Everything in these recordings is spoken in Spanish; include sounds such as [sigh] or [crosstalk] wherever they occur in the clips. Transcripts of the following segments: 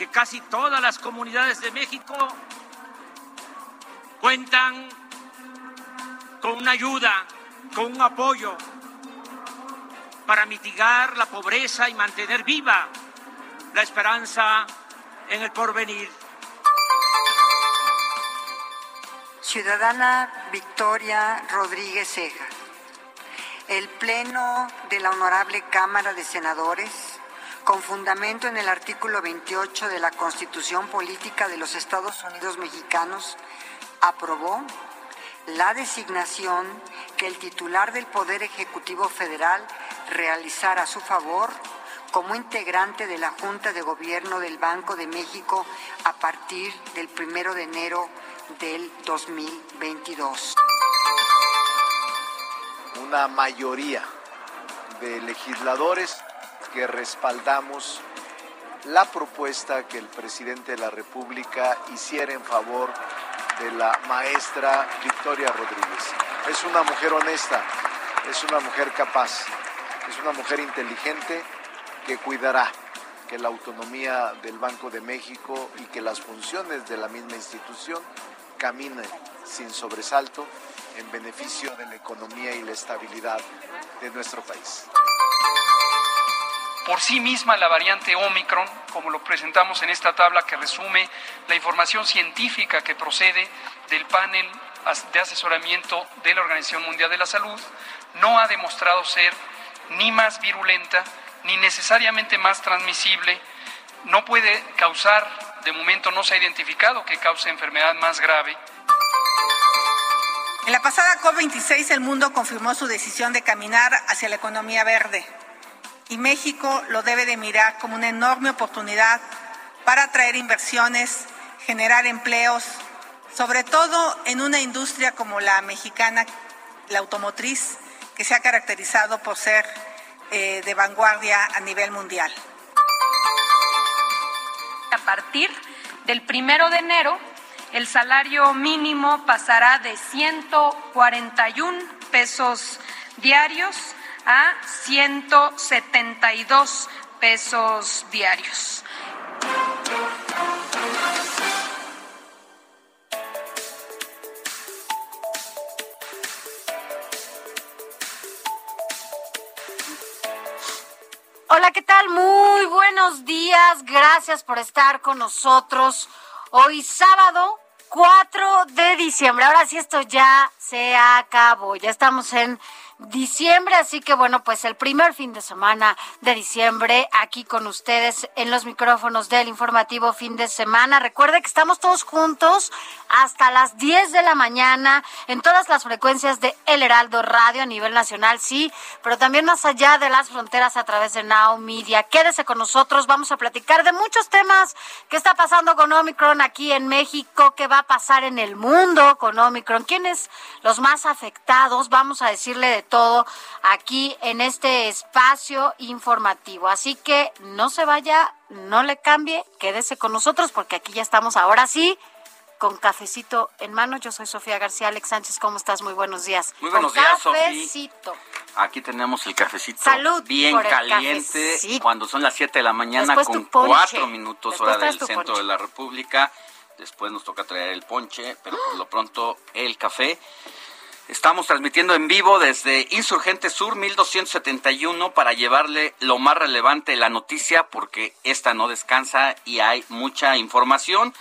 que casi todas las comunidades de México cuentan con una ayuda, con un apoyo para mitigar la pobreza y mantener viva la esperanza en el porvenir. Ciudadana Victoria Rodríguez Ceja. El Pleno de la Honorable Cámara de Senadores, con fundamento en el artículo 28 de la Constitución Política de los Estados Unidos Mexicanos, aprobó la designación que el titular del Poder Ejecutivo Federal realizara a su favor como integrante de la Junta de Gobierno del Banco de México a partir del primero de enero del 2022 una mayoría de legisladores que respaldamos la propuesta que el presidente de la República hiciera en favor de la maestra Victoria Rodríguez. Es una mujer honesta, es una mujer capaz, es una mujer inteligente que cuidará que la autonomía del Banco de México y que las funciones de la misma institución caminen sin sobresalto en beneficio de la economía y la estabilidad de nuestro país. Por sí misma la variante Omicron, como lo presentamos en esta tabla que resume la información científica que procede del panel de asesoramiento de la Organización Mundial de la Salud, no ha demostrado ser ni más virulenta ni necesariamente más transmisible, no puede causar, de momento no se ha identificado que cause enfermedad más grave. En la pasada COP26 el mundo confirmó su decisión de caminar hacia la economía verde y México lo debe de mirar como una enorme oportunidad para atraer inversiones, generar empleos, sobre todo en una industria como la mexicana, la automotriz, que se ha caracterizado por ser eh, de vanguardia a nivel mundial. A partir del primero de enero, el salario mínimo pasará de 141 pesos diarios a 172 pesos diarios. Hola, ¿qué tal? Muy buenos días. Gracias por estar con nosotros. Hoy sábado 4 de diciembre. Ahora sí esto ya se acabó. Ya estamos en diciembre, así que bueno, pues el primer fin de semana de diciembre aquí con ustedes en los micrófonos del informativo fin de semana. Recuerde que estamos todos juntos hasta las 10 de la mañana en todas las frecuencias de El Heraldo Radio a nivel nacional, sí, pero también más allá de las fronteras a través de Now Media. Quédese con nosotros, vamos a platicar de muchos temas que está pasando con Omicron aquí en México, qué va a pasar en el mundo con Omicron, quiénes los más afectados, vamos a decirle de todo aquí en este espacio informativo. Así que no se vaya, no le cambie, quédese con nosotros porque aquí ya estamos ahora sí con cafecito en mano. Yo soy Sofía García. Alex Sánchez, ¿cómo estás? Muy buenos días. Muy buenos días, cafecito. Aquí tenemos el cafecito Salud bien caliente cuando son las 7 de la mañana con 4 minutos hora del centro de la República. Después nos toca traer el ponche, pero por lo pronto el café. Estamos transmitiendo en vivo desde Insurgente Sur 1271 para llevarle lo más relevante de la noticia porque esta no descansa y hay mucha información.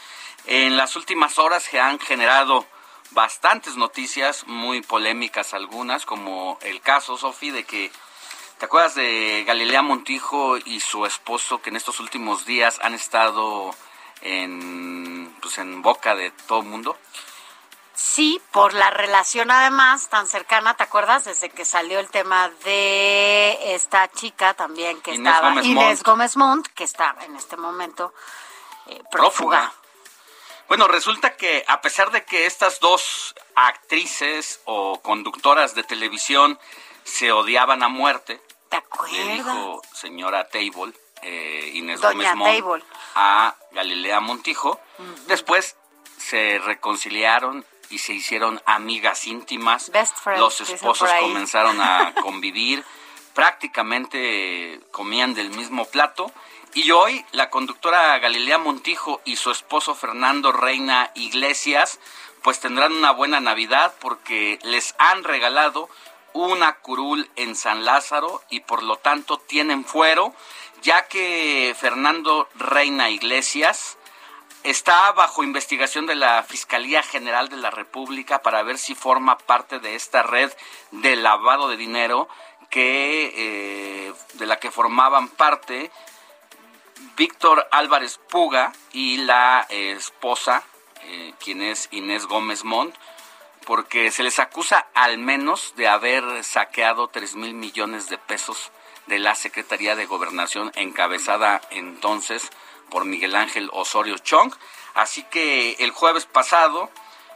En las últimas horas se han generado bastantes noticias muy polémicas algunas, como el caso, Sofi, de que ¿Te acuerdas de Galilea Montijo y su esposo que en estos últimos días han estado en, pues en boca de todo el mundo? Sí, por la relación además tan cercana, ¿te acuerdas? Desde que salió el tema de esta chica también que estaba, Inés Gómez Montt, que está en este momento eh, prófuga. Bueno, resulta que a pesar de que estas dos actrices o conductoras de televisión se odiaban a muerte, ¿te acuerdas? Le dijo señora Table, eh, Inés Gómez Montt, a Galilea Montijo, después se reconciliaron y se hicieron amigas íntimas. Los esposos comenzaron a [laughs] convivir, prácticamente comían del mismo plato. Y hoy la conductora Galilea Montijo y su esposo Fernando Reina Iglesias pues tendrán una buena Navidad porque les han regalado una curul en San Lázaro y por lo tanto tienen fuero, ya que Fernando Reina Iglesias está bajo investigación de la Fiscalía General de la República para ver si forma parte de esta red de lavado de dinero que eh, de la que formaban parte Víctor Álvarez Puga y la esposa, eh, quien es Inés Gómez Montt, porque se les acusa al menos de haber saqueado 3 mil millones de pesos de la Secretaría de Gobernación encabezada entonces Miguel Ángel Osorio Chong. Así que el jueves pasado,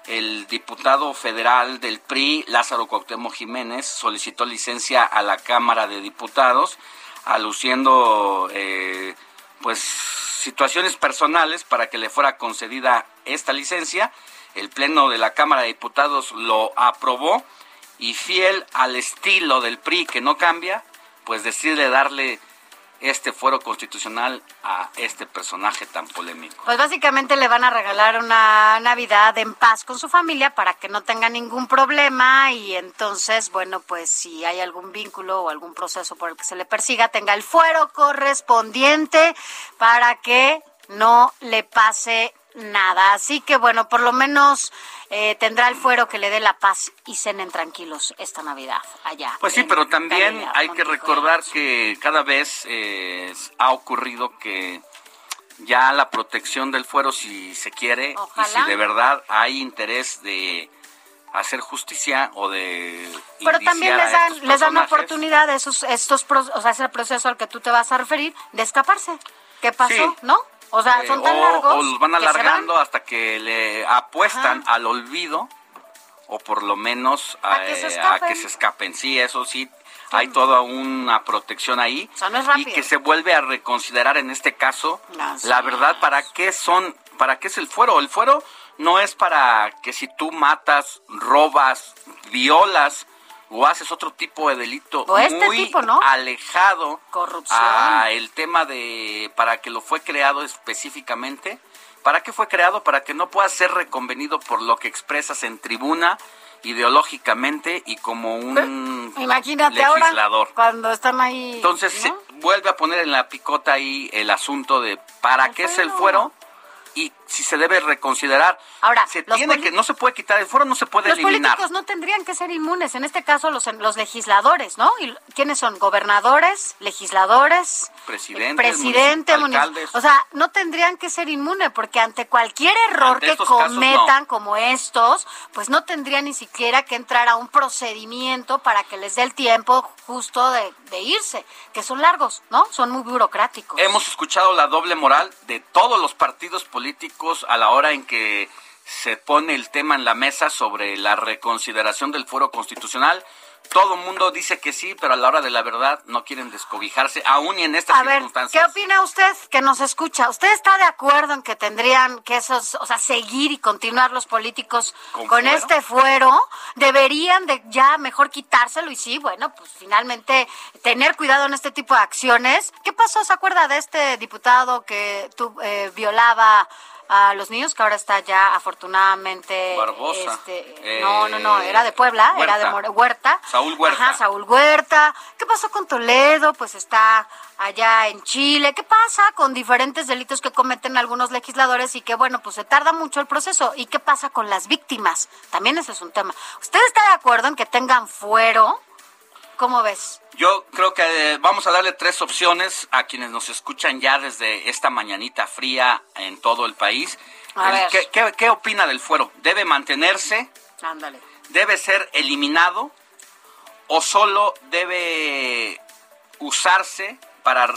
el diputado federal del PRI, Lázaro Cuauhtémoc Jiménez, solicitó licencia a la Cámara de Diputados, aluciendo eh, pues situaciones personales para que le fuera concedida esta licencia. El Pleno de la Cámara de Diputados lo aprobó y fiel al estilo del PRI que no cambia, pues decide darle este fuero constitucional a este personaje tan polémico? Pues básicamente le van a regalar una Navidad en paz con su familia para que no tenga ningún problema y entonces, bueno, pues si hay algún vínculo o algún proceso por el que se le persiga, tenga el fuero correspondiente para que no le pase nada. Así que bueno, por lo menos eh, tendrá el fuero que le dé la paz y cenen tranquilos esta Navidad allá. Pues sí, pero también hay que recordar que cada vez eh, ha ocurrido que ya la protección del fuero, si se quiere, y si de verdad hay interés de hacer justicia o de pero también les dan les dan oportunidad esos estos o sea ese proceso al que tú te vas a referir de escaparse qué pasó no o sea, son tan largos. O los van alargando hasta que le apuestan al olvido o por lo menos a, que, se escapen. Sí, eso sí, hay toda una protección ahí. Y que se vuelve a reconsiderar en este caso la verdad para qué son para qué es el fuero el fuero no es para que si tú matas robas violas o haces otro tipo de delito este muy alejado a el tema de para que lo fue creado específicamente. ¿Para qué fue creado? Para que no pueda ser reconvenido por lo que expresas en tribuna ideológicamente y como un Imagínate legislador. cuando están ahí. Entonces se vuelve a poner en la picota ahí el asunto de ¿para qué es el fuero? y si se debe reconsiderar. Ahora, se tiene que no se puede quitar el foro, no se puede eliminar. Los políticos no tendrían que ser inmunes, en este caso los los legisladores, ¿no? ¿Y quiénes son? Gobernadores, legisladores, presidente, presidente, o sea, no tendrían que ser inmunes porque ante cualquier error que cometan como estos, pues no tendrían ni siquiera que entrar a un procedimiento para que les dé el tiempo justo de, de irse, que son largos, ¿no? Son muy burocráticos. Hemos escuchado la doble moral de todos los partidos políticos políticos a la hora en que se pone el tema en la mesa sobre la reconsideración del fuero constitucional. Todo mundo dice que sí, pero a la hora de la verdad no quieren descobijarse, aún y en estas a circunstancias. Ver, ¿Qué opina usted que nos escucha? ¿Usted está de acuerdo en que tendrían que esos, o sea, seguir y continuar los políticos con, este fuero? ¿Deberían de ya mejor quitárselo? Y sí, bueno, pues finalmente tener cuidado en este tipo de acciones. ¿Qué pasó? ¿Se acuerda de este diputado que tu, eh, violaba a los niños, que ahora está ya afortunadamente... Barbosa. Este, no, no, no, era de Puebla, era de Huerta. Saúl Huerta. Ajá, Saúl Huerta. ¿Qué pasó con Toledo? Pues está allá en Chile. ¿Qué pasa con diferentes delitos que cometen algunos legisladores y que, bueno, pues se tarda mucho el proceso? ¿Y qué pasa con las víctimas? También ese es un tema. ¿Usted está de acuerdo en que tengan fuero? ¿Cómo ves? Yo creo que eh, vamos a darle tres opciones a quienes nos escuchan ya desde esta mañanita fría en todo el país. ¿Qué, opina del fuero? ¿Debe mantenerse? Ándale. ¿Debe ser eliminado? ¿O solo debe usarse para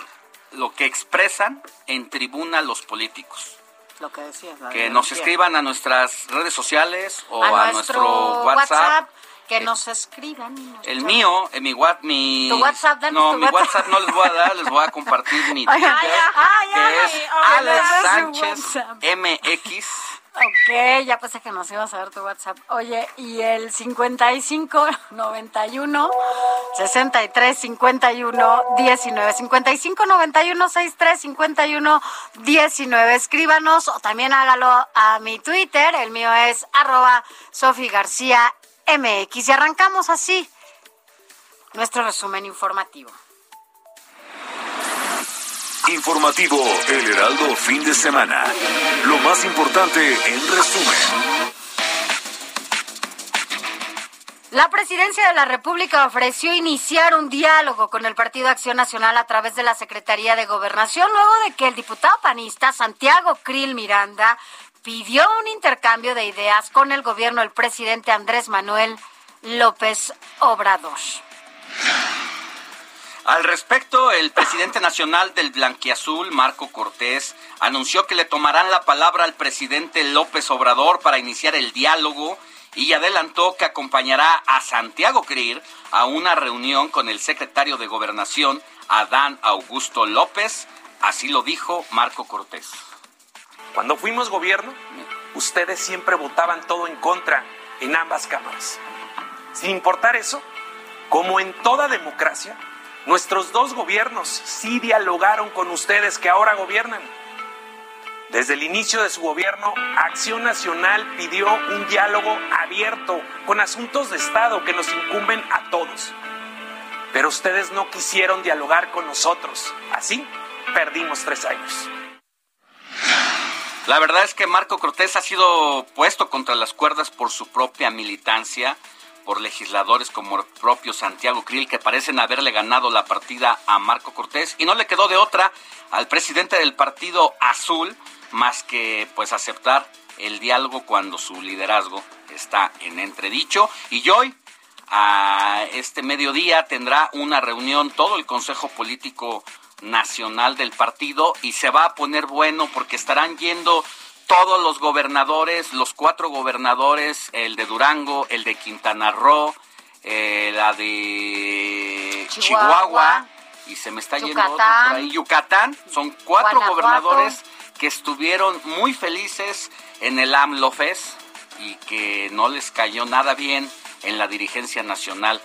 lo que expresan en tribuna los políticos? Lo que decía. Que nos escriban a nuestras redes sociales o a, nuestro WhatsApp que nos escriban. el mío, en mi, mi ¿Tu WhatsApp, no, mi WhatsApp. no les voy a dar, les voy a compartir mi [laughs] Twitter, que es Alex Sánchez MX. Ok, ya pensé que nos ibas a ver tu WhatsApp. Oye, y el 55 91 63 51 19. 55 91 63 51 19. Escríbanos o también hágalo a mi Twitter. El mío es arroba Sofi García MX. Y arrancamos así nuestro resumen informativo. Informativo El Heraldo fin de semana. Lo más importante en resumen. La presidencia de la República ofreció iniciar un diálogo con el Partido Acción Nacional a través de la Secretaría de Gobernación luego de que el diputado panista Santiago Krill Miranda pidió un intercambio de ideas con el gobierno del presidente Andrés Manuel López Obrador. Al respecto, el presidente nacional del Blanquiazul, Marco Cortés, anunció que le tomarán la palabra al presidente López Obrador para iniciar el diálogo y adelantó que acompañará a Santiago Krill a una reunión con el secretario de Gobernación, Adán Augusto López. Así lo dijo Marco Cortés. Cuando fuimos gobierno, ustedes siempre votaban todo en contra en ambas cámaras. Sin importar eso, como en toda democracia, nuestros dos gobiernos sí dialogaron con ustedes que ahora gobiernan. Desde el inicio de su gobierno, Acción Nacional pidió un diálogo abierto con asuntos de Estado que nos incumben a todos. Pero ustedes no quisieron dialogar con nosotros. Así perdimos tres años. La verdad es que Marco Cortés ha sido puesto contra las cuerdas por su propia militancia, por legisladores como el propio Santiago Krill, que parecen haberle ganado la partida a Marco Cortés, y no le quedó de otra al presidente del partido azul más que pues aceptar el diálogo cuando su liderazgo está en entredicho. Y hoy, a este mediodía, tendrá una reunión todo el Consejo Político nacional del partido y se va a poner bueno porque estarán yendo todos los gobernadores, los cuatro gobernadores, el de Durango, el de Quintana Roo, eh, la de Chihuahua, y se me está yendo otro por ahí, Yucatán, son cuatro gobernadores que estuvieron muy felices en el AMLO y que no les cayó nada bien en la dirigencia nacional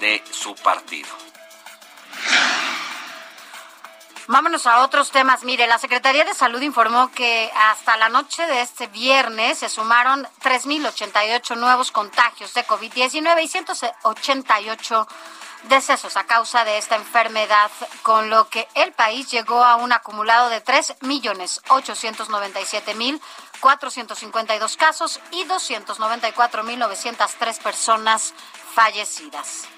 de su partido. Vámonos a otros temas. Mire, la Secretaría de Salud informó que hasta la noche de este viernes se sumaron 3.088 nuevos contagios de COVID-19 y 188 decesos a causa de esta enfermedad, con lo que el país llegó a un acumulado de 3.897.452 casos y 294.903 personas fallecidas.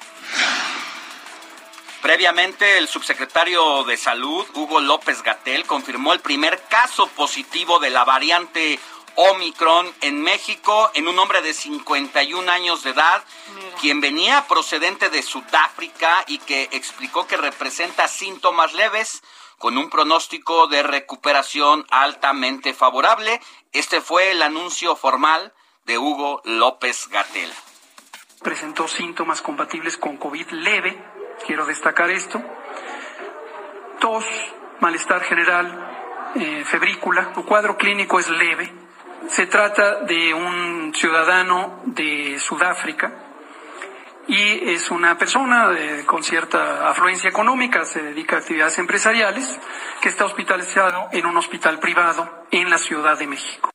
Previamente, el subsecretario de Salud, Hugo López Gatel, confirmó el primer caso positivo de la variante Omicron en México en un hombre de 51 años de edad, quien venía procedente de Sudáfrica y que explicó que representa síntomas leves con un pronóstico de recuperación altamente favorable. Este fue el anuncio formal de Hugo López Gatel. Presentó síntomas compatibles con COVID leve quiero destacar esto. Tos, malestar general, eh, febrícula, tu cuadro clínico es leve. Se trata de un ciudadano de Sudáfrica y es una persona con cierta afluencia económica, se dedica a actividades empresariales, que está hospitalizado en un hospital privado en la Ciudad de México.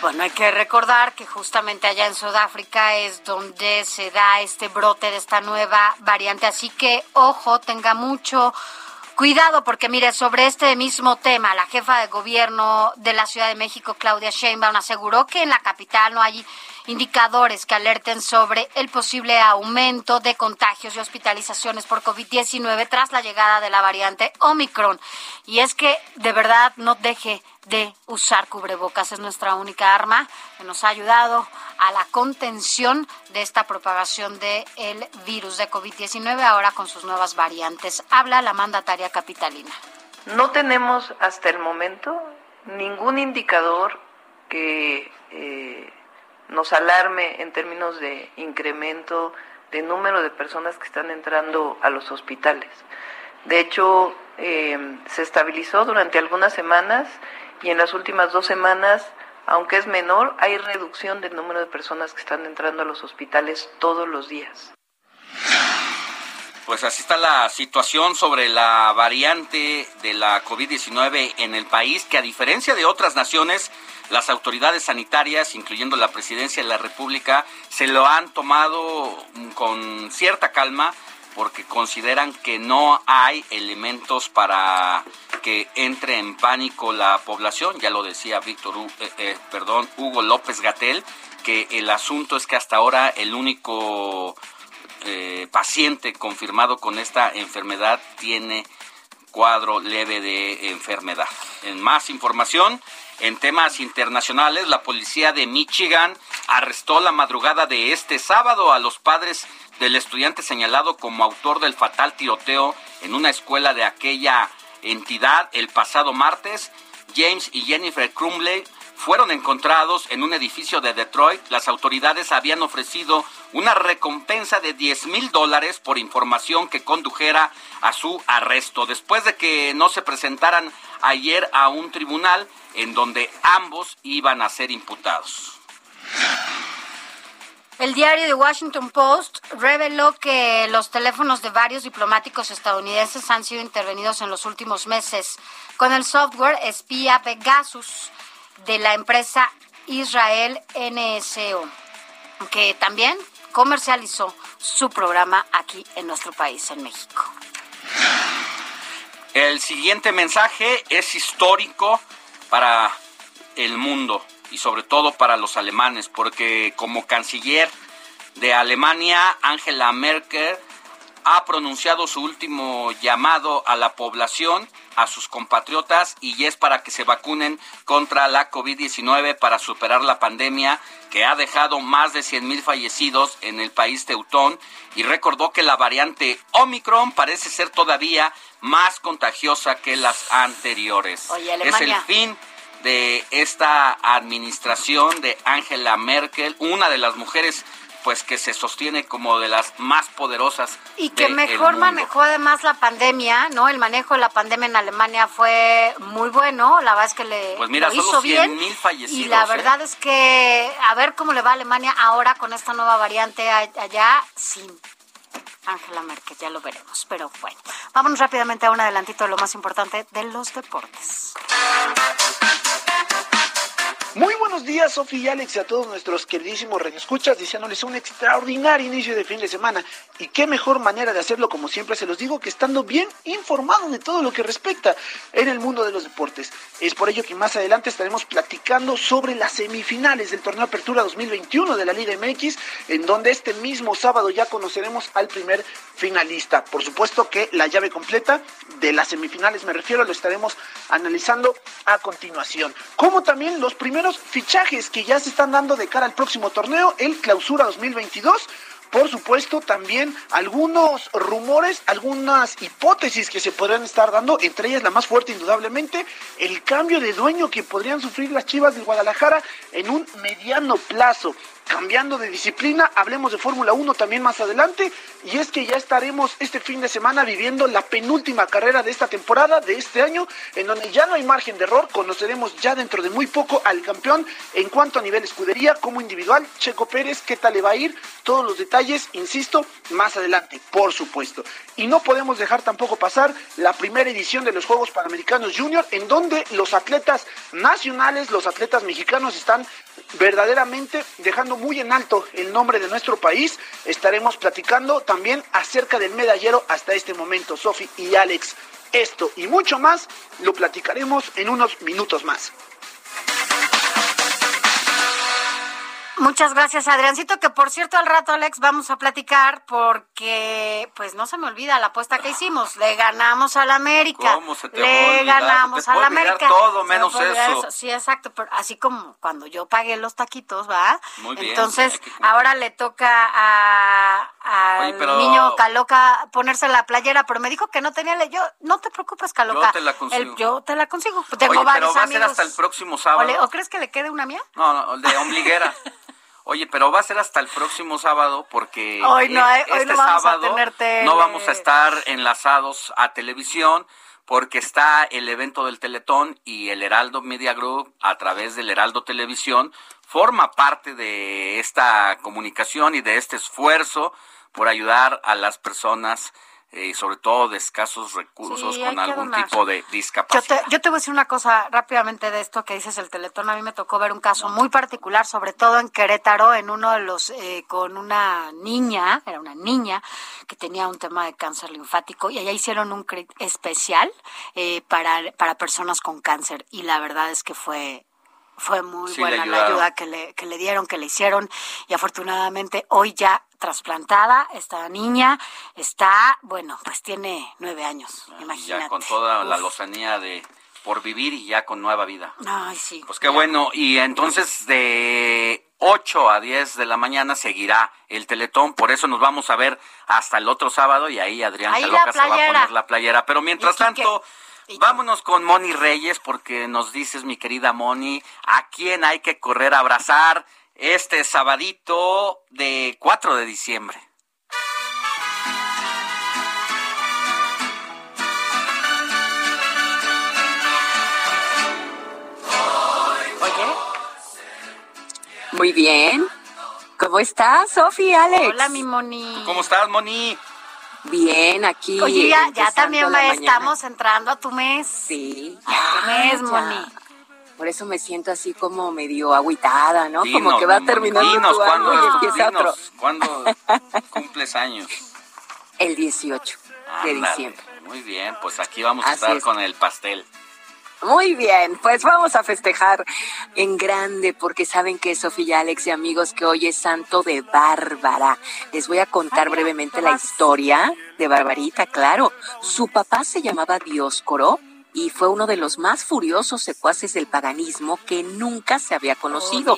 Bueno, hay que recordar que justamente allá en Sudáfrica es donde se da este brote de esta nueva variante, así que ojo, tenga mucho cuidado porque mire, sobre este mismo tema, la jefa de gobierno de la Ciudad de México, Claudia Sheinbaum, aseguró que en la capital no hay indicadores que alerten sobre el posible aumento de contagios y hospitalizaciones por COVID-19 tras la llegada de la variante Omicron. Y es que de verdad no deje de usar cubrebocas. Es nuestra única arma que nos ha ayudado a la contención de esta propagación del virus de COVID-19 ahora con sus nuevas variantes. Habla la mandataria capitalina. No tenemos hasta el momento ningún indicador que eh, nos alarme en términos de incremento de número de personas que están entrando a los hospitales. De hecho, eh, se estabilizó durante algunas semanas y en las últimas dos semanas, aunque es menor, hay reducción del número de personas que están entrando a los hospitales todos los días. Pues así está la situación sobre la variante de la COVID-19 en el país, que a diferencia de otras naciones, las autoridades sanitarias, incluyendo la presidencia de la República, se lo han tomado con cierta calma porque consideran que no hay elementos para que entre en pánico la población. Ya lo decía Víctor, eh, eh, perdón, Hugo López Gatel, que el asunto es que hasta ahora el único eh, paciente confirmado con esta enfermedad tiene cuadro leve de enfermedad. En más información, en temas internacionales, la policía de Michigan arrestó la madrugada de este sábado a los padres del estudiante señalado como autor del fatal tiroteo en una escuela de aquella entidad el pasado martes. James y Jennifer Crumley fueron encontrados en un edificio de Detroit. Las autoridades habían ofrecido una recompensa de 10 mil dólares por información que condujera a su arresto. Después de que no se presentaran ayer a un tribunal, en donde ambos iban a ser imputados. El diario The Washington Post reveló que los teléfonos de varios diplomáticos estadounidenses han sido intervenidos en los últimos meses con el software espía Pegasus de la empresa Israel NSO, que también comercializó su programa aquí en nuestro país, en México. El siguiente mensaje es histórico para el mundo y sobre todo para los alemanes, porque como canciller de Alemania, Angela Merkel ha pronunciado su último llamado a la población, a sus compatriotas, y es para que se vacunen contra la COVID-19 para superar la pandemia que ha dejado más de 100.000 fallecidos en el país teutón y recordó que la variante Omicron parece ser todavía más contagiosa que las anteriores. es el fin de esta administración de Angela Merkel, una de las mujeres pues que se sostiene como de las más poderosas y que mejor manejó además la pandemia, ¿no? El manejo de la pandemia en Alemania fue muy bueno, la verdad es que le pues mira, lo hizo bien fallecidos, y la ¿eh? verdad es que a ver cómo le va a Alemania ahora con esta nueva variante allá sin Angela Merkel, ya lo veremos. Pero bueno, vámonos rápidamente a un adelantito de lo más importante de los deportes. Muy buenos días, Sofía y Alex, y a todos nuestros queridísimos radioescuchas, deseándoles un extraordinario inicio de fin de semana. Y qué mejor manera de hacerlo, como siempre se los digo, que estando bien informado de todo lo que respecta en el mundo de los deportes. Es por ello que más adelante estaremos platicando sobre las semifinales del Torneo Apertura 2021 de la Liga MX, en donde este mismo sábado ya conoceremos al primer finalista. Por supuesto que la llave completa de las semifinales, me refiero, lo estaremos analizando a continuación. Como también los primeros fichajes que ya se están dando de cara al próximo torneo, el Clausura 2022. Por supuesto, también algunos rumores, algunas hipótesis que se podrían estar dando, entre ellas la más fuerte indudablemente, el cambio de dueño que podrían sufrir las Chivas de Guadalajara en un mediano plazo. Cambiando de disciplina, hablemos de Fórmula 1 también más adelante, y es que ya estaremos este fin de semana viviendo la penúltima carrera de esta temporada, de este año, en donde ya no hay margen de error, conoceremos ya dentro de muy poco al campeón en cuanto a nivel escudería, como individual, Checo Pérez, qué tal le va a ir, todos los detalles, insisto, más adelante, por supuesto. Y no podemos dejar tampoco pasar la primera edición de los Juegos Panamericanos Junior, en donde los atletas nacionales, los atletas mexicanos están verdaderamente dejando muy en alto el nombre de nuestro país. Estaremos platicando también acerca del medallero hasta este momento, Sofi y Alex. Esto y mucho más lo platicaremos en unos minutos más. Muchas gracias, Adriancito, que por cierto al rato, Alex, vamos a platicar porque, pues no se me olvida la apuesta que hicimos. Le ganamos al América. ¿Cómo se te Le ganamos al América. todo menos eso. Sí, exacto, pero así como cuando yo pagué los taquitos, ¿va? Muy bien, Entonces, ahora le toca a al niño Caloca ponerse la playera, pero me dijo que no tenía yo no te preocupes Caloca. Yo te la consigo. yo te la consigo. Tengo Oye, pero va a ser hasta el próximo sábado. ¿O, crees que le quede una mía? No, no, de ombliguera. [laughs] Oye, pero va a ser hasta el próximo sábado porque hoy no, eh, este no vamos sábado a no vamos a estar enlazados a televisión porque está el evento del Teletón y el Heraldo Media Group a través del Heraldo Televisión forma parte de esta comunicación y de este esfuerzo por ayudar a las personas eh, sobre todo de escasos recursos con algún tipo de discapacidad. Yo te, voy a decir una cosa rápidamente de esto que dices el Teletón. A mí me tocó ver un caso muy particular, sobre todo en Querétaro, en uno de los, eh, con una niña, era una niña que tenía un tema de cáncer linfático y allá hicieron un especial eh, para, para personas con cáncer y la verdad es que fue fue muy buena la ayuda que le, que le dieron, que le hicieron y afortunadamente hoy ya trasplantada esta niña está, bueno, pues tiene nueve años, ah, imagínate. Ya con toda la lozanía de por vivir y ya con nueva vida. Ay, sí. Pues qué bueno. Y entonces de 8 a 10 de la mañana seguirá el Teletón. Por eso nos vamos a ver hasta el otro sábado y ahí Adrián Caloca se va a poner la playera. Pero mientras tanto... Vámonos con Moni Reyes porque nos dices, mi querida Moni, a quién hay que correr a abrazar este sabadito de 4 de diciembre. Oye. Muy bien. ¿Cómo estás, Sofía, Alex? Hola, mi Moni. ¿Cómo estás, Moni? Bien, aquí. Oye, ya, también estamos entrando a tu mes. Sí. A tu mes, Moni. Por eso me siento así como medio agüitada, ¿no? como que va terminando dinos, tu año y empieza otro. ¿Cuándo [laughs] cumples años? El 18 de diciembre. Muy bien, pues aquí vamos a estar con el pastel. Muy bien, pues vamos a festejar en grande porque saben que Sofía, Alex y amigos que hoy es santo de Bárbara. Les voy a contar brevemente la historia de Barbarita, claro. Su papá se llamaba Dioscoro y fue uno de los más furiosos secuaces del paganismo que nunca se había conocido.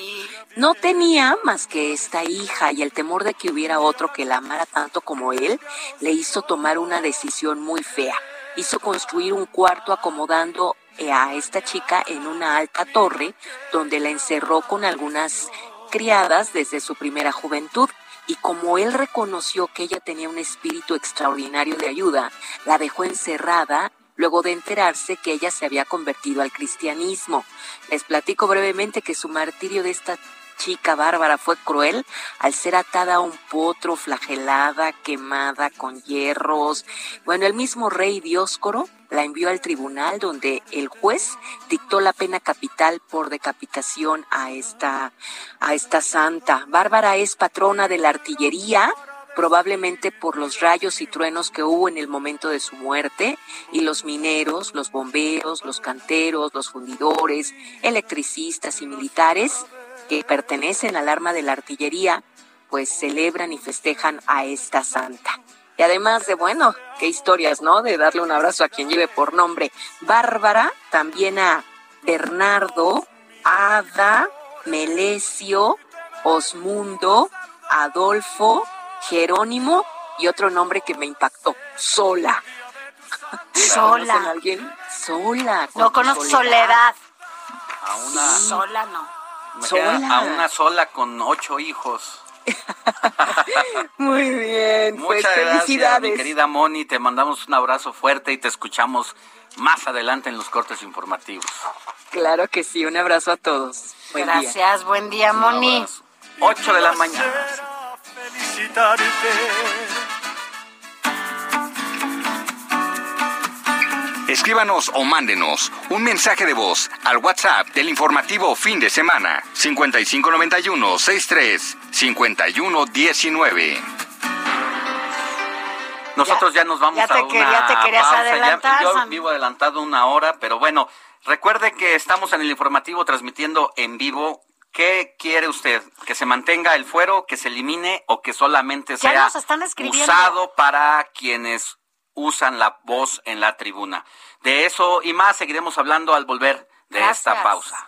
No tenía más que esta hija y el temor de que hubiera otro que la amara tanto como él le hizo tomar una decisión muy fea. Hizo construir un cuarto acomodando a esta chica en una alta torre donde la encerró con algunas criadas desde su primera juventud y como él reconoció que ella tenía un espíritu extraordinario de ayuda, la dejó encerrada luego de enterarse que ella se había convertido al cristianismo. Les platico brevemente que su martirio de esta chica bárbara fue cruel al ser atada a un potro, flagelada, quemada con hierros. Bueno, el mismo rey Dioscoro la envió al tribunal donde el juez dictó la pena capital por decapitación a esta, a esta santa. Bárbara es patrona de la artillería, probablemente por los rayos y truenos que hubo en el momento de su muerte, y los mineros, los bomberos, los canteros, los fundidores, electricistas y militares que pertenecen al arma de la artillería, pues celebran y festejan a esta santa. Y además de, bueno, qué historias, ¿no? De darle un abrazo a quien lleve por nombre Bárbara, también a Bernardo, Ada, Melesio, Osmundo, Adolfo, Jerónimo y otro nombre que me impactó, Sola. Sola. alguien? Sola. No conozco Soledad. A una... Sola no. ¿Sola? A una sola con ocho hijos. [laughs] Muy bien, pues Muchas felicidades. Gracias, mi querida Moni, te mandamos un abrazo fuerte y te escuchamos más adelante en los cortes informativos. Claro que sí, un abrazo a todos. Buen Gracias, buen día, Moni. 8 de la mañana. Escríbanos o mándenos un mensaje de voz al WhatsApp del informativo fin de semana 5591 63 5119. Nosotros ya, nos vamos ya te a quería, una te querías pausa. adelantar, yo Sam. vivo adelantado una hora, pero bueno, recuerde que estamos en el informativo transmitiendo en vivo. ¿Qué quiere usted? ¿Que se mantenga el fuero, que se elimine o que solamente Ya sea nos están escribiendo. usado para quienes usan la voz en la tribuna? De eso y más seguiremos hablando al volver de esta pausa.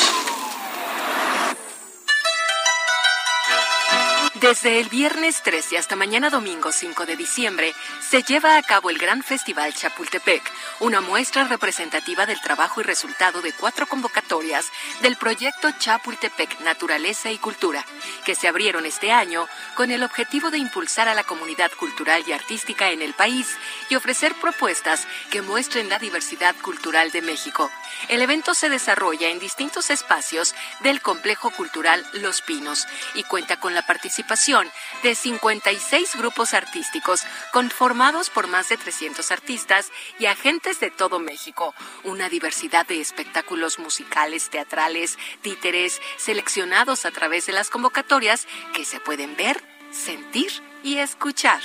Desde el viernes 13 hasta mañana domingo 5 de diciembre se lleva a cabo el Gran Festival Chapultepec, una muestra representativa del trabajo y resultado de cuatro convocatorias del proyecto Chapultepec Naturaleza y Cultura, que se abrieron este año con el objetivo de impulsar a la comunidad cultural y artística en el país y ofrecer propuestas que muestren la diversidad cultural de México. El evento se desarrolla en distintos espacios del complejo cultural Los Pinos y cuenta con la participación de 56 grupos artísticos conformados por más de 300 artistas y agentes de todo México. Una diversidad de espectáculos musicales, teatrales, títeres, seleccionados a través de las convocatorias que se pueden ver, sentir y escuchar.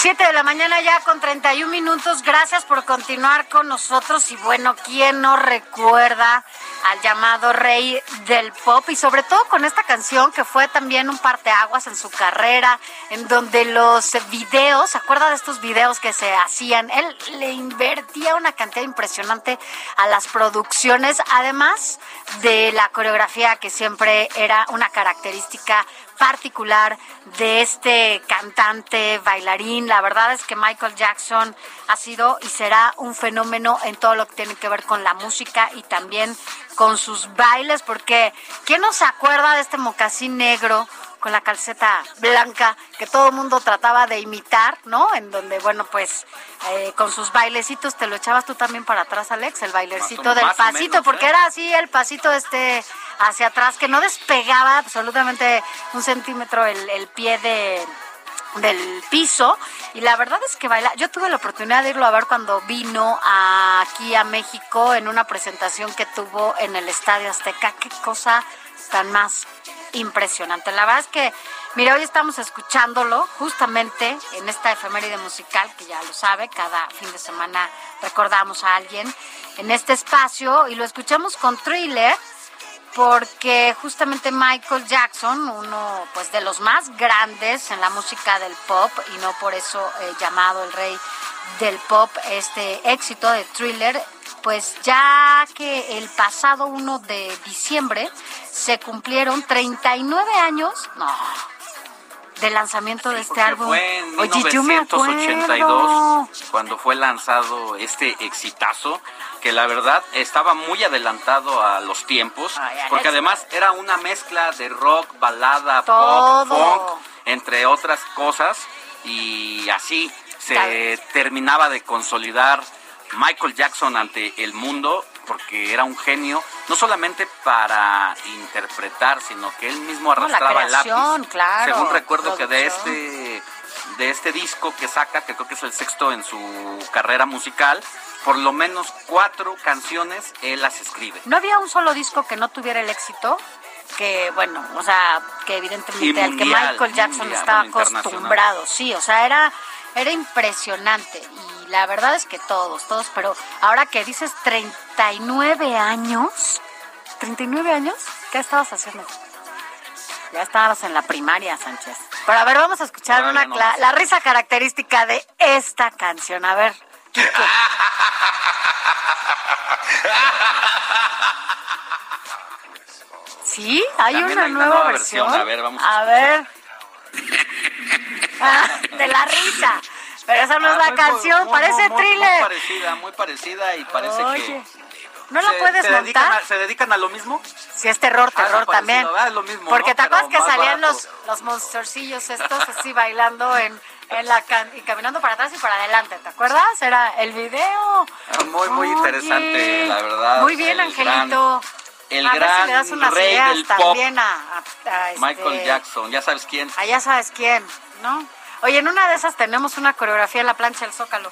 7 de la mañana ya con 31 minutos. Gracias por continuar con nosotros. Y bueno, ¿quién no recuerda al llamado rey del pop? Y sobre todo con esta canción que fue también un parteaguas en su carrera, en donde los videos, ¿se acuerda de estos videos que se hacían? Él le invertía una cantidad impresionante a las producciones, además de la coreografía que siempre era una característica particular de este cantante, bailarín. La verdad es que Michael Jackson ha sido y será un fenómeno en todo lo que tiene que ver con la música y también con sus bailes, porque ¿quién no se acuerda de este mocasín negro? Con la calceta blanca que todo el mundo trataba de imitar, ¿no? En donde, bueno, pues eh, con sus bailecitos te lo echabas tú también para atrás, Alex, el bailecito Más del más o pasito, menos, porque ¿eh? era así el pasito este hacia atrás, que no despegaba absolutamente un centímetro el, el pie de del piso y la verdad es que baila yo tuve la oportunidad de irlo a ver cuando vino a- aquí a México en una presentación que tuvo en el Estadio Azteca qué cosa tan más impresionante. La verdad es que mira hoy estamos escuchándolo justamente en esta efeméride musical que ya lo sabe cada fin de semana recordamos a alguien en este espacio y lo escuchamos con Thriller porque justamente Michael Jackson, uno pues de los más grandes en la música del pop y no por eso eh, llamado el rey del pop, este éxito de Thriller, pues ya que el pasado 1 de diciembre se cumplieron 39 años, no, del lanzamiento de este álbum. Fue en 1982 cuando fue lanzado este exitazo que la verdad estaba muy adelantado a los tiempos, porque además era una mezcla de rock, balada, pop, funk, entre otras cosas, y así se terminaba de consolidar Michael Jackson ante el mundo porque era un genio, no solamente para interpretar, sino que él mismo arrastraba el lápiz. Claro, Según recuerdo que de este de este disco que saca, que creo que es el sexto en su carrera musical, por lo menos cuatro canciones él las escribe. ¿No había un solo disco que no tuviera el éxito? Que, bueno, o sea, que evidentemente al que Michael Jackson estaba acostumbrado, sí, o sea, era, era impresionante. Y la verdad es que todos, todos, pero ahora que dices 39 años, ¿39 años? ¿Qué estabas haciendo? Ya estabas en la primaria, Sánchez. Pero a ver, vamos a escuchar una la risa característica de esta canción. A ver. [laughs] Sí, hay una nueva, versión. A ver, vamos a, ver. [laughs] Ah, de la risa. Pero esa no es ah, la canción, parece thriller. Muy parecida, muy parecida y parece que ¿No la puedes se montar? A, ¿Se dedican a lo mismo? Sí, es terror, ah, terror también. Lo mismo, Porque te acuerdas que salían los, los monstercillos estos así bailando en, en la y caminando para atrás y para adelante, ¿te acuerdas? Era el video. Muy, muy interesante, la verdad. Muy bien, Angelito. El gran rey del pop. A, este Michael Jackson, ya sabes quién. Ah, ya sabes quién, ¿no? Oye, en una de esas tenemos una coreografía en la plancha del Zócalo.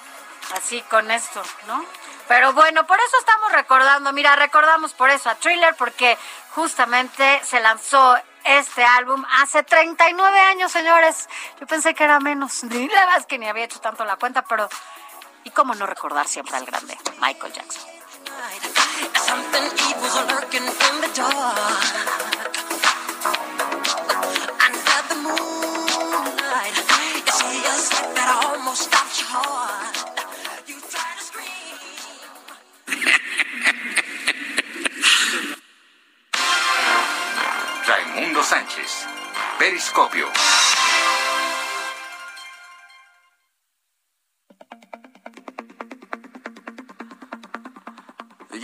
Así con esto, ¿no? Pero bueno, por eso estamos recordando, mira, recordamos por eso a Thriller, porque justamente se lanzó este álbum hace 39 años, señores. Yo pensé que era menos. [laughs] La verdad es que ni había hecho tanto la cuenta, pero ¿y cómo no recordar siempre al grande Michael Jackson? Something evil's lurking in the dark. Under the moonlight, that almost stops your heart. You try to scream. Raimundo Sánchez, Periscopio.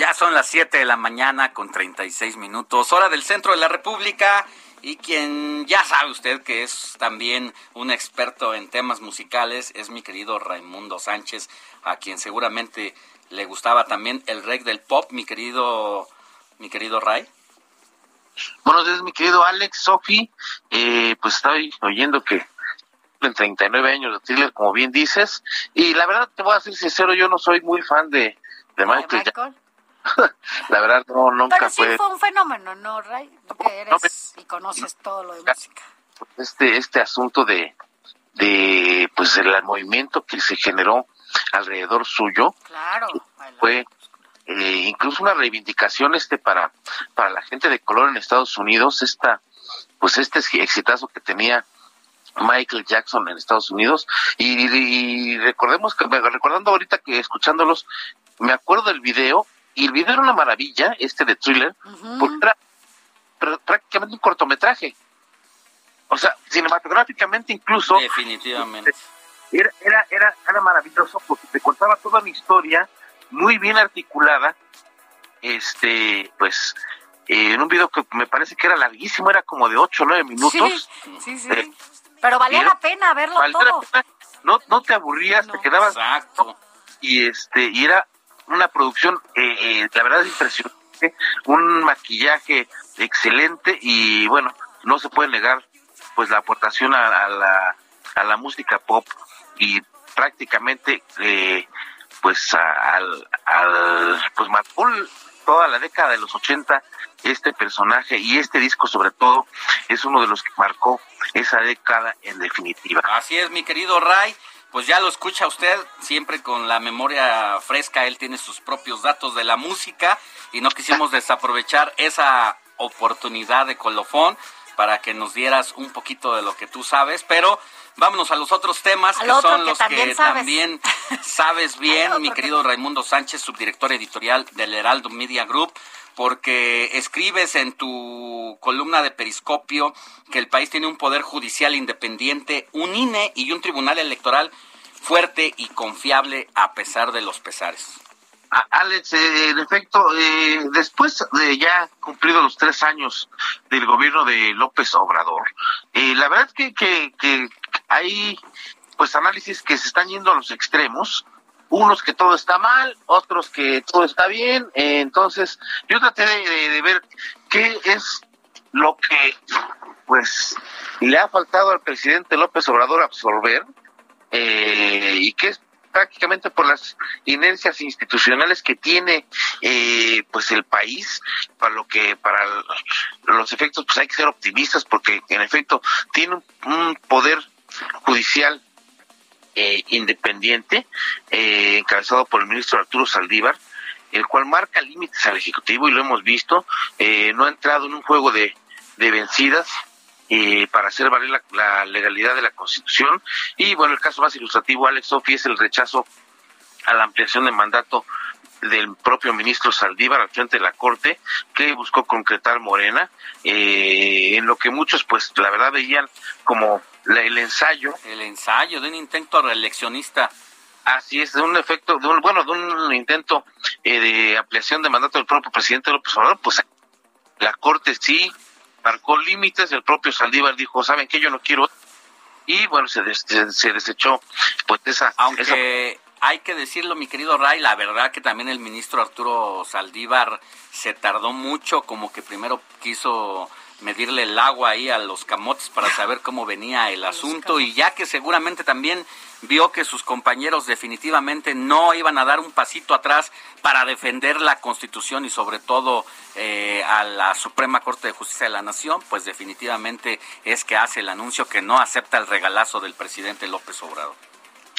Ya son las 7 de la mañana con 36 minutos, hora del centro de la República. Y quien ya sabe usted que es también un experto en temas musicales es mi querido Raimundo Sánchez, a quien seguramente le gustaba también el rey del pop, mi querido, mi querido Ray. Buenos días, mi querido Alex, Sofi. Eh, pues estoy oyendo que en 39 años de thriller, como bien dices. Y la verdad, te voy a ser sincero, yo no soy muy fan de, de Michael. Michael? [laughs] la verdad, no, nunca Pero sí fue... un fenómeno, ¿no, Ray? Porque eres y conoces todo lo de música. Este, este asunto de, de, pues, el movimiento que se generó alrededor suyo. Claro. Fue eh, incluso una reivindicación este para para la gente de color en Estados Unidos esta pues este exitazo que tenía Michael Jackson en Estados Unidos y, recordemos que recordando ahorita que escuchándolos me acuerdo del video y el video era una maravilla este de thriller porque era prácticamente un cortometraje o sea cinematográficamente incluso definitivamente era, era, era, era maravilloso porque te contaba toda la historia muy bien articulada, este, pues, eh, en un video que me parece que era larguísimo, era como de 8 o 9 minutos. Sí, sí, eh, Pero valía la pena verlo todo. No, no te aburrías, te quedabas. Exacto. Y, este, y era una producción, eh, la verdad es impresionante, un maquillaje excelente y bueno, no se puede negar pues la aportación a, la, a la música pop y prácticamente eh, pues al, al pues marcó toda la década de los 80 este personaje y este disco sobre todo es uno de los que marcó esa década en definitiva. Así es, mi querido Ray. Pues ya lo escucha usted, siempre con la memoria fresca, él tiene sus propios datos de la música y no quisimos desaprovechar esa oportunidad de colofón para que nos dieras un poquito de lo que tú sabes, pero vámonos a los otros temas que son los que también sabes [laughs] bien, mi querido Raimundo Sánchez, subdirector editorial del Heraldo Media Group porque escribes en tu columna de Periscopio que el país tiene un poder judicial independiente, un INE y un tribunal electoral fuerte y confiable a pesar de los pesares. Alex, eh, en efecto, eh, después de ya cumplido los tres años del gobierno de López Obrador, eh, la verdad es que, hay pues análisis que se están yendo a los extremos unos que todo está mal, otros que todo está bien. Eh, entonces, yo traté de, ver qué es lo que, pues, le ha faltado al presidente López Obrador absorber y que es prácticamente por las inercias institucionales que tiene eh, pues el país para lo que para los efectos pues hay que ser optimistas porque en efecto tiene un poder judicial eh, independiente, eh, encabezado por el ministro Arturo Saldívar, el cual marca límites al Ejecutivo y lo hemos visto, eh, no ha entrado en un juego de, de vencidas para hacer valer la, legalidad de la Constitución. Y bueno, el caso más ilustrativo, Alex Sofi, es el rechazo a la ampliación de mandato del propio ministro Saldívar al frente de la Corte, que buscó concretar Morena, en lo que muchos, pues, la verdad veían como el ensayo. El ensayo de un intento reeleccionista. Así es, de un efecto, de un, bueno, de un intento eh, de ampliación de mandato del propio presidente López Obrador, pues la Corte sí marcó límites, el propio Saldívar dijo, ¿saben qué? Yo no quiero. Y bueno, se, se, desechó pues esa... Aunque hay que decirlo, mi querido Ray, la verdad que también el ministro Arturo Saldívar se tardó mucho, como que primero quiso medirle el agua ahí a los camotes para saber cómo venía el asunto y ya que seguramente también vio que sus compañeros definitivamente no iban a dar un pasito atrás para defender la Constitución y sobre todo eh, a la Suprema Corte de Justicia de la Nación, pues definitivamente es que hace el anuncio que no acepta el regalazo del presidente López Obrador.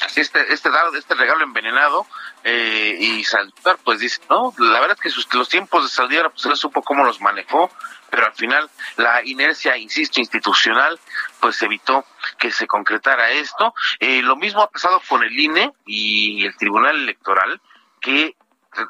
Así este, este, este regalo envenenado eh, y Saldívar pues dice, no, la verdad es que los tiempos de Saldívar pues él supo cómo los manejó, pero al final la inercia, insisto, institucional, pues evitó que se concretara esto. Eh, lo mismo ha pasado con el INE y el Tribunal Electoral, que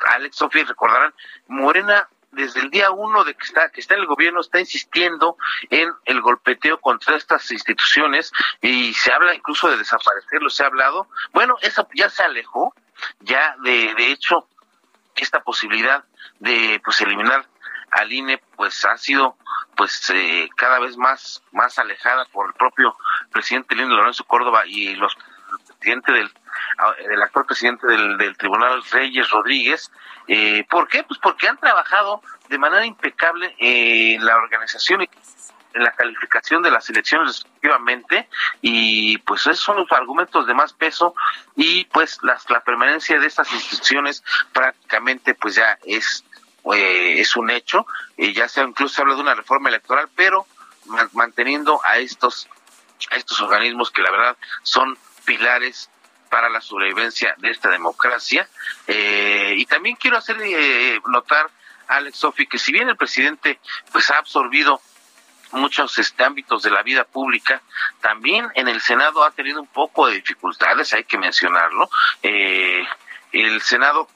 Alex Sofía recordarán, Morena desde el día uno de que está que está en el gobierno está insistiendo en el golpeteo contra estas instituciones y se habla incluso de desaparecerlo se ha hablado bueno eso ya se alejó ya de de hecho esta posibilidad de pues eliminar al INE pues ha sido pues eh, cada vez más más alejada por el propio presidente INE Lorenzo Córdoba y los presidentes del del actual presidente del, del Tribunal Reyes Rodríguez. Eh, ¿Por qué? Pues porque han trabajado de manera impecable en la organización y en la calificación de las elecciones respectivamente y pues esos son los argumentos de más peso y pues las, la permanencia de estas instituciones prácticamente pues ya es eh, es un hecho, y ya se incluso se habla de una reforma electoral, pero manteniendo a estos, a estos organismos que la verdad son pilares para la sobrevivencia de esta democracia. Eh, y también quiero hacer eh, notar, Alex Sofi, que si bien el presidente pues ha absorbido muchos este, ámbitos de la vida pública, también en el Senado ha tenido un poco de dificultades, hay que mencionarlo. el Senado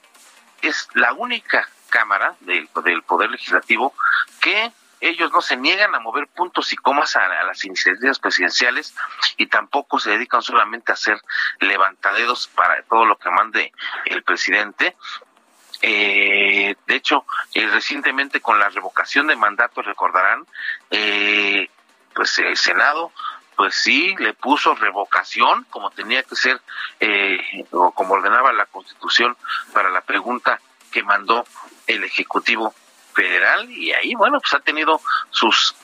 es la única Cámara del, Poder Legislativo que ellos no se niegan a mover puntos y comas a, las iniciativas presidenciales y tampoco se dedican solamente a hacer levantaderos para todo lo que mande el presidente. Eh, de hecho, eh, recientemente con la revocación de mandato, recordarán, eh, pues el Senado pues sí, le puso revocación, como tenía que ser, o como ordenaba la Constitución, para la pregunta que mandó el Ejecutivo Federal y ahí, bueno, pues ha tenido sus,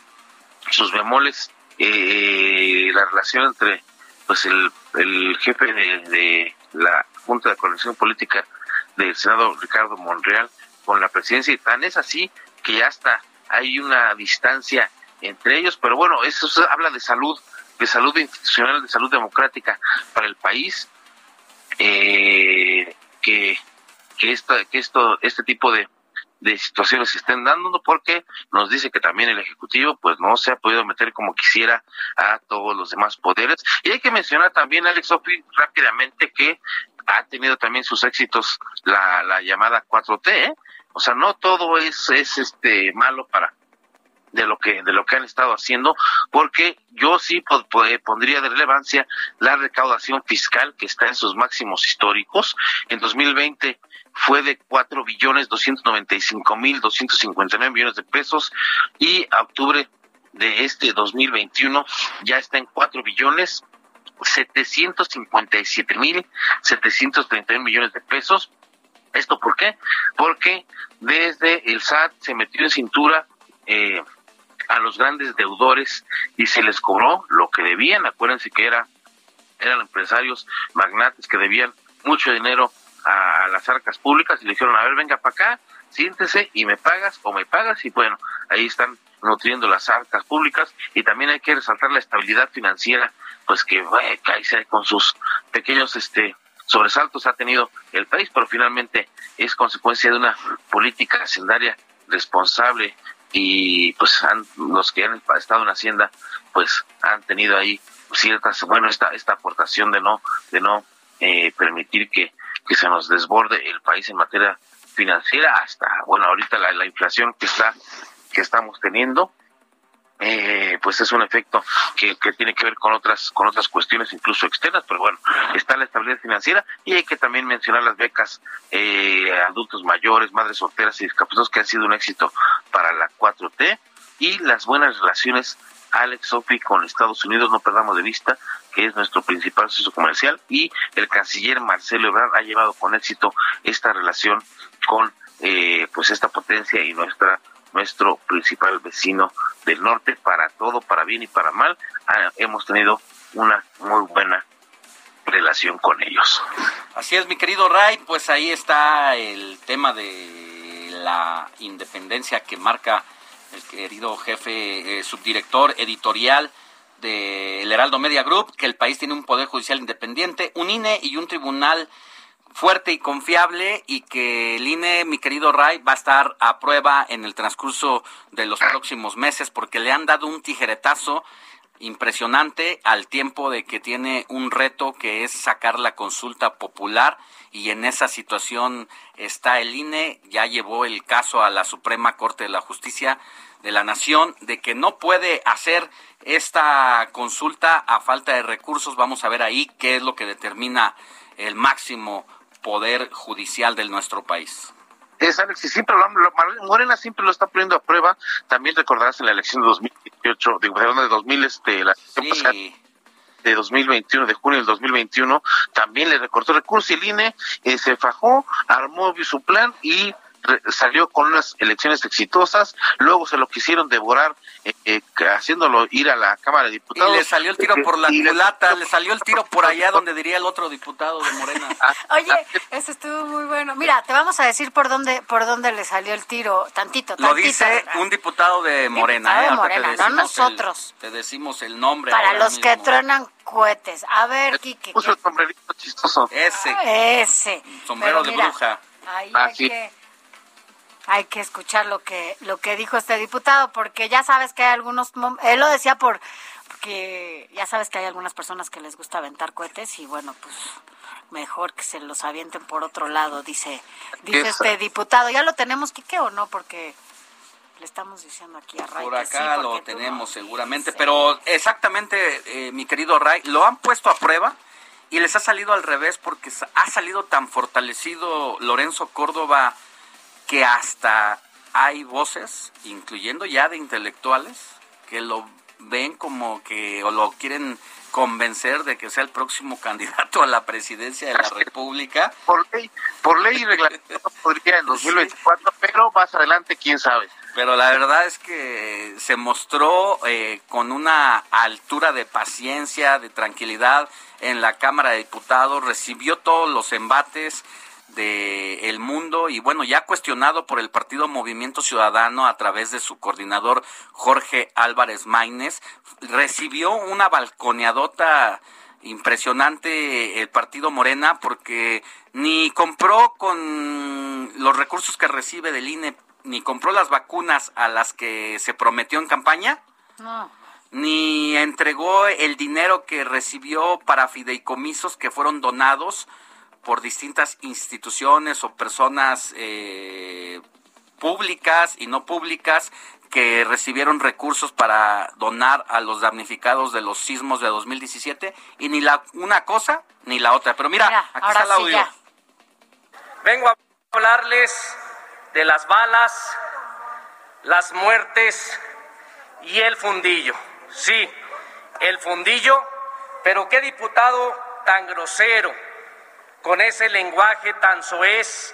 sus bemoles eh, la relación entre pues el, el jefe de, la Junta de Coordinación Política del Senado, Ricardo Monreal, con la presidencia y tan es así que ya está, hay una distancia entre ellos, pero bueno, eso habla de salud, de salud institucional, de salud democrática para el país, eh, que que, esta, que esto, este tipo de, de situaciones se estén dando, porque nos dice que también el Ejecutivo pues no se ha podido meter como quisiera a todos los demás poderes. Y hay que mencionar también, Alex Sofi, rápidamente que ha tenido también sus éxitos la, la llamada 4T, ¿eh? o sea, no todo es, es este malo para de lo que de lo que han estado haciendo porque yo sí pondría de relevancia la recaudación fiscal que está en sus máximos históricos en 2020 fue de cuatro billones doscientos noventa y cinco mil doscientos cincuenta nueve millones de pesos y a octubre de este 2021 ya está en cuatro billones setecientos cincuenta y siete mil setecientos treinta millones de pesos ¿Esto por qué? Porque desde el SAT se metió en cintura eh, a los grandes deudores y se les cobró lo que debían. Acuérdense que era, eran empresarios magnates que debían mucho dinero a, las arcas públicas y le dijeron, a ver, venga para acá, siéntese y me pagas o me pagas y bueno, ahí están nutriendo las arcas públicas y también hay que resaltar la estabilidad financiera, pues que bueno, con sus pequeños este sobresaltos ha tenido el país, pero finalmente es consecuencia de una política hacendaria responsable y pues han, los que han estado en Hacienda pues han tenido ahí ciertas bueno esta esta aportación de no de no eh, permitir que, que se nos desborde el país en materia financiera hasta bueno ahorita la, la inflación que está que estamos teniendo eh, pues es un efecto que, que, tiene que ver con otras con otras cuestiones incluso externas pero bueno está la estabilidad financiera y hay que también mencionar las becas eh, adultos mayores madres solteras y discapacitados que han sido un éxito para la 4T y las buenas relaciones Alex Sophie con Estados Unidos. No perdamos de vista que es nuestro principal socio comercial y el canciller Marcelo Ebrard ha llevado con éxito esta relación con eh, pues esta potencia y nuestra nuestro principal vecino del norte, para todo, para bien y para mal, ah, hemos tenido una muy buena relación con ellos. Así es, mi querido Ray, pues ahí está el tema de la independencia que marca el querido jefe eh, subdirector editorial del Heraldo Media Group, que el país tiene un poder judicial independiente, un INE y un tribunal fuerte y confiable y que el INE, mi querido Ray, va a estar a prueba en el transcurso de los próximos meses porque le han dado un tijeretazo impresionante al tiempo de que tiene un reto que es sacar la consulta popular y en esa situación está el INE, ya llevó el caso a la Suprema Corte de la Justicia de la Nación de que no puede hacer esta consulta a falta de recursos. Vamos a ver ahí qué es lo que determina el máximo poder judicial de nuestro país. Es Alex, siempre lo, Morena siempre lo está poniendo a prueba. También recordarás en la elección de 2018, de, de 2000, este, la de 2021, de junio del 2021, también le recortó recursos y el INE eh, se fajó, armó su plan y salió con unas elecciones exitosas, luego se lo quisieron devorar eh, eh, haciéndolo ir a la Cámara de Diputados. Y le salió el tiro por la culata, le salió el tiro por allá donde diría el otro diputado de Morena. Ah, Oye, eso estuvo muy bueno. Mira, te vamos a decir por dónde por dónde le salió el tiro, tantito, tantito. Lo dice un diputado de Morena, ¿eh? Morena, no nosotros. te decimos el nombre. Para los que truenan cohetes. A ver, Kike. Puso el sombrerito chistoso. Ese. Ese. Sombrero de bruja. Ahí ah, que hay que escuchar lo que lo que dijo este diputado porque ya sabes que hay algunos él lo decía por porque ya sabes que hay algunas personas que les gusta aventar cohetes y bueno pues mejor que se los avienten por otro lado dice dice este diputado. Ya lo tenemos Quique o no porque le estamos diciendo aquí a Ray por acá lo tenemos seguramente pero exactamente eh, mi querido Ray lo han puesto a prueba y les ha salido al revés porque ha salido tan fortalecido Lorenzo Córdoba que hasta hay voces, incluyendo ya de intelectuales, que lo ven como que o lo quieren convencer de que sea el próximo [laughs] candidato a la presidencia de la República. Por ley, por ley y [laughs] reglamento podría en 2024, pero más adelante quién sabe. Pero la verdad es que se mostró eh, con una altura de paciencia, de tranquilidad en la Cámara de Diputados, recibió todos los embates, de El Mundo y bueno, ya cuestionado por el partido Movimiento Ciudadano a través de su coordinador Jorge Álvarez Maínez, recibió una balconeadota impresionante el partido Morena porque ni compró con los recursos que recibe del INE ni compró las vacunas a las que se prometió en campaña, ni entregó el dinero que recibió para fideicomisos que fueron donados por distintas instituciones o personas eh, públicas y no públicas que recibieron recursos para donar a los damnificados de los sismos de 2017 y ni la una cosa ni la otra. Pero mira, aquí está el audio. Vengo a hablarles de las balas, las muertes y el fundillo. Sí, el fundillo, pero qué diputado tan grosero, con ese lenguaje tan soez,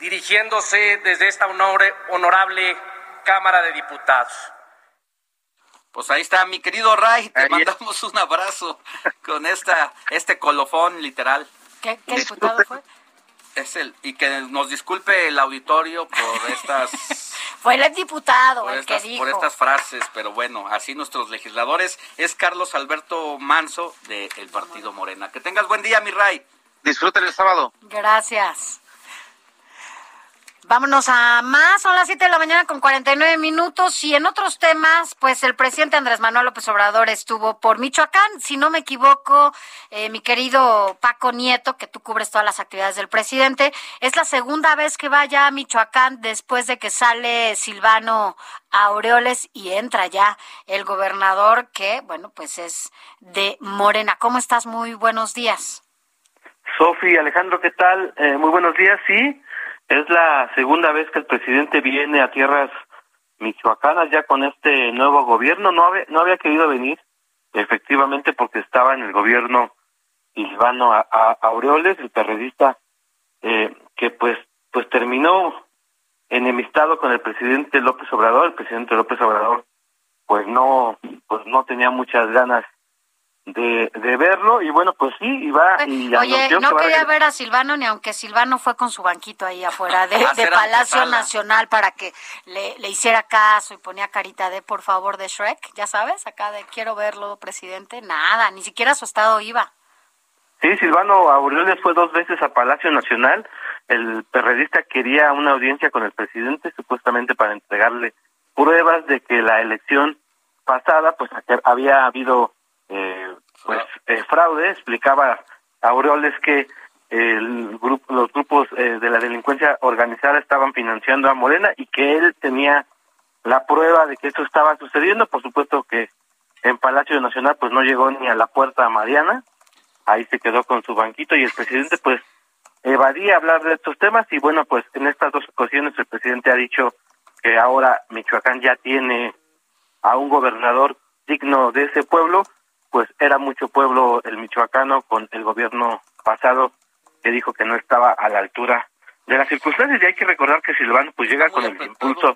dirigiéndose desde esta honorable Cámara de Diputados. Pues ahí está, mi querido Ray, te mandamos un abrazo con esta este colofón literal. ¿Qué, diputado fue? Es el, y que nos disculpe el auditorio por estas... [laughs] fue el diputado el que dijo. Por estas frases, pero bueno, así nuestros legisladores. Es Carlos Alberto Manso del Partido Morena. Que tengas buen día, mi Ray. Disfruten el sábado. Gracias. Vámonos a más, son las 7 de la mañana con 49 minutos y en otros temas, pues el presidente Andrés Manuel López Obrador estuvo por Michoacán, si no me equivoco, eh, mi querido Paco Nieto, que tú cubres todas las actividades del presidente, es la segunda vez que vaya a Michoacán después de que sale Silvano Aureoles y entra ya el gobernador que, bueno, pues es de Morena. ¿Cómo estás? Muy buenos días. Sofi, Alejandro, ¿qué tal? Eh, muy buenos días, sí. Es la segunda vez que el presidente viene a tierras michoacanas ya con este nuevo gobierno. No había, no había querido venir, efectivamente, porque estaba en el gobierno Silvano Aureoles, el periodista eh, que pues, pues terminó enemistado con el presidente López Obrador. El presidente López Obrador pues no, pues no tenía muchas ganas de, de verlo y bueno pues sí iba y oye no quería ver a Silvano ni aunque Silvano fue con su banquito ahí afuera de, [laughs] Palacio Nacional para que le, le, hiciera caso y ponía carita de por favor de Shrek ya sabes acá de quiero verlo presidente nada ni siquiera su estado iba. Sí Silvano Aureoles fue dos veces a Palacio Nacional. El periodista quería una audiencia con el presidente supuestamente para entregarle pruebas de que la elección pasada pues había habido eh, pues eh, fraude, explicaba Aureoles que el grupo, los grupos eh, de la delincuencia organizada estaban financiando a Morena y que él tenía la prueba de que esto estaba sucediendo. Por supuesto que en Palacio Nacional pues no llegó ni a la puerta Mariana, ahí se quedó con su banquito y el presidente pues evadía hablar de estos temas. Y bueno pues en estas dos ocasiones el presidente ha dicho que ahora Michoacán ya tiene a un gobernador digno de ese pueblo pues era mucho pueblo el michoacano con el gobierno pasado que dijo que no estaba a la altura de las circunstancias. Y hay que recordar que Silvano pues llega con el impulso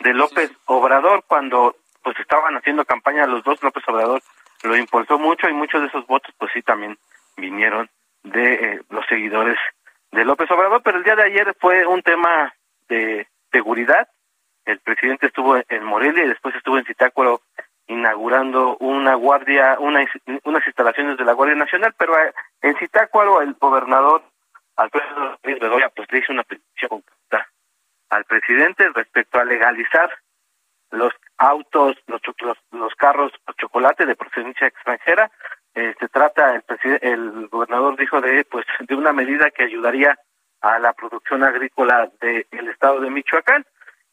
de López Obrador cuando pues estaban haciendo campaña los dos López Obrador lo impulsó mucho y muchos de esos votos pues sí también vinieron de eh, los seguidores de López Obrador. Pero el día de ayer fue un tema de seguridad. El presidente estuvo en Morelia y después estuvo en Zitácuaro inaugurando una guardia, unas instalaciones de la Guardia Nacional, pero eh, en Zitácuaro el gobernador Alfredo Bedoya pues le hizo una petición al presidente respecto a legalizar los autos, los, los, carros chocolate de procedencia extranjera. Eh, se trata, el, el gobernador dijo de pues de una medida que ayudaría a la producción agrícola del estado de Michoacán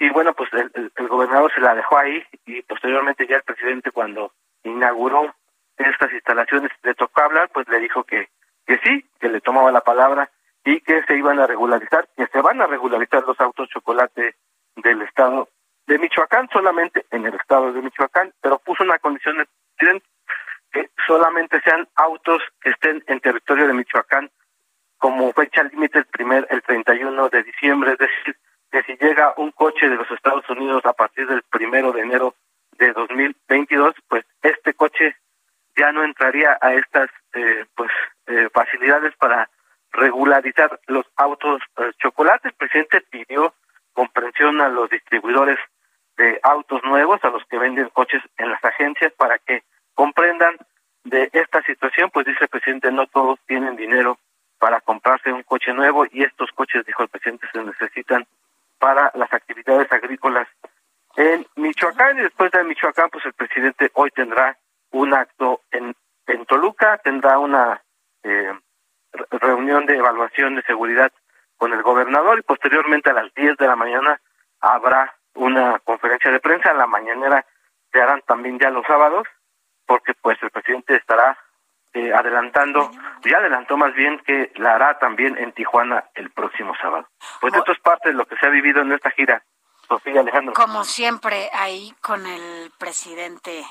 y bueno, pues el, gobernador se la dejó ahí y posteriormente ya el presidente cuando inauguró estas instalaciones le tocó hablar, pues le dijo que, que sí, que le tomaba la palabra y que se iban a regularizar, que se van a regularizar los autos chocolate del estado de Michoacán, solamente en el estado de Michoacán, pero puso una condición de que solamente sean autos que estén en territorio de Michoacán como fecha límite el primer el 31 de diciembre, es decir, que si llega un coche de los Estados Unidos a partir del primero de enero de 2022, pues este coche ya no entraría a estas eh, pues eh, facilidades para regularizar los autos eh, chocolate. El presidente pidió comprensión a los distribuidores de autos nuevos, a los que venden coches en las agencias, para que comprendan de esta situación, pues dice el presidente, no todos tienen dinero para comprarse un coche nuevo y estos coches, dijo el presidente, se necesitan para las actividades agrícolas en Michoacán. Y después de Michoacán pues el presidente hoy tendrá un acto en, en Toluca, tendrá una eh, reunión de evaluación de seguridad con el gobernador y posteriormente a las 10 de la mañana habrá una conferencia de prensa, la mañanera se harán también ya los sábados porque pues el presidente estará eh, adelantando, ya adelantó más bien que la hará también en Tijuana el próximo sábado. Pues esto es parte de lo que se ha vivido en esta gira, Sofía Alejandro. Como siempre, ahí con el presidente,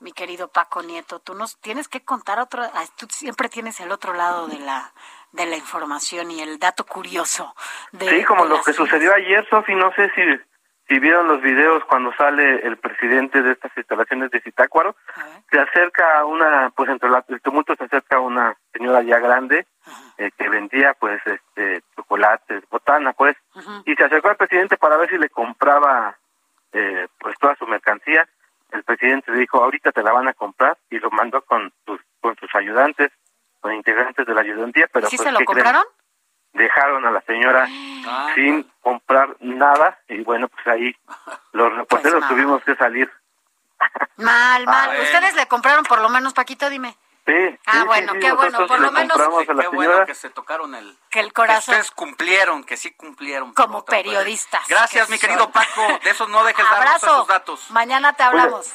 mi querido Paco Nieto, tú nos tienes que contar otro, tú siempre tienes el otro lado de la de la información y el dato curioso. De, sí, como lo que sucedió ayer, Sofi, no sé si si vieron los videos cuando sale el presidente de estas instalaciones de Zitácuaro, se acerca a una, pues entre el tumulto se acerca a una señora ya grande eh, que vendía pues este chocolates, botana pues, y se acercó al presidente para ver si le compraba eh, pues toda su mercancía. El presidente dijo, ahorita te la van a comprar y lo mandó con sus, con sus ayudantes, con integrantes de la ayudantía, pero... ¿Sí pues, se lo compraron? Dejaron a la señora sin comprar nada y bueno, pues ahí los reporteros mal. tuvimos que salir. Mal, mal. ¿Ustedes le compraron por lo menos, Paquito? Dime. Sí. Ah, sí, bueno, sí, qué bueno, por lo menos- la Qué bueno que se tocaron el... Que el corazón. Ustedes cumplieron, que sí cumplieron. Como periodistas. Gracias, que mi querido. Paco. De esos no dejes darnos Abrazo. esos datos. Mañana te hablamos.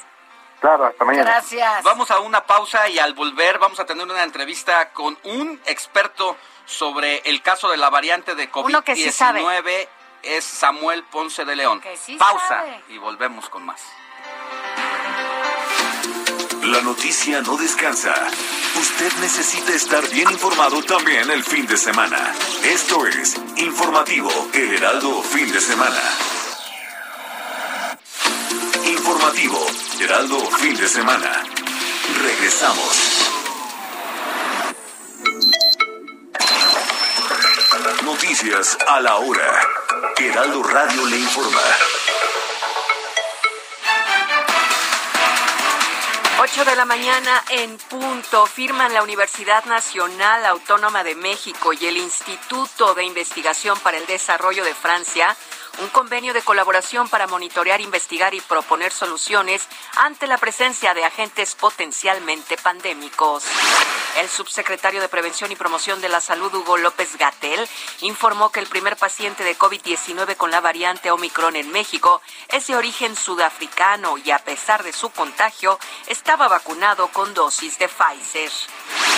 Claro, hasta mañana. Gracias. Vamos a una pausa y al volver vamos a tener una entrevista con un experto sobre el caso de la variante de Uno que sí sabe. COVID-19. Es Samuel Ponce de León. Que sí pausa sabe. y volvemos con más. La noticia no descansa. Usted necesita estar bien informado también el fin de semana. Esto es Informativo El Heraldo Fin de Semana. Informativo Heraldo Fin de Semana. Regresamos. Noticias a la hora. Heraldo Radio le informa. 8 de la mañana en punto firman la Universidad Nacional Autónoma de México y el Instituto de Investigación para el Desarrollo de Francia un convenio de colaboración para monitorear, investigar y proponer soluciones ante la presencia de agentes potencialmente pandémicos. El subsecretario de Prevención y Promoción de la Salud, Hugo López Gatel, informó que el primer paciente de COVID-19 con la variante Omicron en México es de origen sudafricano y a pesar de su contagio estaba vacunado con dosis de Pfizer.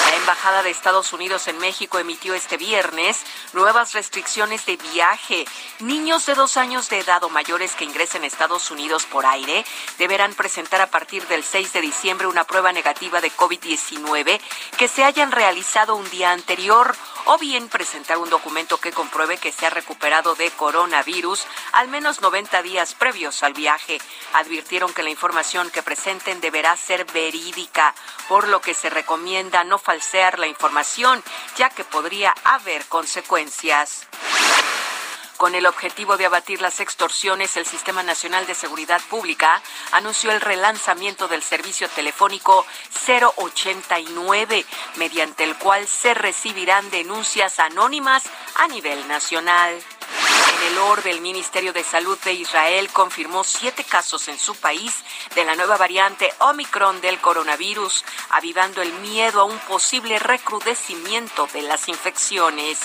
La Embajada de Estados Unidos en México emitió este viernes nuevas restricciones de viaje. Niños de dos años de edad o mayores que ingresen a Estados Unidos por aire deberán presentar a partir del 6 de diciembre una prueba negativa de COVID-19 que se hayan realizado un día anterior o bien presentar un documento que compruebe que se ha recuperado de coronavirus al menos 90 días previos al viaje. Advirtieron que la información que presenten deberá ser verídica, por lo que se recomienda no falsear la información, ya que podría haber consecuencias. Con el objetivo de abatir las extorsiones, el Sistema Nacional de Seguridad Pública anunció el relanzamiento del servicio telefónico 089, mediante el cual se recibirán denuncias anónimas a nivel nacional. En el orbe, el Ministerio de Salud de Israel confirmó siete casos en su país de la nueva variante Omicron del coronavirus, avivando el miedo a un posible recrudecimiento de las infecciones.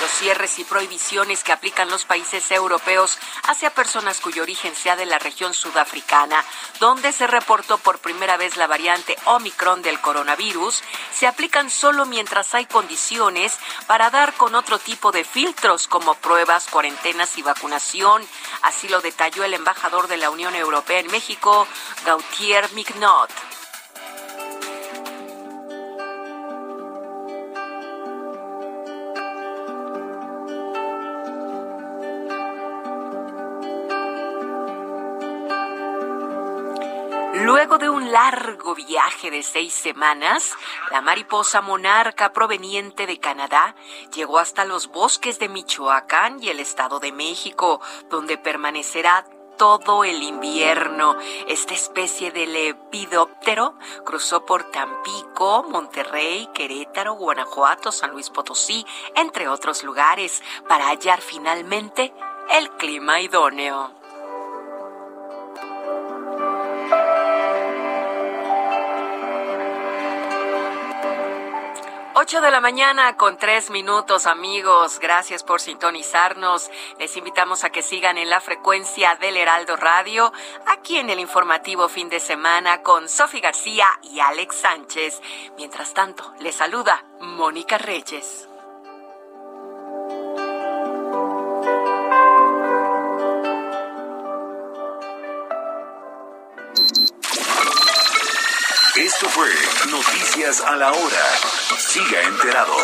Los cierres y prohibiciones que aplican los países europeos hacia personas cuyo origen sea de la región sudafricana, donde se reportó por primera vez la variante Omicron del coronavirus, se aplican solo mientras hay condiciones para dar con otro tipo de filtros como pruebas, cuarentenas y vacunación. Así lo detalló el embajador de la Unión Europea en México, Gautier Mignot. Largo viaje de seis semanas, la mariposa monarca proveniente de Canadá llegó hasta los bosques de Michoacán y el Estado de México, donde permanecerá todo el invierno. Esta especie de lepidóptero cruzó por Tampico, Monterrey, Querétaro, Guanajuato, San Luis Potosí, entre otros lugares, para hallar finalmente el clima idóneo. 8 de la mañana con tres minutos, amigos. Gracias por sintonizarnos. Les invitamos a que sigan en la frecuencia del Heraldo Radio, aquí en el informativo fin de semana con Sofi García y Alex Sánchez. Mientras tanto, les saluda Mónica Reyes. Noticias a la Hora. Siga enterado.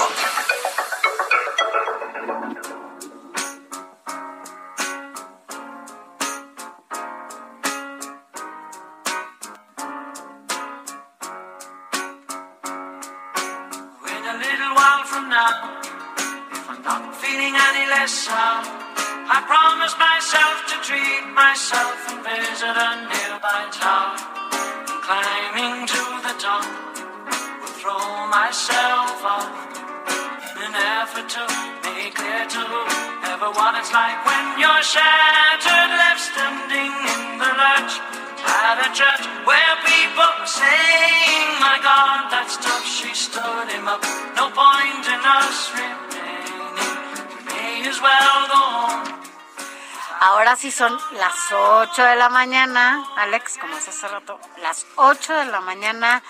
Sí son las 8 de la mañana, Alex, como hace hace rato, las 8 de la mañana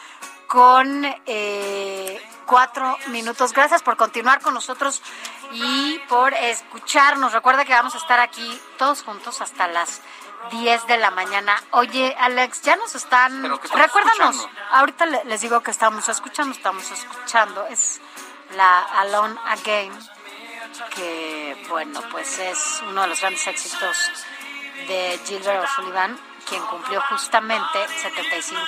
con eh, cuatro minutos. Gracias por continuar con nosotros y por escucharnos. Recuerda que vamos a estar aquí todos juntos hasta las 10 de la mañana. Oye, Alex, ya nos están... ¿Pero qué estamos Recuérdanos, escuchando? ahorita le- les digo que estamos escuchando, estamos escuchando. Es la Alone Again, que, bueno, pues es uno de los grandes éxitos de Gilbert O'Sullivan, quien cumplió justamente 75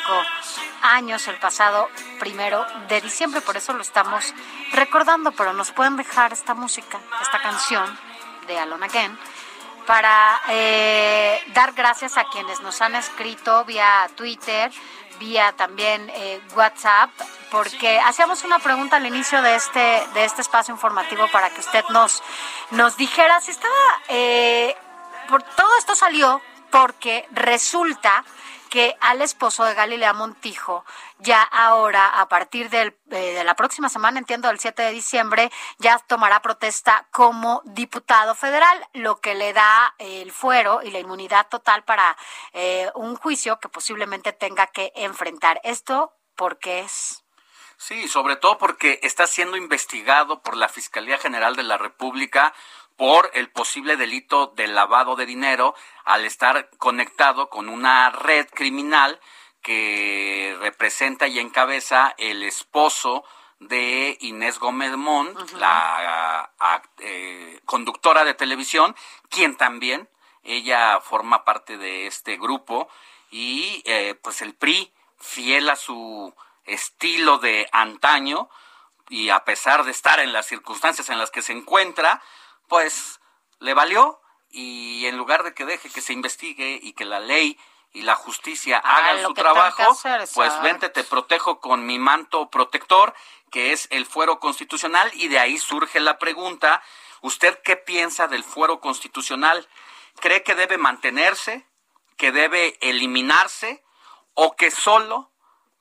años el pasado primero de diciembre, por eso lo estamos recordando, pero nos pueden dejar esta música, esta canción de Alone Again, para eh, dar gracias a quienes nos han escrito vía Twitter, vía también eh, WhatsApp, porque hacíamos una pregunta al inicio de este, de este espacio informativo para que usted nos, nos dijera si estaba... eh, por, todo esto salió porque resulta que al esposo de Galilea Montijo, ya ahora, a partir del, eh, de la próxima semana, entiendo, del 7 de diciembre, ya tomará protesta como diputado federal, lo que le da eh, el fuero y la inmunidad total para eh, un juicio que posiblemente tenga que enfrentar. Esto porque es... Sí, sobre todo porque está siendo investigado por la Fiscalía General de la República por el posible delito de lavado de dinero al estar conectado con una red criminal que representa y encabeza el esposo de Inés Gómez Montt, la eh, conductora de televisión, quien también, ella forma parte de este grupo y eh, pues el PRI, fiel a su estilo de antaño y a pesar de estar en las circunstancias en las que se encuentra, pues le valió y en lugar de que deje que se investigue y que la ley y la justicia hagan lo su trabajo, hacer, pues vente, te protejo con mi manto protector, que es el fuero constitucional, y de ahí surge la pregunta, ¿usted qué piensa del fuero constitucional? ¿Cree que debe mantenerse, que debe eliminarse o que solo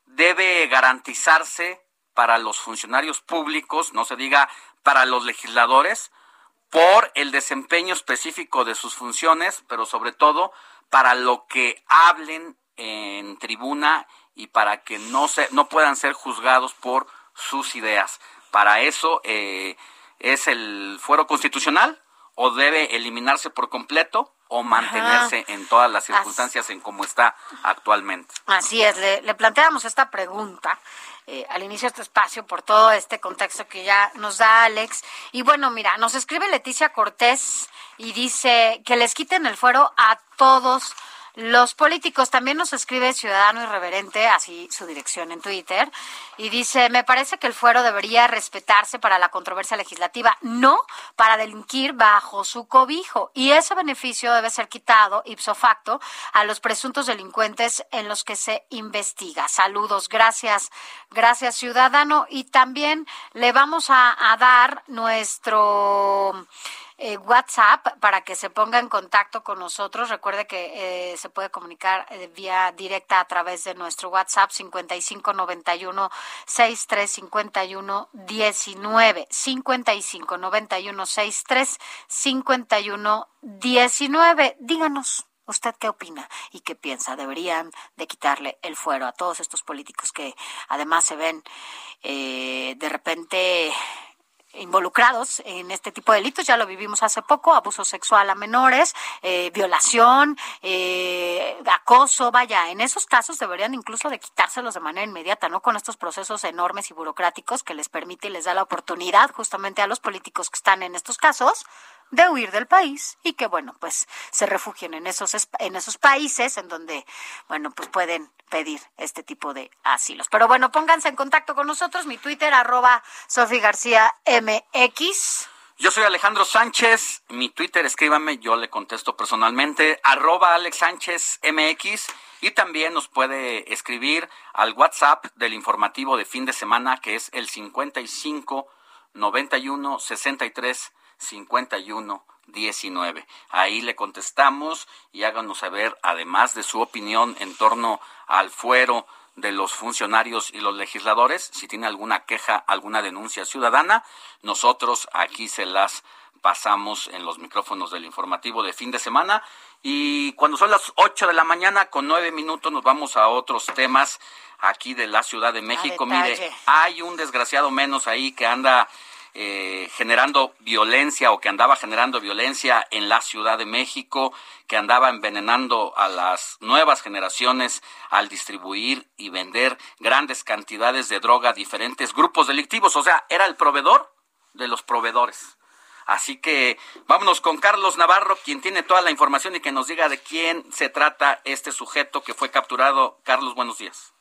debe garantizarse para los funcionarios públicos, no se diga para los legisladores, por el desempeño específico de sus funciones, pero sobre todo para lo que hablen en tribuna y para que no se no puedan ser juzgados por sus ideas. Para eso eh, es el fuero constitucional o debe eliminarse por completo o mantenerse en todas las Así- circunstancias en como está actualmente. Así es, le, le planteamos esta pregunta eh, al inicio de este espacio por todo este contexto que ya nos da Alex. Y bueno, mira, nos escribe Leticia Cortés y dice que les quiten el fuero a todos los políticos. También nos escribe Ciudadano Irreverente, así su dirección en Twitter, y dice, me parece que el fuero debería respetarse para la controversia legislativa, no para delinquir bajo su cobijo. Y ese beneficio debe ser quitado ipso facto a los presuntos delincuentes en los que se investiga. Saludos, gracias, gracias Ciudadano. Y también le vamos a, dar nuestro eh, WhatsApp para que se ponga en contacto con nosotros. Recuerde que eh, se puede comunicar eh, vía directa a través de nuestro WhatsApp 5591 6351 19 5591 63 51 19. Díganos ¿Usted qué opina y qué piensa? ¿Deberían de quitarle el fuero a todos estos políticos que además se ven eh, de repente involucrados en este tipo de delitos, ya lo vivimos hace poco, abuso sexual a menores, eh, violación, eh, acoso, vaya, en esos casos deberían incluso de quitárselos de manera inmediata, ¿no? Con estos procesos enormes y burocráticos que les permite y les da la oportunidad justamente a los políticos que están en estos casos de huir del país y que bueno pues se refugien en esos en esos países en donde bueno pues pueden pedir este tipo de asilos. Pero bueno pónganse en contacto con nosotros. Mi twitter arroba Sofi García MX yo soy Alejandro Sánchez, mi Twitter, escríbame, yo le contesto personalmente, arroba Alex Sánchez MX, y también nos puede escribir al WhatsApp del informativo de fin de semana, que es el 55 91 63 5119. Ahí le contestamos y háganos saber, además de su opinión en torno al fuero de los funcionarios y los legisladores, si tiene alguna queja, alguna denuncia ciudadana, nosotros aquí se las pasamos en los micrófonos del informativo de fin de semana y cuando son las 8 de la mañana con nueve minutos nos vamos a otros temas aquí de la Ciudad de México. Mire, hay un desgraciado menos ahí que anda eh, generando violencia o que andaba generando violencia en la Ciudad de México, que andaba envenenando a las nuevas generaciones al distribuir y vender grandes cantidades de droga a diferentes grupos delictivos. O sea, era el proveedor de los proveedores. Así que vámonos con Carlos Navarro, quien tiene toda la información y que nos diga de quién se trata este sujeto que fue capturado. Carlos, buenos días.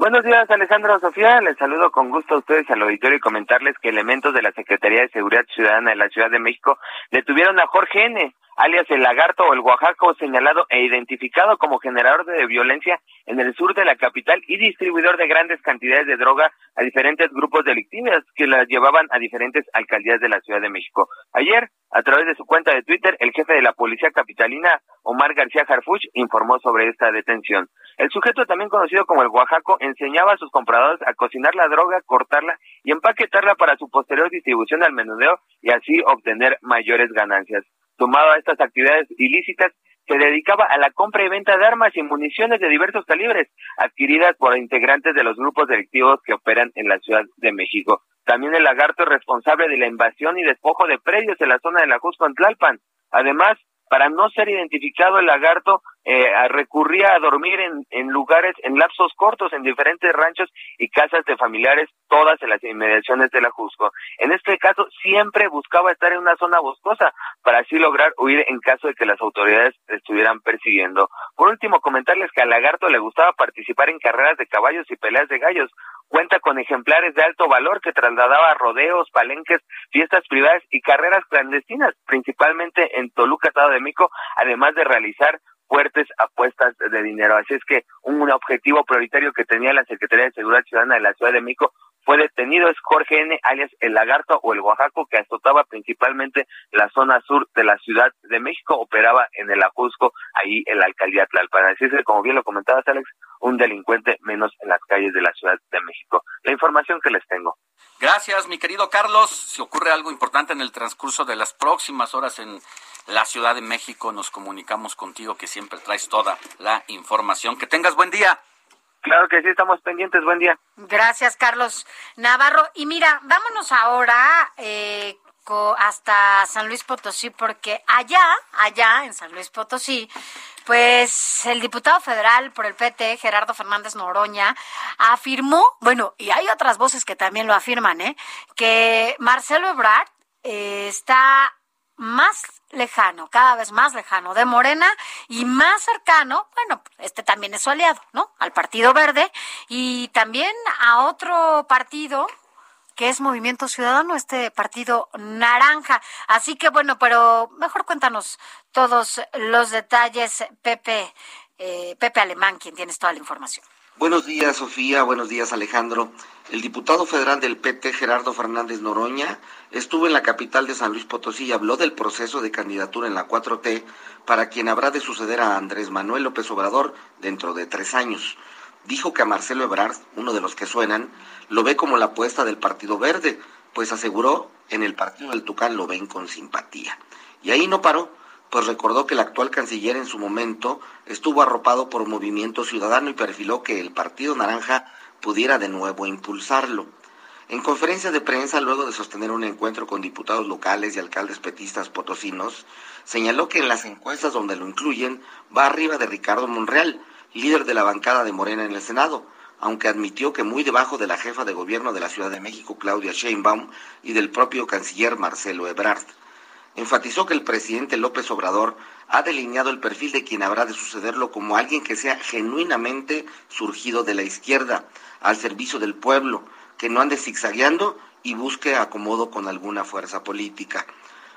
Buenos días, Alejandro Sofía. Les saludo con gusto a ustedes al auditorio y comentarles que elementos de la Secretaría de Seguridad Ciudadana de la Ciudad de México detuvieron a Jorge N., alias el lagarto o el Oaxaco, señalado e identificado como generador de violencia en el sur de la capital y distribuidor de grandes cantidades de droga a diferentes grupos delictivos que las llevaban a diferentes alcaldías de la Ciudad de México. Ayer, a través de su cuenta de Twitter, el jefe de la policía capitalina, Omar García Harfuch, informó sobre esta detención. El sujeto, también conocido como el Oaxaco, enseñaba a sus compradores a cocinar la droga, cortarla y empaquetarla para su posterior distribución al menudeo y así obtener mayores ganancias. Sumado a estas actividades ilícitas, se dedicaba a la compra y venta de armas y municiones de diversos calibres, adquiridas por integrantes de los grupos delictivos que operan en la Ciudad de México. También el lagarto es responsable de la invasión y despojo de predios en la zona de la Jusco en Tlalpan. Además, para no ser identificado el lagarto eh, recurría a dormir en, en, lugares, en lapsos cortos, en diferentes ranchos y casas de familiares, todas en las inmediaciones de la Jusco. En este caso, siempre buscaba estar en una zona boscosa para así lograr huir en caso de que las autoridades estuvieran persiguiendo. Por último, comentarles que al lagarto le gustaba participar en carreras de caballos y peleas de gallos. Cuenta con ejemplares de alto valor que trasladaba rodeos, palenques, fiestas privadas y carreras clandestinas, principalmente en Toluca, Estado de México, además de realizar fuertes apuestas de dinero. Así es que un objetivo prioritario que tenía la Secretaría de Seguridad Ciudadana de la Ciudad de México fue detenido es Jorge N., alias el Lagarto o el Oaxaco, que azotaba principalmente la zona sur de la Ciudad de México, operaba en el Ajusco, ahí en la alcaldía Tlalpan. Así es como bien lo comentabas, Alex, un delincuente menos en las calles de la Ciudad de México. La información que les tengo. Gracias, mi querido Carlos. Si ocurre algo importante en el transcurso de las próximas horas en la Ciudad de México, nos comunicamos contigo, que siempre traes toda la información. Que tengas buen día. Claro que sí, estamos pendientes. Buen día. Gracias, Carlos Navarro. Y mira, vámonos ahora eh, hasta San Luis Potosí, porque allá, allá en San Luis Potosí, pues el diputado federal por el PT, Gerardo Fernández Noroña, afirmó, bueno, y hay otras voces que también lo afirman, ¿eh? que Marcelo Ebrard eh, está más lejano, cada vez más lejano de Morena y más cercano, bueno, este también es su aliado, ¿no? Al Partido Verde y también a otro partido que es Movimiento Ciudadano, este partido naranja. Así que bueno, pero mejor cuéntanos todos los detalles, Pepe, eh, Pepe Alemán, quien tienes toda la información. Buenos días, Sofía. Buenos días, Alejandro. El diputado federal del PT, Gerardo Fernández Noroña, estuvo en la capital de San Luis Potosí y habló del proceso de candidatura en la 4T para quien habrá de suceder a Andrés Manuel López Obrador dentro de tres años. Dijo que a Marcelo Ebrard, uno de los que suenan, lo ve como la apuesta del Partido Verde, pues aseguró en el partido del Tucán lo ven con simpatía. Y ahí no paró, pues recordó que el actual canciller en su momento estuvo arropado por Movimiento Ciudadano y perfiló que el Partido Naranja pudiera de nuevo impulsarlo. En conferencia de prensa, luego de sostener un encuentro con diputados locales y alcaldes petistas potosinos, señaló que en las encuestas donde lo incluyen va arriba de Ricardo Monreal, líder de la bancada de Morena en el Senado, aunque admitió que muy debajo de la jefa de gobierno de la Ciudad de México, Claudia Sheinbaum, y del propio canciller Marcelo Ebrard. Enfatizó que el presidente López Obrador ha delineado el perfil de quien habrá de sucederlo como alguien que sea genuinamente surgido de la izquierda, al servicio del pueblo, que no ande zigzagueando y busque acomodo con alguna fuerza política.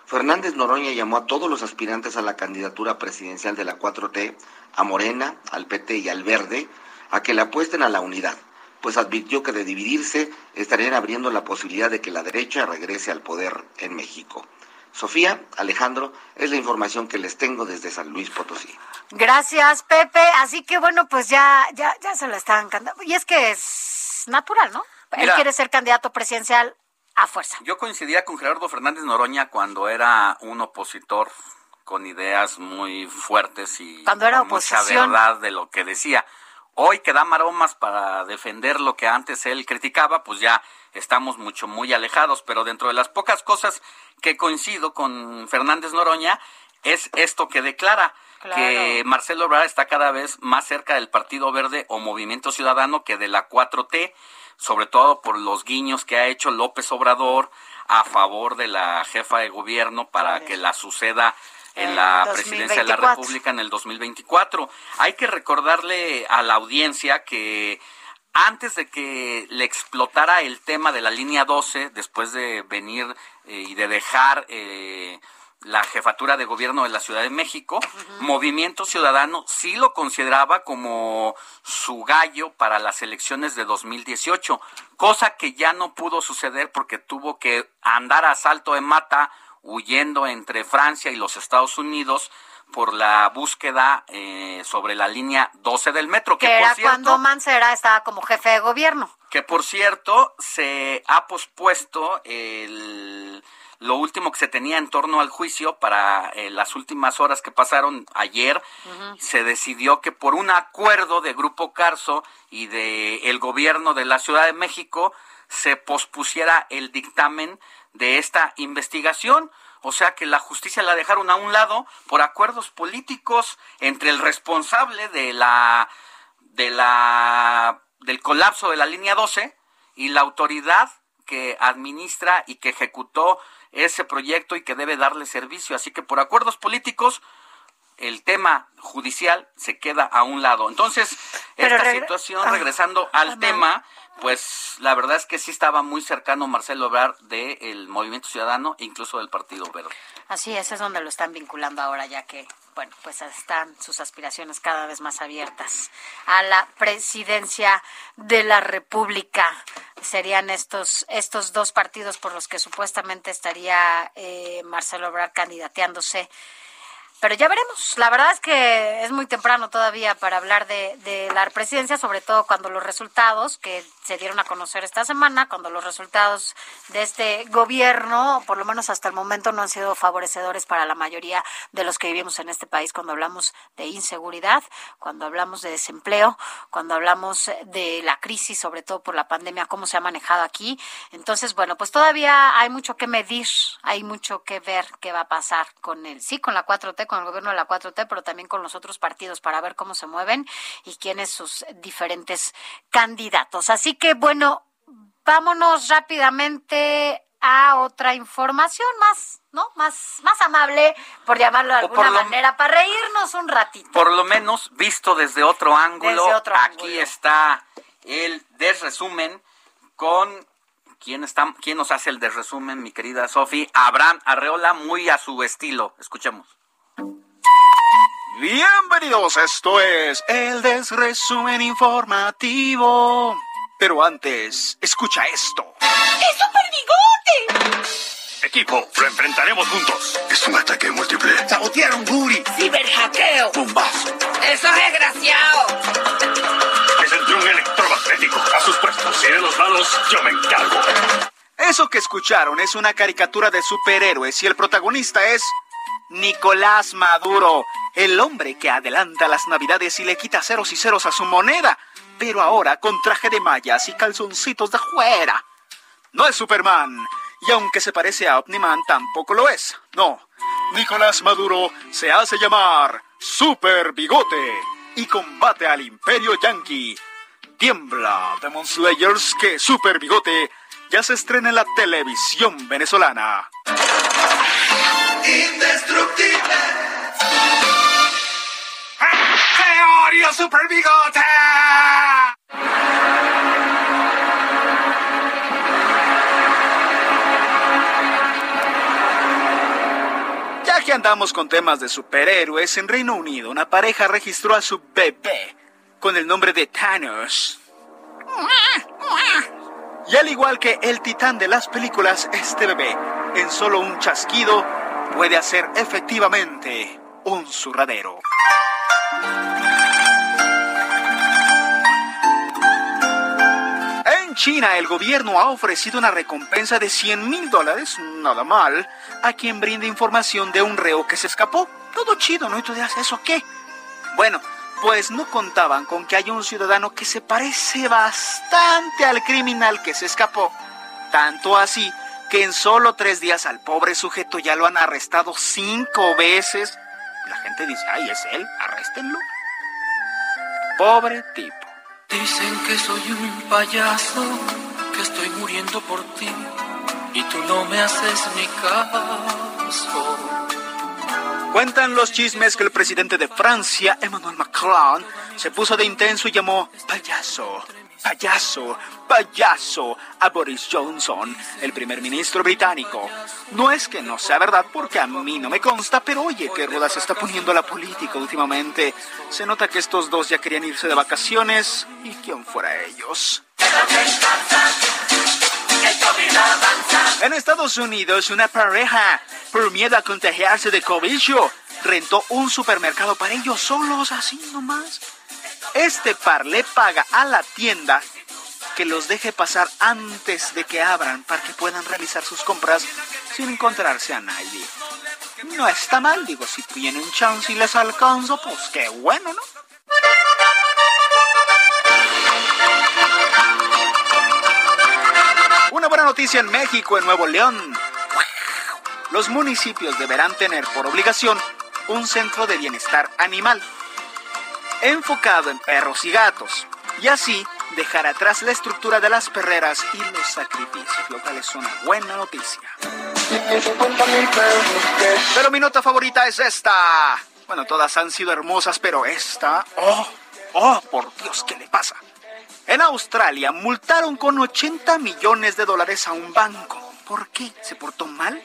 Fernández Noroña llamó a todos los aspirantes a la candidatura presidencial de la 4T, a Morena, al PT y al Verde, a que le apuesten a la unidad, pues advirtió que de dividirse estarían abriendo la posibilidad de que la derecha regrese al poder en México. Sofía, Alejandro, es la información que les tengo desde San Luis Potosí. Gracias, Pepe. Así que bueno, pues ya, ya, ya se lo están cantando. Y es que es natural, ¿no? Él quiere ser candidato presidencial a fuerza. Yo coincidía con Gerardo Fernández Noroña cuando era un opositor con ideas muy fuertes y cuando era con mucha verdad de lo que decía. Hoy que da maromas para defender lo que antes él criticaba, pues ya estamos mucho, muy alejados. Pero dentro de las pocas cosas que coincido con Fernández Noroña es esto que declara. que Marcelo Ebrard está cada vez más cerca del Partido Verde o Movimiento Ciudadano que de la 4T, sobre todo por los guiños que ha hecho López Obrador a favor de la jefa de gobierno para que la suceda en la presidencia de la República en el 2024. Hay que recordarle a la audiencia que antes de que le explotara el tema de la línea 12, después de venir eh, y de dejar eh, la jefatura de gobierno de la Ciudad de México, Movimiento Ciudadano sí lo consideraba como su gallo para las elecciones de 2018, cosa que ya no pudo suceder porque tuvo que andar a salto de mata huyendo entre Francia y los Estados Unidos por la búsqueda eh, sobre la línea 12 del metro. Que, era cuando Mancera estaba como jefe de gobierno. Que por cierto, se ha pospuesto el, lo último que se tenía en torno al juicio para eh, las últimas horas que pasaron ayer. Se decidió que por un acuerdo de Grupo Carso y de el gobierno de la Ciudad de México se pospusiera el dictamen de esta investigación. O sea que la justicia la dejaron a un lado por acuerdos políticos entre el responsable de la de la del colapso de la línea 12 y la autoridad que administra y que ejecutó ese proyecto y que debe darle servicio. Así que por acuerdos políticos el tema judicial se queda a un lado. Entonces, esta situación, ah, regresando al tema, pues la verdad es que sí estaba muy cercano Marcelo Obrar del Movimiento Ciudadano, incluso del Partido Verde. Así es, es donde lo están vinculando ahora, ya que, bueno, pues están sus aspiraciones cada vez más abiertas a la presidencia de la República. Serían estos, estos dos partidos por los que supuestamente estaría eh, Marcelo Obrar candidateándose pero ya veremos. La verdad es que es muy temprano todavía para hablar de, de, la presidencia, sobre todo cuando los resultados que se dieron a conocer esta semana, cuando los resultados de este gobierno, por lo menos hasta el momento, no han sido favorecedores para la mayoría de los que vivimos en este país cuando hablamos de inseguridad, cuando hablamos de desempleo, cuando hablamos de la crisis, sobre todo por la pandemia, cómo se ha manejado aquí. Entonces, bueno, pues todavía hay mucho que medir, hay mucho que ver qué va a pasar con el, sí, con la 4T, con el gobierno de la 4T, pero también con los otros partidos para ver cómo se mueven y quiénes sus diferentes candidatos. Así que bueno, vámonos rápidamente a otra información más, ¿no? Más, más amable, por llamarlo de alguna manera, para reírnos un ratito. Por lo menos visto desde otro ángulo, aquí está el desresumen con quién está, quién nos hace el desresumen, mi querida Sofi, Abraham Arreola, muy a su estilo. Escuchemos. Bienvenidos, esto es el desresumen informativo. Pero antes, escucha esto. ¡Es Super Bigote! Equipo, lo enfrentaremos juntos. Es un ataque múltiple. Sabotearon Guri. ¡Ciberhackeo! Bombazo. ¡Eso es desgraciado! Es el un electromagnético. A sus puestos y de los lados, yo me encargo. Eso que escucharon es una caricatura de superhéroes y el protagonista es Nicolás Maduro, el hombre que adelanta las navidades y le quita ceros y ceros a su moneda, pero ahora con traje de mallas y calzoncitos de fuera. No es Superman, y aunque se parece a Omniman, tampoco lo es. No, Nicolás Maduro se hace llamar Super Bigote y combate al Imperio Yankee. Tiembla Demon Slayers que Super Bigote ya se estrena en la televisión venezolana. ¡Indestructible! ¡Teoría Super Bigote! Ya que andamos con temas de superhéroes, en Reino Unido una pareja registró a su bebé con el nombre de Thanos. Y al igual que el titán de las películas, este bebé, en solo un chasquido, puede hacer efectivamente un zurradero. En China, el gobierno ha ofrecido una recompensa de 100 mil dólares, nada mal, a quien brinde información de un reo que se escapó. Todo chido, ¿no? Y tú dirás, ¿eso qué? Bueno, pues no contaban con que hay un ciudadano que se parece bastante al criminal que se escapó. Tanto así que en solo tres días al pobre sujeto ya lo han arrestado cinco veces. La gente dice, ay, es él, arréstenlo. Pobre tipo. Dicen que soy un payaso, que estoy muriendo por ti y tú no me haces ni caso. Cuentan los chismes que el presidente de Francia, Emmanuel Macron, se puso de intenso y llamó payaso, payaso, payaso a Boris Johnson, el primer ministro británico. No es que no sea verdad porque a mí no me consta, pero oye, qué ruda se está poniendo la política últimamente. Se nota que estos dos ya querían irse de vacaciones y quién fuera ellos. En Estados Unidos, una pareja, por miedo a contagiarse de COVID, rentó un supermercado para ellos solos, así nomás. Este par le paga a la tienda que los deje pasar antes de que abran para que puedan realizar sus compras sin encontrarse a nadie. No está mal, digo, si tienen chance y les alcanzo, pues qué bueno, ¿no? Una buena noticia en México, en Nuevo León. Los municipios deberán tener por obligación un centro de bienestar animal, enfocado en perros y gatos, y así dejar atrás la estructura de las perreras y los sacrificios, lo cual es una buena noticia. Pero mi nota favorita es esta. Bueno, todas han sido hermosas, pero esta... ¡Oh! ¡Oh, por Dios, ¿qué le pasa? En Australia multaron con 80 millones de dólares a un banco. ¿Por qué? ¿Se portó mal?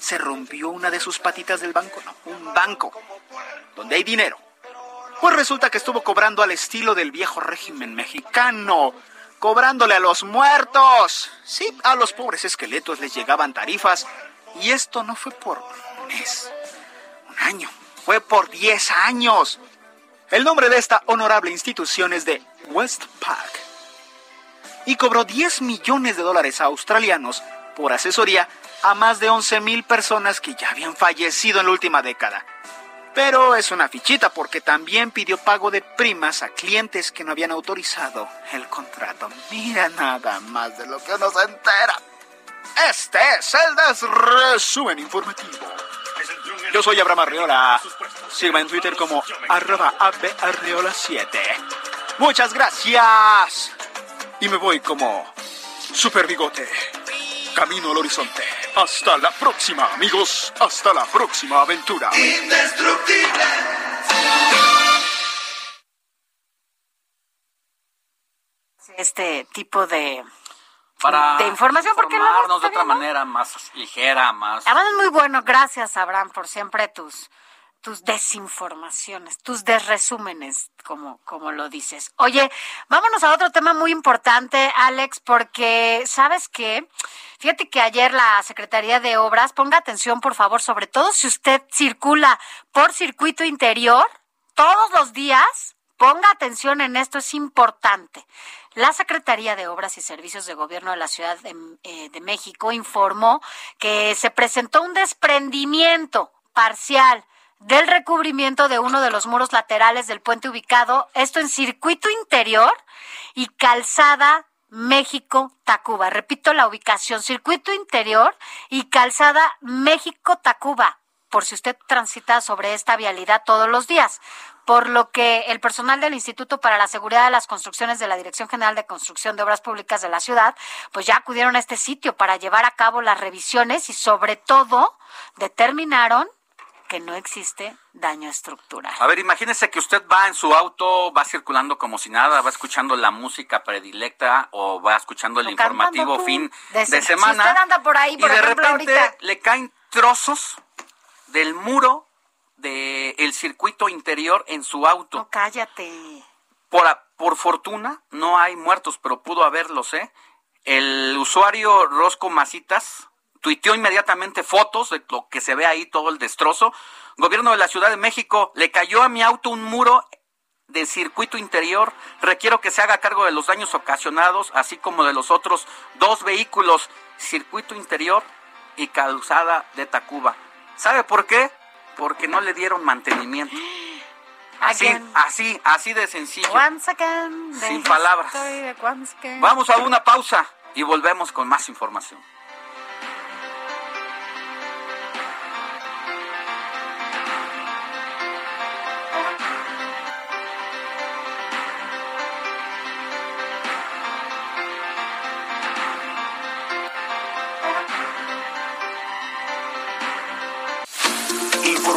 ¿Se rompió una de sus patitas del banco? No, un banco donde hay dinero. Pues resulta que estuvo cobrando al estilo del viejo régimen mexicano, cobrándole a los muertos. Sí, a los pobres esqueletos les llegaban tarifas. Y esto no fue por un mes, un año, fue por 10 años. El nombre de esta honorable institución es de Westpac. Y cobró 10 millones de dólares australianos por asesoría a más de 11 mil personas que ya habían fallecido en la última década. Pero es una fichita porque también pidió pago de primas a clientes que no habían autorizado el contrato. Mira nada más de lo que uno se entera. Este es el desresumen informativo. Yo soy Abraham Arriola. Sígueme en Twitter como arroba abarriola7. Muchas gracias. Y me voy como Super Bigote. Camino al horizonte. Hasta la próxima, amigos. Hasta la próxima aventura. Indestructible. Este tipo de, Para de información porque informarnos de otra manera más ligera, más... Además es muy bueno, gracias Abraham por siempre tus tus desinformaciones, tus desresúmenes, como, como lo dices. Oye, vámonos a otro tema muy importante, Alex, porque sabes qué, fíjate que ayer la Secretaría de Obras, ponga atención por favor, sobre todo si usted circula por circuito interior todos los días, ponga atención en esto, es importante. La Secretaría de Obras y Servicios de Gobierno de la Ciudad de, eh, de México informó que se presentó un desprendimiento parcial del recubrimiento de uno de los muros laterales del puente ubicado, esto en circuito interior y calzada México-Tacuba. Repito la ubicación, circuito interior y calzada México-Tacuba, por si usted transita sobre esta vialidad todos los días. Por lo que el personal del Instituto para la Seguridad de las Construcciones de la Dirección General de Construcción de Obras Públicas de la ciudad, pues ya acudieron a este sitio para llevar a cabo las revisiones y sobre todo determinaron que no existe daño estructural. A ver, imagínese que usted va en su auto, va circulando como si nada, va escuchando la música predilecta o va escuchando el informativo fin de, semana. Si usted anda por ahí, por y de repente ahorita. le caen trozos del muro del el circuito interior en su auto. No, cállate. Por, por fortuna, no hay muertos, pero pudo haberlos, ¿eh? El usuario Rosco Masitas tuiteó inmediatamente fotos de lo que se ve ahí, todo el destrozo. Gobierno de la Ciudad de México, le cayó a mi auto un muro de circuito interior. Requiero que se haga cargo de los daños ocasionados, así como de los otros dos vehículos, circuito interior y calzada de Tacuba. ¿Sabe por qué? Porque no le dieron mantenimiento. [gasps] Así, Again. así, así de sencillo. Once again, Sin palabras. once again. Vamos a una pausa y volvemos con más información.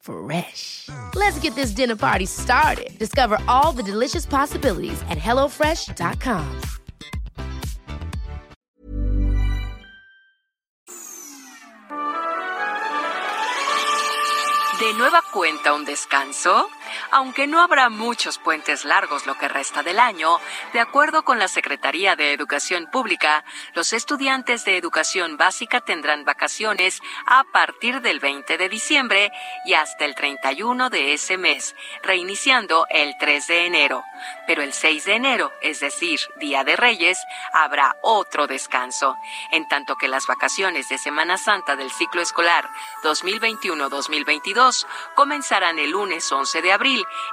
Fresh. Let's get this dinner party started. Discover all the delicious possibilities at hellofresh.com. De nueva cuenta un descanso, aunque no habrá muchos puentes largos lo que resta del año, de acuerdo con la Secretaría de Educación Pública, los estudiantes de educación básica tendrán vacaciones a partir del 20 de diciembre y hasta el 31 de ese mes, reiniciando el 3 de enero. Pero el 6 de enero, es decir, Día de Reyes, habrá otro descanso, en tanto que las vacaciones de Semana Santa del ciclo escolar 2021-2022 comenzarán el lunes 11 de abril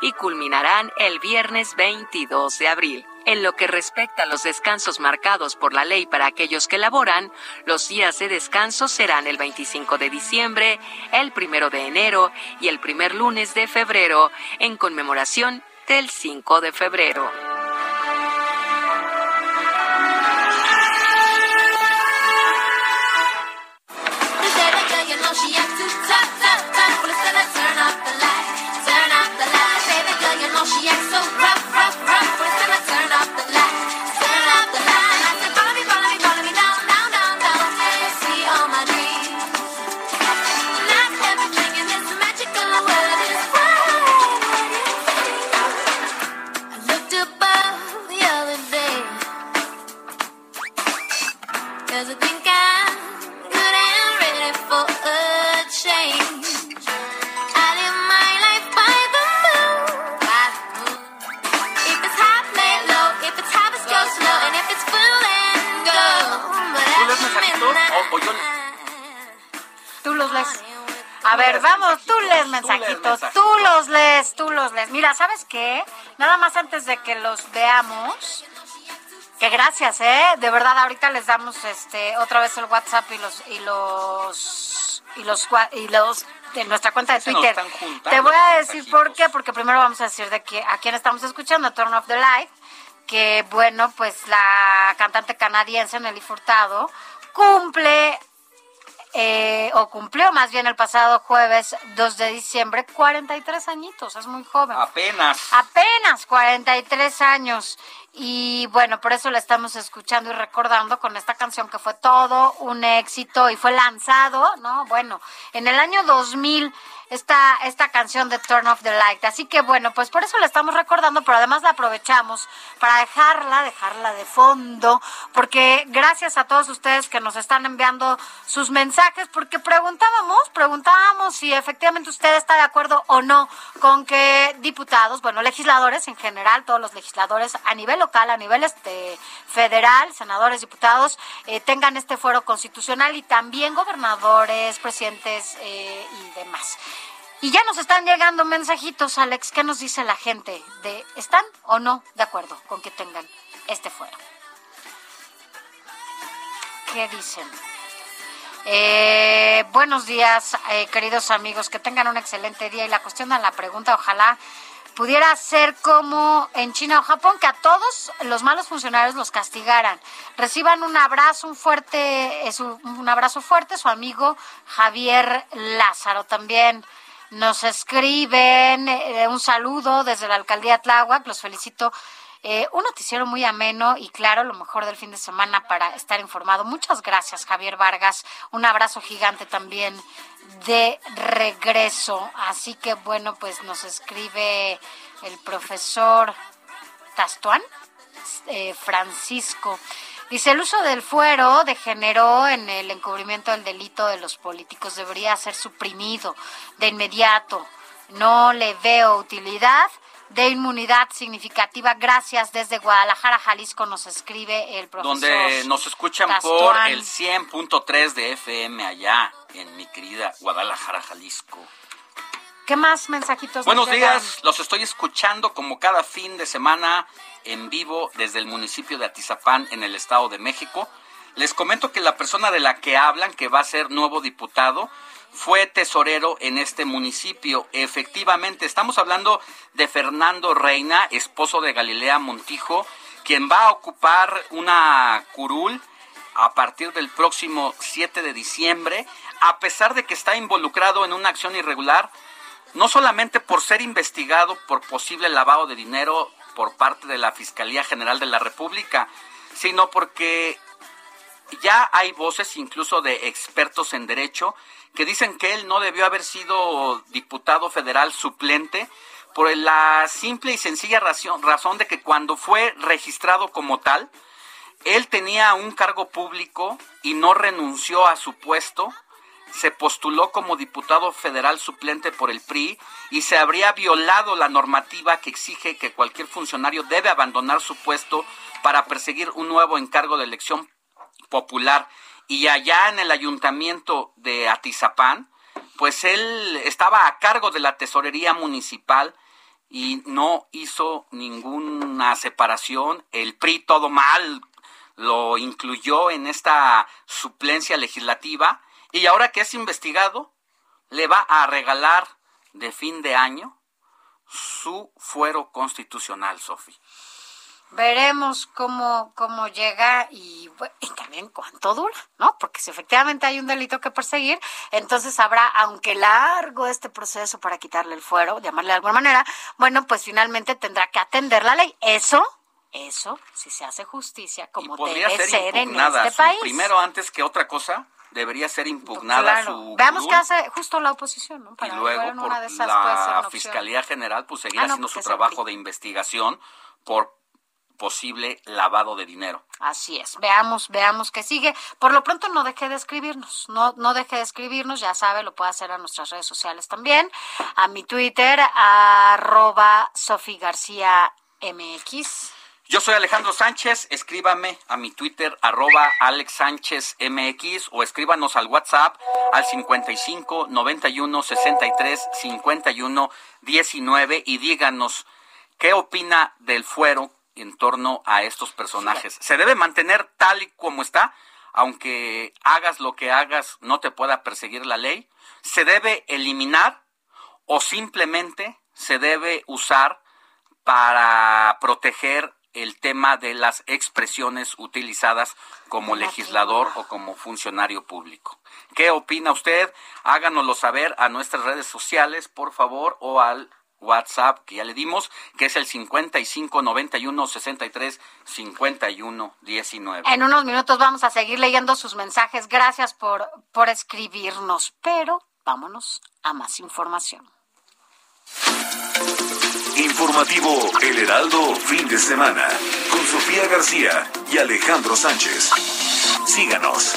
y culminarán el viernes 22 de abril. En lo que respecta a los descansos marcados por la ley para aquellos que laboran, los días de descanso serán el 25 de diciembre, el 1 de enero y el primer lunes de febrero, en conmemoración del 5 de febrero. Cause I o, o yo? Tú los lees. A ver, vamos, tú lees mensajitos, tú los lees, tú los lees. Mira, ¿sabes qué? Nada más antes de que los veamos, que gracias, ¿eh? De verdad, ahorita les damos este otra vez el WhatsApp y los y los y los y los de nuestra cuenta de Twitter. Te voy a decir por qué, porque primero vamos a decir de que a quién estamos escuchando, Turn of the Light, que bueno, pues la cantante canadiense Nelly Furtado cumple eh, o cumplió más bien el pasado jueves 2 de diciembre, 43 añitos, es muy joven. Apenas. Apenas 43 años. Y bueno, por eso la estamos escuchando y recordando con esta canción que fue todo un éxito y fue lanzado, ¿no? Bueno, en el año 2000 esta, esta canción de Turn Off the Light. Así que bueno, pues por eso la estamos recordando, pero además la aprovechamos para dejarla, dejarla de fondo, porque gracias a todos ustedes que nos están enviando sus mensajes, porque preguntábamos, preguntábamos si efectivamente usted está de acuerdo o no con que diputados, bueno, legisladores en general, todos los legisladores a nivel local, a nivel este federal, senadores, diputados, eh, tengan este fuero constitucional y también gobernadores, presidentes eh, y demás. Y ya nos están llegando mensajitos, Alex. ¿Qué nos dice la gente? de ¿Están o no de acuerdo con que tengan este fuero? ¿Qué dicen? Eh, buenos días, eh, queridos amigos. Que tengan un excelente día. Y la cuestión de la pregunta, ojalá pudiera ser como en China o Japón, que a todos los malos funcionarios los castigaran. Reciban un abrazo, un fuerte, es un abrazo fuerte, su amigo Javier Lázaro también. Nos escriben eh, un saludo desde la alcaldía Tláhuac, los felicito. Eh, un noticiero muy ameno y claro, lo mejor del fin de semana para estar informado. Muchas gracias, Javier Vargas. Un abrazo gigante también de regreso. Así que bueno, pues nos escribe el profesor Tastuán, eh, Francisco. Dice, el uso del fuero degeneró en el encubrimiento del delito de los políticos. Debería ser suprimido de inmediato. No le veo utilidad de inmunidad significativa. Gracias desde Guadalajara, Jalisco, nos escribe el profesor. Donde nos escuchan por el 100.3 de FM allá, en mi querida Guadalajara, Jalisco. ¿Qué más mensajitos? Buenos días, los estoy escuchando como cada fin de semana en vivo desde el municipio de Atizapán en el Estado de México. Les comento que la persona de la que hablan, que va a ser nuevo diputado, fue tesorero en este municipio. Efectivamente, estamos hablando de Fernando Reina, esposo de Galilea Montijo, quien va a ocupar una curul a partir del próximo 7 de diciembre, a pesar de que está involucrado en una acción irregular no solamente por ser investigado por posible lavado de dinero por parte de la Fiscalía General de la República, sino porque ya hay voces incluso de expertos en derecho que dicen que él no debió haber sido diputado federal suplente por la simple y sencilla razón, de que cuando fue registrado como tal, él tenía un cargo público y no renunció a su puesto se postuló como diputado federal suplente por el PRI y se habría violado la normativa que exige que cualquier funcionario debe abandonar su puesto para perseguir un nuevo encargo de elección popular. Y allá en el ayuntamiento de Atizapán, pues él estaba a cargo de la tesorería municipal y no hizo ninguna separación. El PRI todo mal lo incluyó en esta suplencia legislativa y ahora que es investigado, le va a regalar de fin de año su fuero constitucional, Sofi. Veremos cómo, cómo llega y, y, también cuánto dura, ¿no? Porque si efectivamente hay un delito que perseguir, entonces habrá, aunque largo este proceso para quitarle el fuero, llamarle de alguna manera, bueno, pues finalmente tendrá que atender la ley. Eso eso, si se hace justicia, como debe ser, en este país. Primero, antes que otra cosa, debería ser impugnada su Veamos qué hace justo la oposición, ¿no? y luego por la Fiscalía General pues seguir ah, haciendo su trabajo de investigación por posible lavado de dinero. Así es. Veamos, veamos qué sigue. Por lo pronto no deje de escribirnos, no, no deje de escribirnos, ya sabe, lo puede hacer a nuestras redes sociales también, a mi Twitter, arroba Sofi García MX. Yo soy Alejandro Sánchez, escríbame a mi Twitter arroba Alex Sánchez MX o escríbanos al WhatsApp al 55 91 63 51 19 y díganos qué opina del fuero en torno a estos personajes. ¿Se debe mantener tal y como está? aunque hagas lo que hagas, no te pueda perseguir la ley? ¿Se debe eliminar o simplemente se debe usar para proteger el tema de las expresiones utilizadas como legislador o como funcionario público. ¿Qué opina usted? Háganoslo saber a nuestras redes sociales, por favor, o al WhatsApp que ya le dimos, que es el 55 91 63 51 19. En unos minutos vamos a seguir leyendo sus mensajes. Gracias por, por escribirnos, pero vámonos a más información. Informativo El Heraldo Fin de Semana con Sofía García y Alejandro Sánchez. Síganos.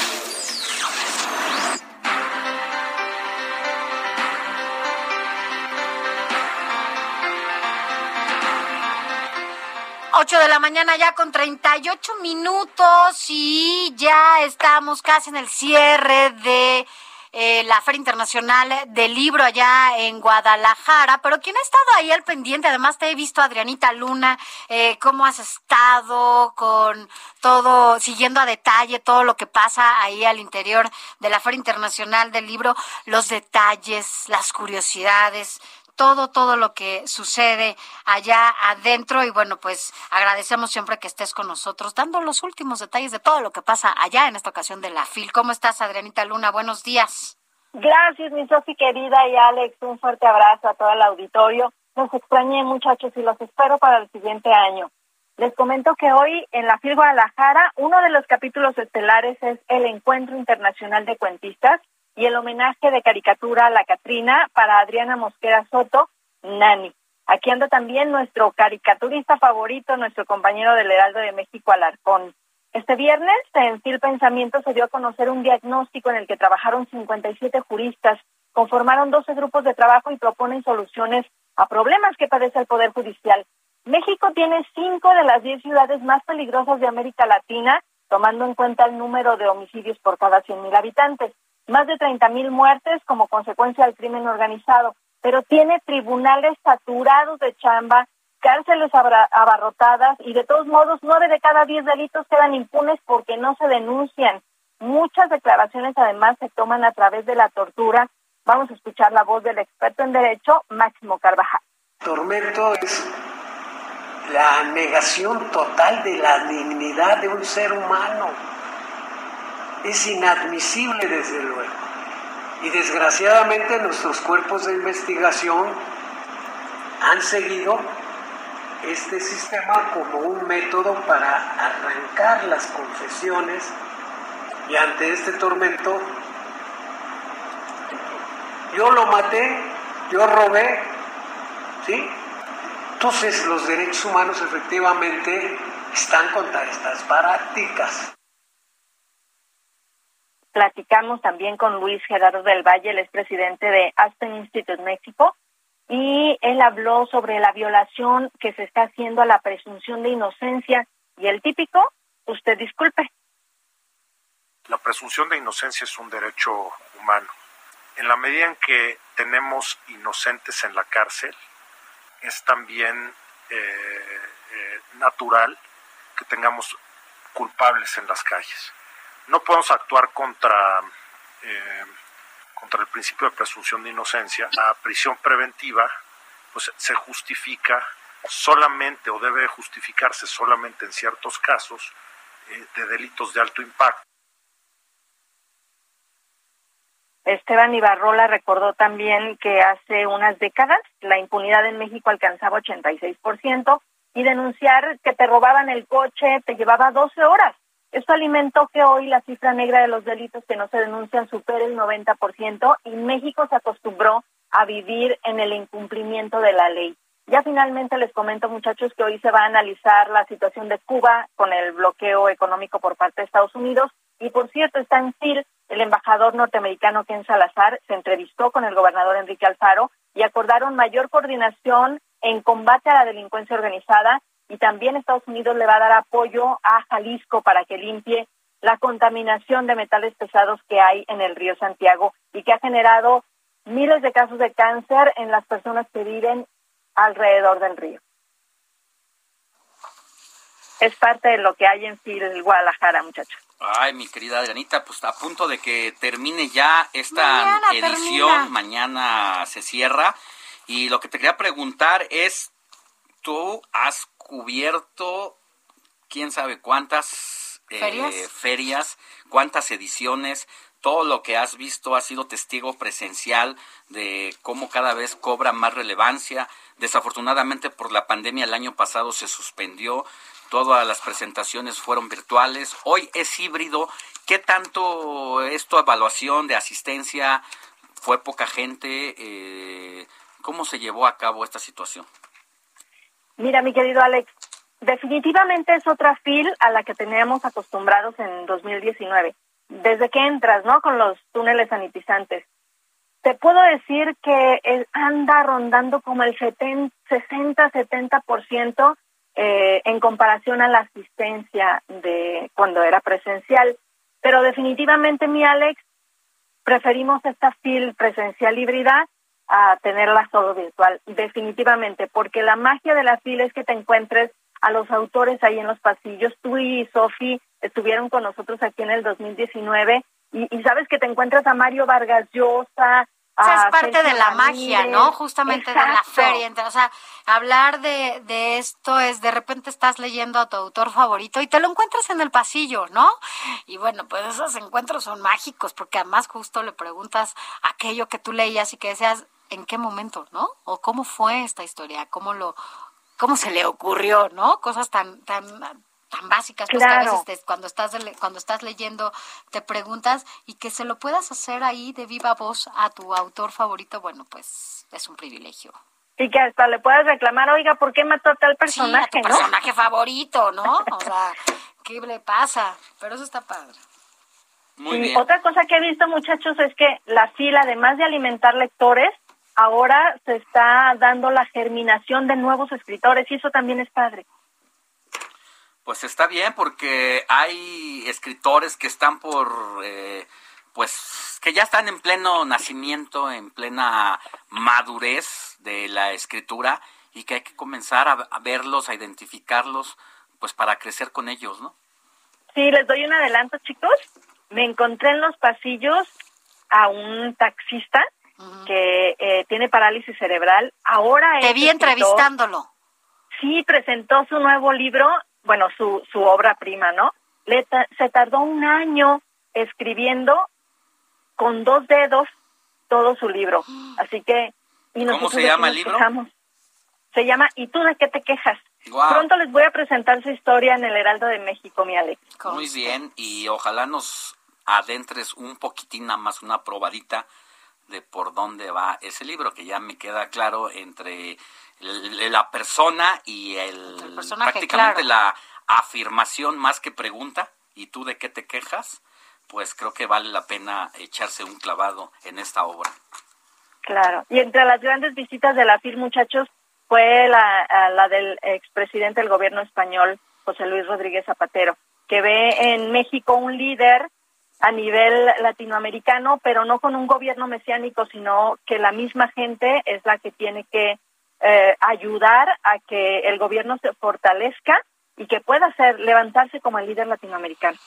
Ocho de la mañana ya con 38 minutos y ya estamos casi en el cierre de eh, la Feria Internacional del Libro allá en Guadalajara, pero quien ha estado ahí al pendiente, además te he visto, Adrianita Luna, eh, cómo has estado con todo, siguiendo a detalle todo lo que pasa ahí al interior de la Feria Internacional del Libro, los detalles, las curiosidades, todo, todo lo que sucede allá adentro. Y bueno, pues agradecemos siempre que estés con nosotros, dando los últimos detalles de todo lo que pasa allá en esta ocasión de la FIL. ¿Cómo estás, Adrianita Luna? Buenos días. Gracias, mi Sofi querida y Alex. Un fuerte abrazo a todo el auditorio. Los extrañé, muchachos, y los espero para el siguiente año. Les comento que hoy en la FIL Guadalajara, uno de los capítulos estelares es el Encuentro Internacional de Cuentistas, y el homenaje de caricatura a la Catrina para Adriana Mosquera Soto, Nani. Aquí anda también nuestro caricaturista favorito, nuestro compañero del Heraldo de México, Alarcón. Este viernes, en Fil Pensamiento se dio a conocer un diagnóstico en el que trabajaron 57 juristas, conformaron 12 grupos de trabajo y proponen soluciones a problemas que padece el Poder Judicial. México tiene cinco de las diez ciudades más peligrosas de América Latina, tomando en cuenta el número de homicidios por cada 100.000 habitantes más de 30 mil muertes como consecuencia del crimen organizado, pero tiene tribunales saturados de chamba, cárceles abarrotadas y de todos modos nueve de cada diez delitos quedan impunes porque no se denuncian. Muchas declaraciones además se toman a través de la tortura. Vamos a escuchar la voz del experto en derecho, Máximo Carvajal. Tormento es la negación total de la dignidad de un ser humano es inadmisible desde luego. Y desgraciadamente nuestros cuerpos de investigación han seguido este sistema como un método para arrancar las confesiones y ante este tormento yo lo maté, yo robé, ¿sí? Entonces los derechos humanos efectivamente están contra estas prácticas. Platicamos también con Luis Gerardo del Valle, el expresidente de Aspen Institute México, y él habló sobre la violación que se está haciendo a la presunción de inocencia y el típico, usted disculpe. La presunción de inocencia es un derecho humano. En la medida en que tenemos inocentes en la cárcel, es también eh, eh, natural que tengamos culpables en las calles no podemos actuar contra, eh, contra el principio de presunción de inocencia. La prisión preventiva pues, se justifica solamente o debe justificarse solamente en ciertos casos eh, de delitos de alto impacto. Esteban Ibarrola recordó también que hace unas décadas la impunidad en México alcanzaba 86% y denunciar que te robaban el coche te llevaba 12 horas. Esto alimentó que hoy la cifra negra de los delitos que no se denuncian supere el 90% y México se acostumbró a vivir en el incumplimiento de la ley. Ya finalmente les comento, muchachos, que hoy se va a analizar la situación de Cuba con el bloqueo económico por parte de Estados Unidos. Y por cierto, está en CIL el embajador norteamericano Ken Salazar, se entrevistó con el gobernador Enrique Alfaro y acordaron mayor coordinación en combate a la delincuencia organizada y también Estados Unidos le va a dar apoyo a Jalisco para que limpie la contaminación de metales pesados que hay en el río Santiago y que ha generado miles de casos de cáncer en las personas que viven alrededor del río. Es parte de lo que hay en Fil Guadalajara, muchachos. Ay, mi querida Adrianita, pues a punto de que termine ya esta edición, mañana se cierra. Y lo que te quería preguntar es, tú has cubierto quién sabe cuántas eh, ferias, cuántas ediciones, todo lo que has visto ha sido testigo presencial de cómo cada vez cobra más relevancia. Desafortunadamente por la pandemia el año pasado se suspendió, todas las presentaciones fueron virtuales, hoy es híbrido. ¿Qué tanto es tu evaluación de asistencia? ¿Fue poca gente? Eh, ¿Cómo se llevó a cabo esta situación? Mira, mi querido Alex, definitivamente es otra fil a la que teníamos acostumbrados en 2019 desde que entras, ¿no? Con los túneles sanitizantes. Te puedo decir que anda rondando como el 60-70% eh, en comparación a la asistencia de cuando era presencial. Pero definitivamente, mi Alex, preferimos esta fil presencial híbrida a tenerla solo virtual, definitivamente, porque la magia de la fil es que te encuentres a los autores ahí en los pasillos. Tú y Sofi estuvieron con nosotros aquí en el 2019 y, y sabes que te encuentras a Mario Vargas Llosa. es parte de la magia, ¿no? Justamente de la feria. O sea, hablar de, de esto es de repente estás leyendo a tu autor favorito y te lo encuentras en el pasillo, ¿no? Y bueno, pues esos encuentros son mágicos porque además justo le preguntas aquello que tú leías y que decías, ¿en qué momento, no? O cómo fue esta historia, cómo lo, cómo se le ocurrió, ¿no? Cosas tan, tan, tan básicas pues, que a veces cuando estás cuando estás leyendo te preguntas y que se lo puedas hacer ahí de viva voz a tu autor favorito, bueno, pues es un privilegio. Y que hasta le puedas reclamar, oiga, ¿por qué mató a tal personaje, sí, a tu personaje favorito, ¿no? [laughs] O sea, ¿qué le pasa? Pero eso está padre. Muy bien. Otra cosa que he visto, muchachos, es que la fila, además de alimentar lectores, ahora se está dando la germinación de nuevos escritores y eso también es padre. Pues está bien porque hay escritores que están por, eh, pues, que ya están en pleno nacimiento, en plena madurez de la escritura y que hay que comenzar a, a verlos, a identificarlos, pues para crecer con ellos, ¿no? Sí, les doy un adelanto, chicos. Me encontré en los pasillos a un taxista que eh, tiene parálisis cerebral. Ahora Te vi entrevistándolo. Sí, presentó su nuevo libro, bueno, su, su obra prima, ¿no? Le se tardó un año escribiendo con dos dedos todo su libro. [gasps] Así que... Y ¿Cómo se llama el libro? Se llama ¿Y tú de qué te quejas? Pronto les voy a presentar su historia en el Heraldo de México, mi Alex. Muy bien, y ojalá nos adentres un poquitín nada más, una probadita de por dónde va ese libro, que ya me queda claro entre la persona y el, prácticamente la afirmación más que pregunta, ¿y tú de qué te quejas? Pues creo que vale la pena echarse un clavado en esta obra. Claro, y entre las grandes visitas de la FIL, muchachos, fue la, la del expresidente del gobierno español, José Luis Rodríguez Zapatero, que ve en México un líder a nivel latinoamericano, pero no con un gobierno mesiánico, sino que la misma gente es la que tiene que eh, ayudar a que el gobierno se fortalezca y que pueda ser levantarse como el líder latinoamericano.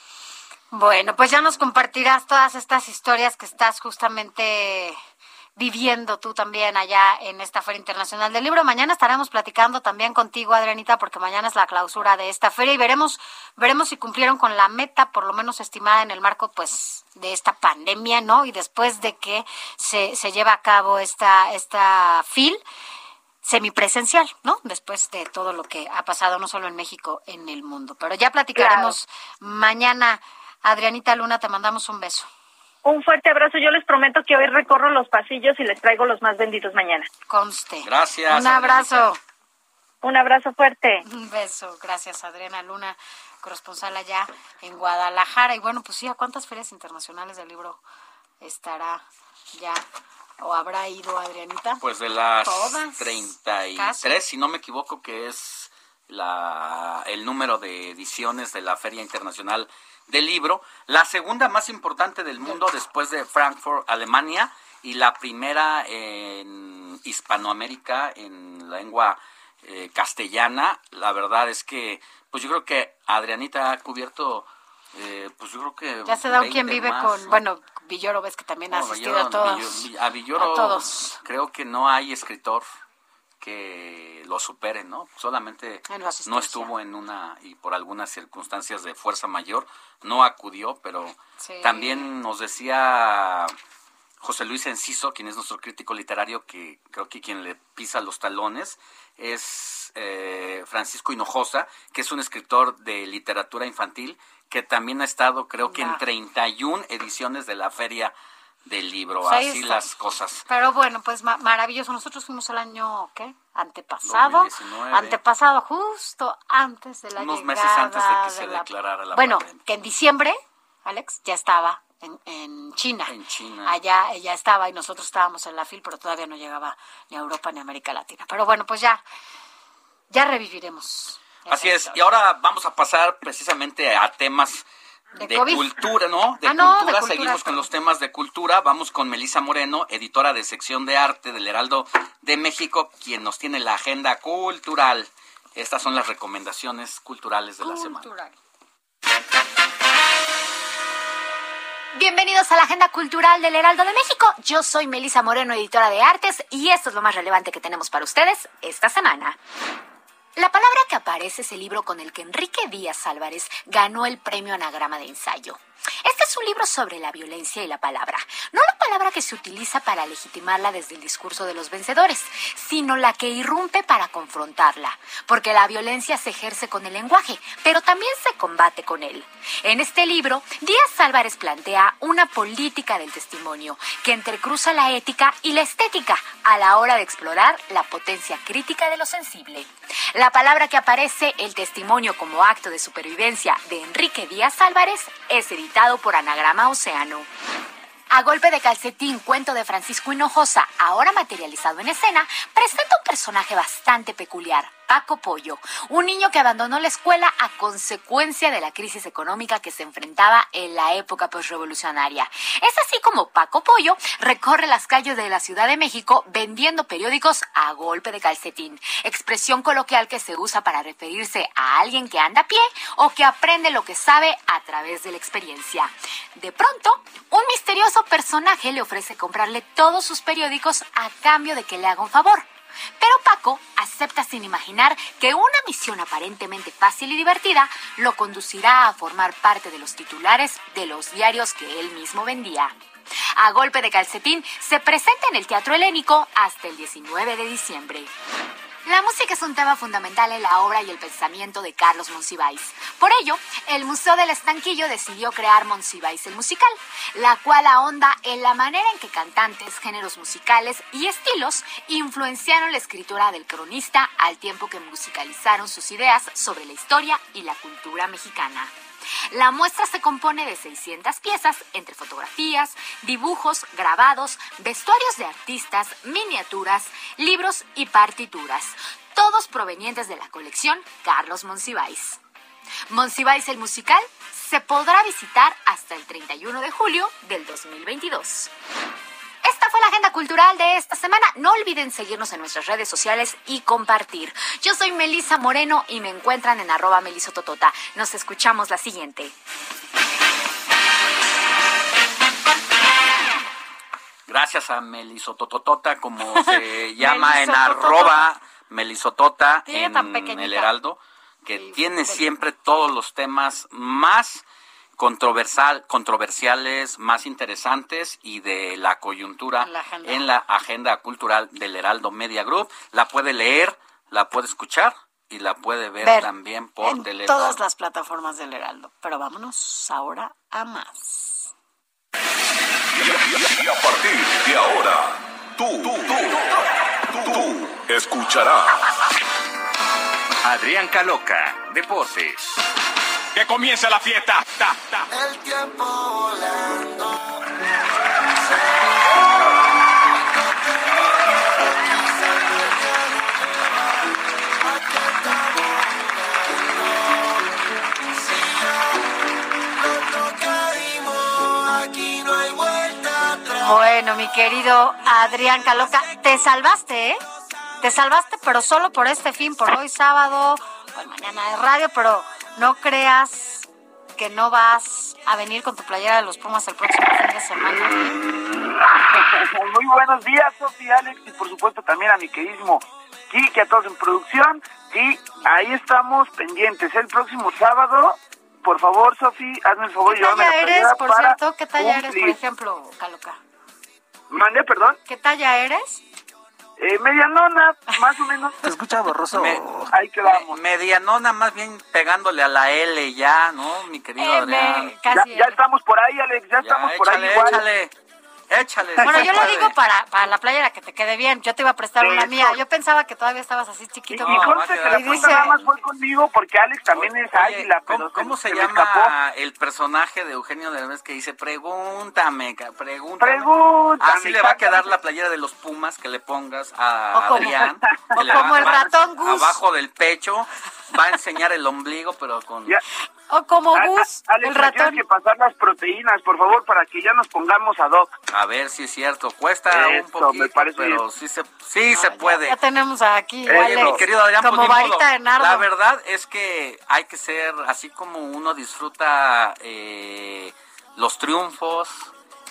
Bueno, pues ya nos compartirás todas estas historias que estás justamente viviendo tú también allá en esta Feria Internacional del Libro. Mañana estaremos platicando también contigo, Adrianita, porque mañana es la clausura de esta feria y veremos, veremos si cumplieron con la meta, por lo menos estimada en el marco, pues, de esta pandemia, ¿no? Y después de que se, se lleva a cabo esta, esta FIL semipresencial, ¿no? Después de todo lo que ha pasado no solo en México, en el mundo. Pero ya platicaremos mañana. Adrianita Luna, te mandamos un beso. Un fuerte abrazo. Yo les prometo que hoy recorro los pasillos y les traigo los más benditos mañana. Conste. Gracias. Un abrazo. Un abrazo fuerte. Un beso. Gracias, Adriana Luna, corresponsal allá en Guadalajara. Y bueno, pues sí, ¿a cuántas ferias internacionales del libro estará ya o habrá ido Adrianita? Pues de las Todas. 33, si no me equivoco, que es la, el número de ediciones de la Feria Internacional del libro, la segunda más importante del mundo después de Frankfurt, Alemania, y la primera en Hispanoamérica en lengua eh, castellana. La verdad es que, pues yo creo que Adrianita ha cubierto Eh, pues yo creo que. Ya se da quien vive con. Bueno, Villoro ves que también ha asistido a todos. a Villoro. todos. Creo que no hay escritor que lo supere, ¿no? Solamente no estuvo en una y por algunas circunstancias de fuerza mayor no acudió, pero también nos decía José Luis Enciso, quien es nuestro crítico literario, que creo que quien le pisa los talones es eh, Francisco Hinojosa, que es un escritor de literatura infantil que también ha estado, creo que en 31 ediciones de la Feria del libro, así las cosas. Pero bueno, pues maravilloso. Nosotros fuimos el año, ¿qué? Antepasado. Antepasado, justo antes de la Unos meses antes de que se declarara la Bueno, que en diciembre, Alex, ya estaba en, en, China. En China. Allá ella estaba y nosotros estábamos en la FIL, pero todavía no llegaba ni a Europa ni a América Latina. Pero bueno, pues ya, ya reviviremos. Así es. Y ahora vamos a pasar precisamente a temas de, cultura, ¿no? De, ah, cultura. Seguimos con los temas de cultura. Vamos con Melisa Moreno, editora de sección de arte del Heraldo de México, quien nos tiene la agenda cultural. Estas son las recomendaciones culturales de la semana. Bienvenidos a la Agenda Cultural del Heraldo de México. Yo soy Melisa Moreno, editora de artes, y esto es lo más relevante que tenemos para ustedes esta semana. La palabra que aparece es el libro con el que Enrique Díaz Álvarez ganó el premio Anagrama de Ensayo. Este es un libro sobre la violencia y la palabra. No la palabra que se utiliza para legitimarla desde el discurso de los vencedores, sino la que irrumpe para confrontarla. Porque la violencia se ejerce con el lenguaje, pero también se combate con él. En este libro, Díaz Álvarez plantea una política del testimonio que entrecruza la ética y la estética a la hora de explorar la potencia crítica de lo sensible. La palabra que aparece, el testimonio como acto de supervivencia de Enrique Díaz Álvarez, es por Anagrama. A golpe de calcetín, cuento de Francisco Hinojosa, ahora materializado en escena, presenta un personaje bastante peculiar, Paco Pollo, un niño que abandonó la escuela a consecuencia de la crisis económica que se enfrentaba en la época postrevolucionaria. Es así como Paco Pollo recorre las calles de la Ciudad de México vendiendo periódicos a golpe de calcetín, expresión coloquial que se usa para referirse a alguien que anda a pie o que aprende lo que sabe a través de la experiencia. De pronto, un misterioso personaje le ofrece comprarle todos sus periódicos a cambio de que le haga un favor. Pero Paco acepta sin imaginar que una misión aparentemente fácil y divertida lo conducirá a formar parte de los titulares de los diarios que él mismo vendía. A golpe de calcetín se presenta en el Teatro Helénico hasta el 19 de diciembre. La música es un tema fundamental en la obra y el pensamiento de Carlos Monsiváis. Por ello, el Museo del Estanquillo decidió crear Monsiváis el musical, la cual ahonda en la manera en que cantantes, géneros musicales y estilos influenciaron la escritura del cronista al tiempo que musicalizaron sus ideas sobre la historia y la cultura mexicana. La muestra se compone de 600 piezas entre fotografías, dibujos, grabados, vestuarios de artistas, miniaturas, libros y partituras, todos provenientes de la colección Carlos Monsiváis. Monsiváis el musical se podrá visitar hasta el 31 de julio del 2022. Esta fue la agenda cultural de esta semana. No olviden seguirnos en nuestras redes sociales y compartir. Yo soy Melisa Moreno y me encuentran en arroba melisototota. Nos escuchamos la siguiente. Gracias a Melisototota, como se [laughs] llama en arroba Melisotota en el Heraldo, que tiene siempre todos los temas más controversial, controversiales, más interesantes y de la coyuntura en la agenda cultural del Heraldo Media Group. La puede leer, la puede escuchar y la puede ver, también por en todas las plataformas del Heraldo. Pero vámonos ahora a más. Y a partir de ahora, tú, tú, tú, tú, escucharás. Adrián Caloca, Deportes. Que comience la fiesta. El tiempo volando. Bueno, mi querido Adrián Caloca, te salvaste, ¿eh? Te salvaste, pero solo por este fin, por hoy sábado, por mañana de radio, pero no creas que no vas a venir con tu playera de los Pumas el próximo fin de semana. [laughs] Muy buenos días, Sofía, Alex, y por supuesto también a mi queridísimo Kiki, a todos en producción. Sí, ahí estamos pendientes. El próximo sábado, por favor, Sofía, hazme el favor y ¿Qué talla eres, por cierto? ¿Qué talla eres, por ejemplo, Caloca? Mande, perdón. ¿Qué talla eres? Eh, medianona, más o menos. Te escucha borroso. Ahí quedamos. medianona, más bien pegándole a la L ya, ¿no, mi querido Eh, Adrián? me- casi. Ya estamos por ahí, Alex, ya, estamos por ahí igual. échale, échale. Bueno, yo lo digo para, para la playera que te quede bien. Yo te iba a prestar una mía. Yo pensaba que todavía estabas así chiquito. Y conste que la Y dice- nada más fue conmigo porque Alex también es águila, ¿Cómo, pero cómo se, llama el personaje de Eugenio Derbez que dice pregúntame, pregúntame? Pregúntame, Así le va a quedar la playera de los Pumas que le pongas a O como- Adrián. [laughs] o como va- el ratón Gus. Abajo del pecho va a enseñar el ombligo, pero con... O como A- Gus, a- Alex, el ratón. tienes que pasar las proteínas, por favor, para que ya nos pongamos a doc. A ver si es cierto. Cuesta Eso, un poquito, me parece pero bien. sí se, sí se puede. Ya tenemos aquí, Oye, Alex, mi querido Adrián, como pues, varita de nardo. La verdad es que hay que ser, así como uno disfruta eh, los triunfos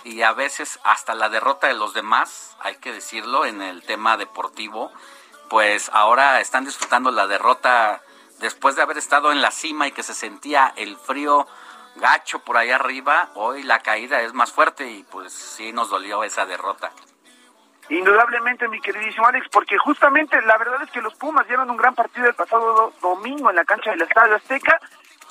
y a veces hasta la derrota de los demás, hay que decirlo, en el tema deportivo, pues ahora están disfrutando la derrota después de haber estado en la cima y que se sentía el frío gacho por allá arriba, hoy la caída es más fuerte y pues sí nos dolió esa derrota. Indudablemente, mi queridísimo Alex, porque justamente la verdad es que los Pumas dieron un gran partido el pasado do- domingo en la cancha del Estadio Azteca,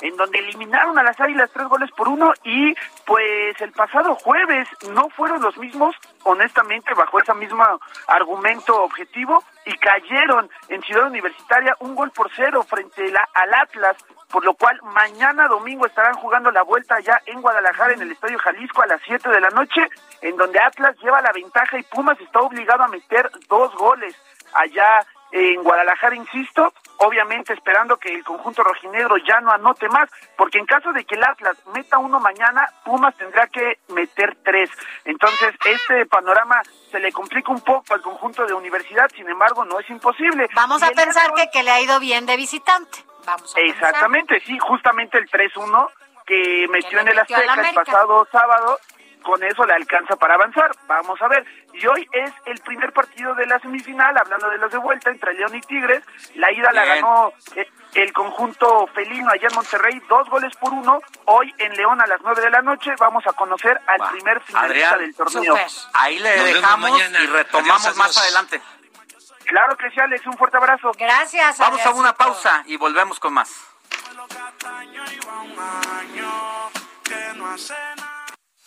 en donde eliminaron a las Águilas tres goles por uno y pues el pasado jueves no fueron los mismos, honestamente, bajo ese mismo argumento objetivo y cayeron en Ciudad Universitaria un gol por cero frente la- al Atlas, por lo cual mañana domingo estarán jugando la vuelta ya en Guadalajara en el Estadio Jalisco a las 7 de la noche, en donde Atlas lleva la ventaja y Pumas está obligado a meter dos goles allá en Guadalajara, insisto, obviamente esperando que el conjunto rojinegro ya no anote más, porque en caso de que el Atlas meta uno mañana, Pumas tendrá que meter tres. Entonces, este panorama se le complica un poco al conjunto de universidad, sin embargo, no es imposible. Vamos Y a pensar que, que le ha ido bien de visitante. Vamos a pensar. Exactamente, sí, justamente el 3-1 que metió en el Azteca el pasado sábado, con eso le alcanza para avanzar. Vamos a ver. Y hoy es el primer partido de la semifinal, hablando de los de vuelta, entre León y Tigres. La ida la ganó eh, el conjunto felino allá en Monterrey, dos goles por uno. Hoy en León a las nueve de la noche vamos a conocer al primer finalista Adrián, del torneo. ahí le Nos dejamos y retomamos Adiós, más adiós. adelante. Claro que sí, Alex, un fuerte abrazo. Gracias. Vamos a una pausa y volvemos con más.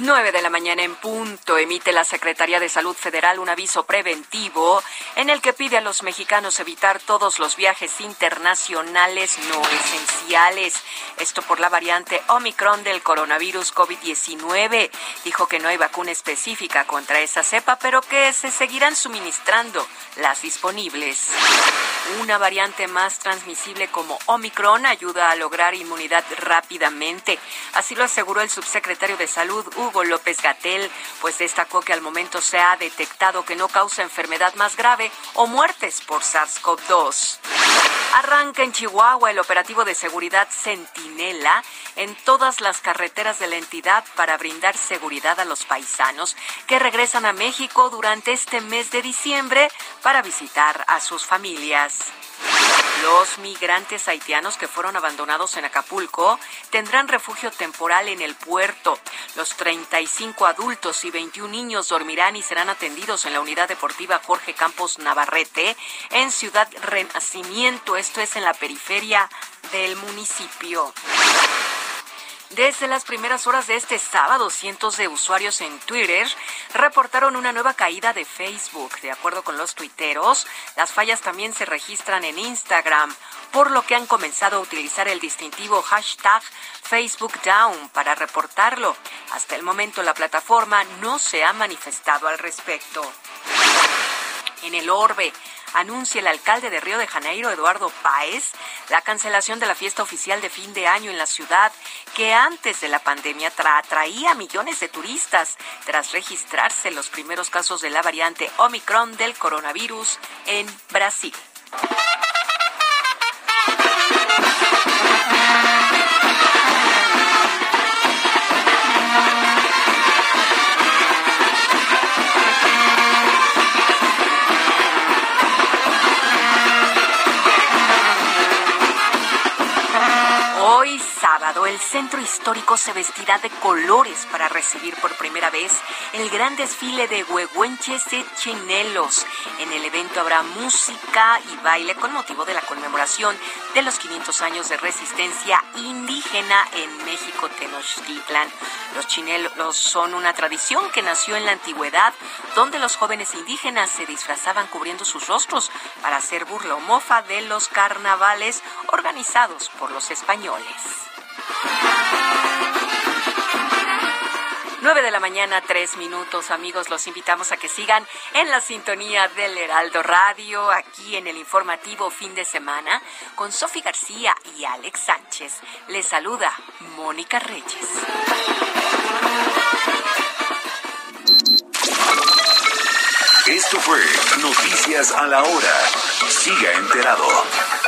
9 de la mañana en punto emite la Secretaría de Salud Federal un aviso preventivo en el que pide a los mexicanos evitar todos los viajes internacionales no esenciales. Esto por la variante Omicron del coronavirus COVID-19. Dijo que no hay vacuna específica contra esa cepa, pero que se seguirán suministrando las disponibles. Una variante más transmisible como Omicron ayuda a lograr inmunidad rápidamente. Así lo aseguró el subsecretario de Salud, Hugo López Gatel, pues destacó que al momento se ha detectado que no causa enfermedad más grave o muertes por SARS-CoV-2. Arranca en Chihuahua el operativo de seguridad Centinela en todas las carreteras de la entidad para brindar seguridad a los paisanos que regresan a México durante este mes de diciembre para visitar a sus familias. Los migrantes haitianos que fueron abandonados en Acapulco tendrán refugio temporal en el puerto. Los 35 adultos y 21 niños dormirán y serán atendidos en la unidad deportiva Jorge Campos Navarrete en Ciudad Renacimiento, esto es en la periferia del municipio. Desde las primeras horas de este sábado, cientos de usuarios en Twitter reportaron una nueva caída de Facebook. De acuerdo con los tuiteros, las fallas también se registran en Instagram, por lo que han comenzado a utilizar el distintivo hashtag Facebook Down para reportarlo. Hasta el momento la plataforma no se ha manifestado al respecto. En el orbe, anuncia el alcalde de Río de Janeiro, Eduardo Páez, la cancelación de la fiesta oficial de fin de año en la ciudad, que antes de la pandemia atraía millones de turistas tras registrarse los primeros casos de la variante Omicron del coronavirus en Brasil. El centro histórico se vestirá de colores para recibir por primera vez el gran desfile de huehuenches y chinelos. En el evento habrá música y baile con motivo de la conmemoración de los 500 años de resistencia indígena en México Tenochtitlan. Los chinelos son una tradición que nació en la antigüedad, donde los jóvenes indígenas se disfrazaban cubriendo sus rostros para hacer burla o mofa de los carnavales organizados por los españoles. 9 de la mañana, tres minutos, amigos. Los invitamos a que sigan en la sintonía del Heraldo Radio, aquí en el informativo fin de semana, con Sofi García y Alex Sánchez. Les saluda Mónica Reyes. Esto fue Noticias a la Hora. Siga enterado.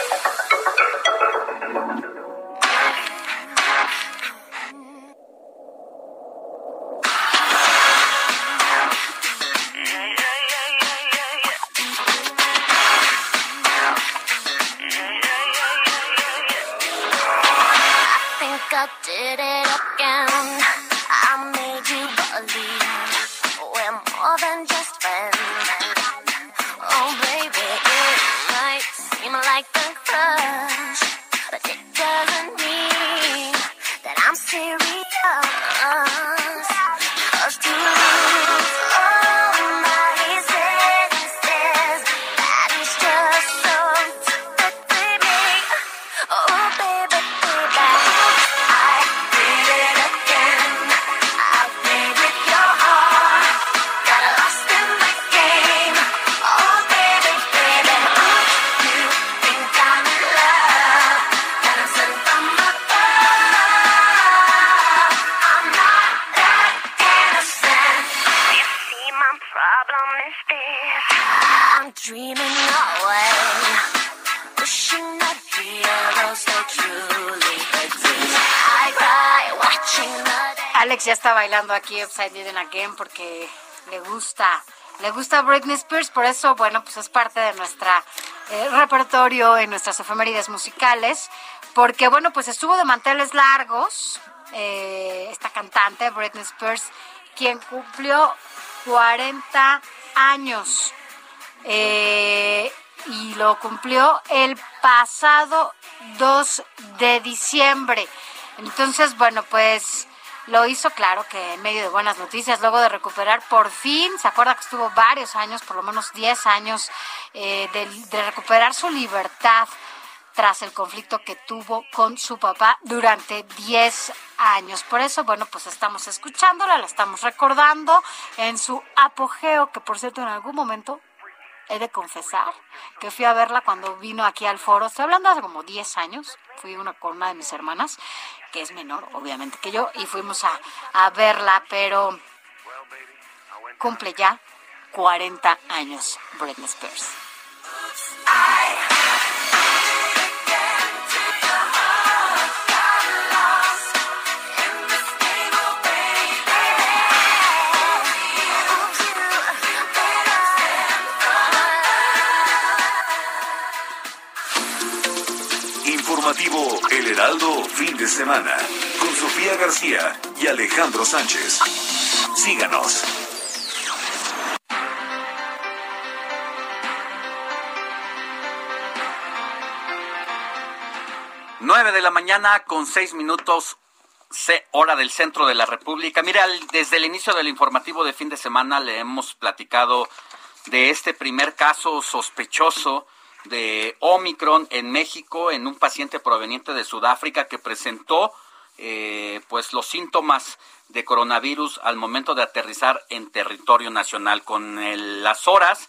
Está bailando aquí Upside Down Again porque le gusta, le gusta Britney Spears, por eso, bueno, pues es parte de nuestra eh, repertorio en nuestras efemérides musicales, porque, bueno, pues estuvo de manteles largos eh, esta cantante, Britney Spears, quien cumplió 40 años. Eh, y lo cumplió el pasado 2 de diciembre. Entonces, bueno, pues lo hizo, claro, que en medio de buenas noticias, luego de recuperar por fin, se acuerda que estuvo varios años, por lo menos 10 años, eh, de, recuperar su libertad tras el conflicto que tuvo con su papá durante 10 años. Por eso, bueno, pues estamos escuchándola, la estamos recordando en su apogeo, que por cierto en algún momento he de confesar que fui a verla cuando vino aquí al foro, estoy hablando hace como 10 años, fui una con una de mis hermanas, que es menor, obviamente, que yo, y fuimos a, a verla, pero cumple ya 40 años Britney Spears. Informativo El Heraldo Fin de Semana con Sofía García y Alejandro Sánchez. Síganos. Nueve de la mañana con seis minutos hora del centro de la República. Mira, desde el inicio del informativo de fin de semana le hemos platicado de este primer caso sospechoso de Omicron en México en un paciente proveniente de Sudáfrica que presentó eh, pues los síntomas de coronavirus al momento de aterrizar en territorio nacional. Con las horas,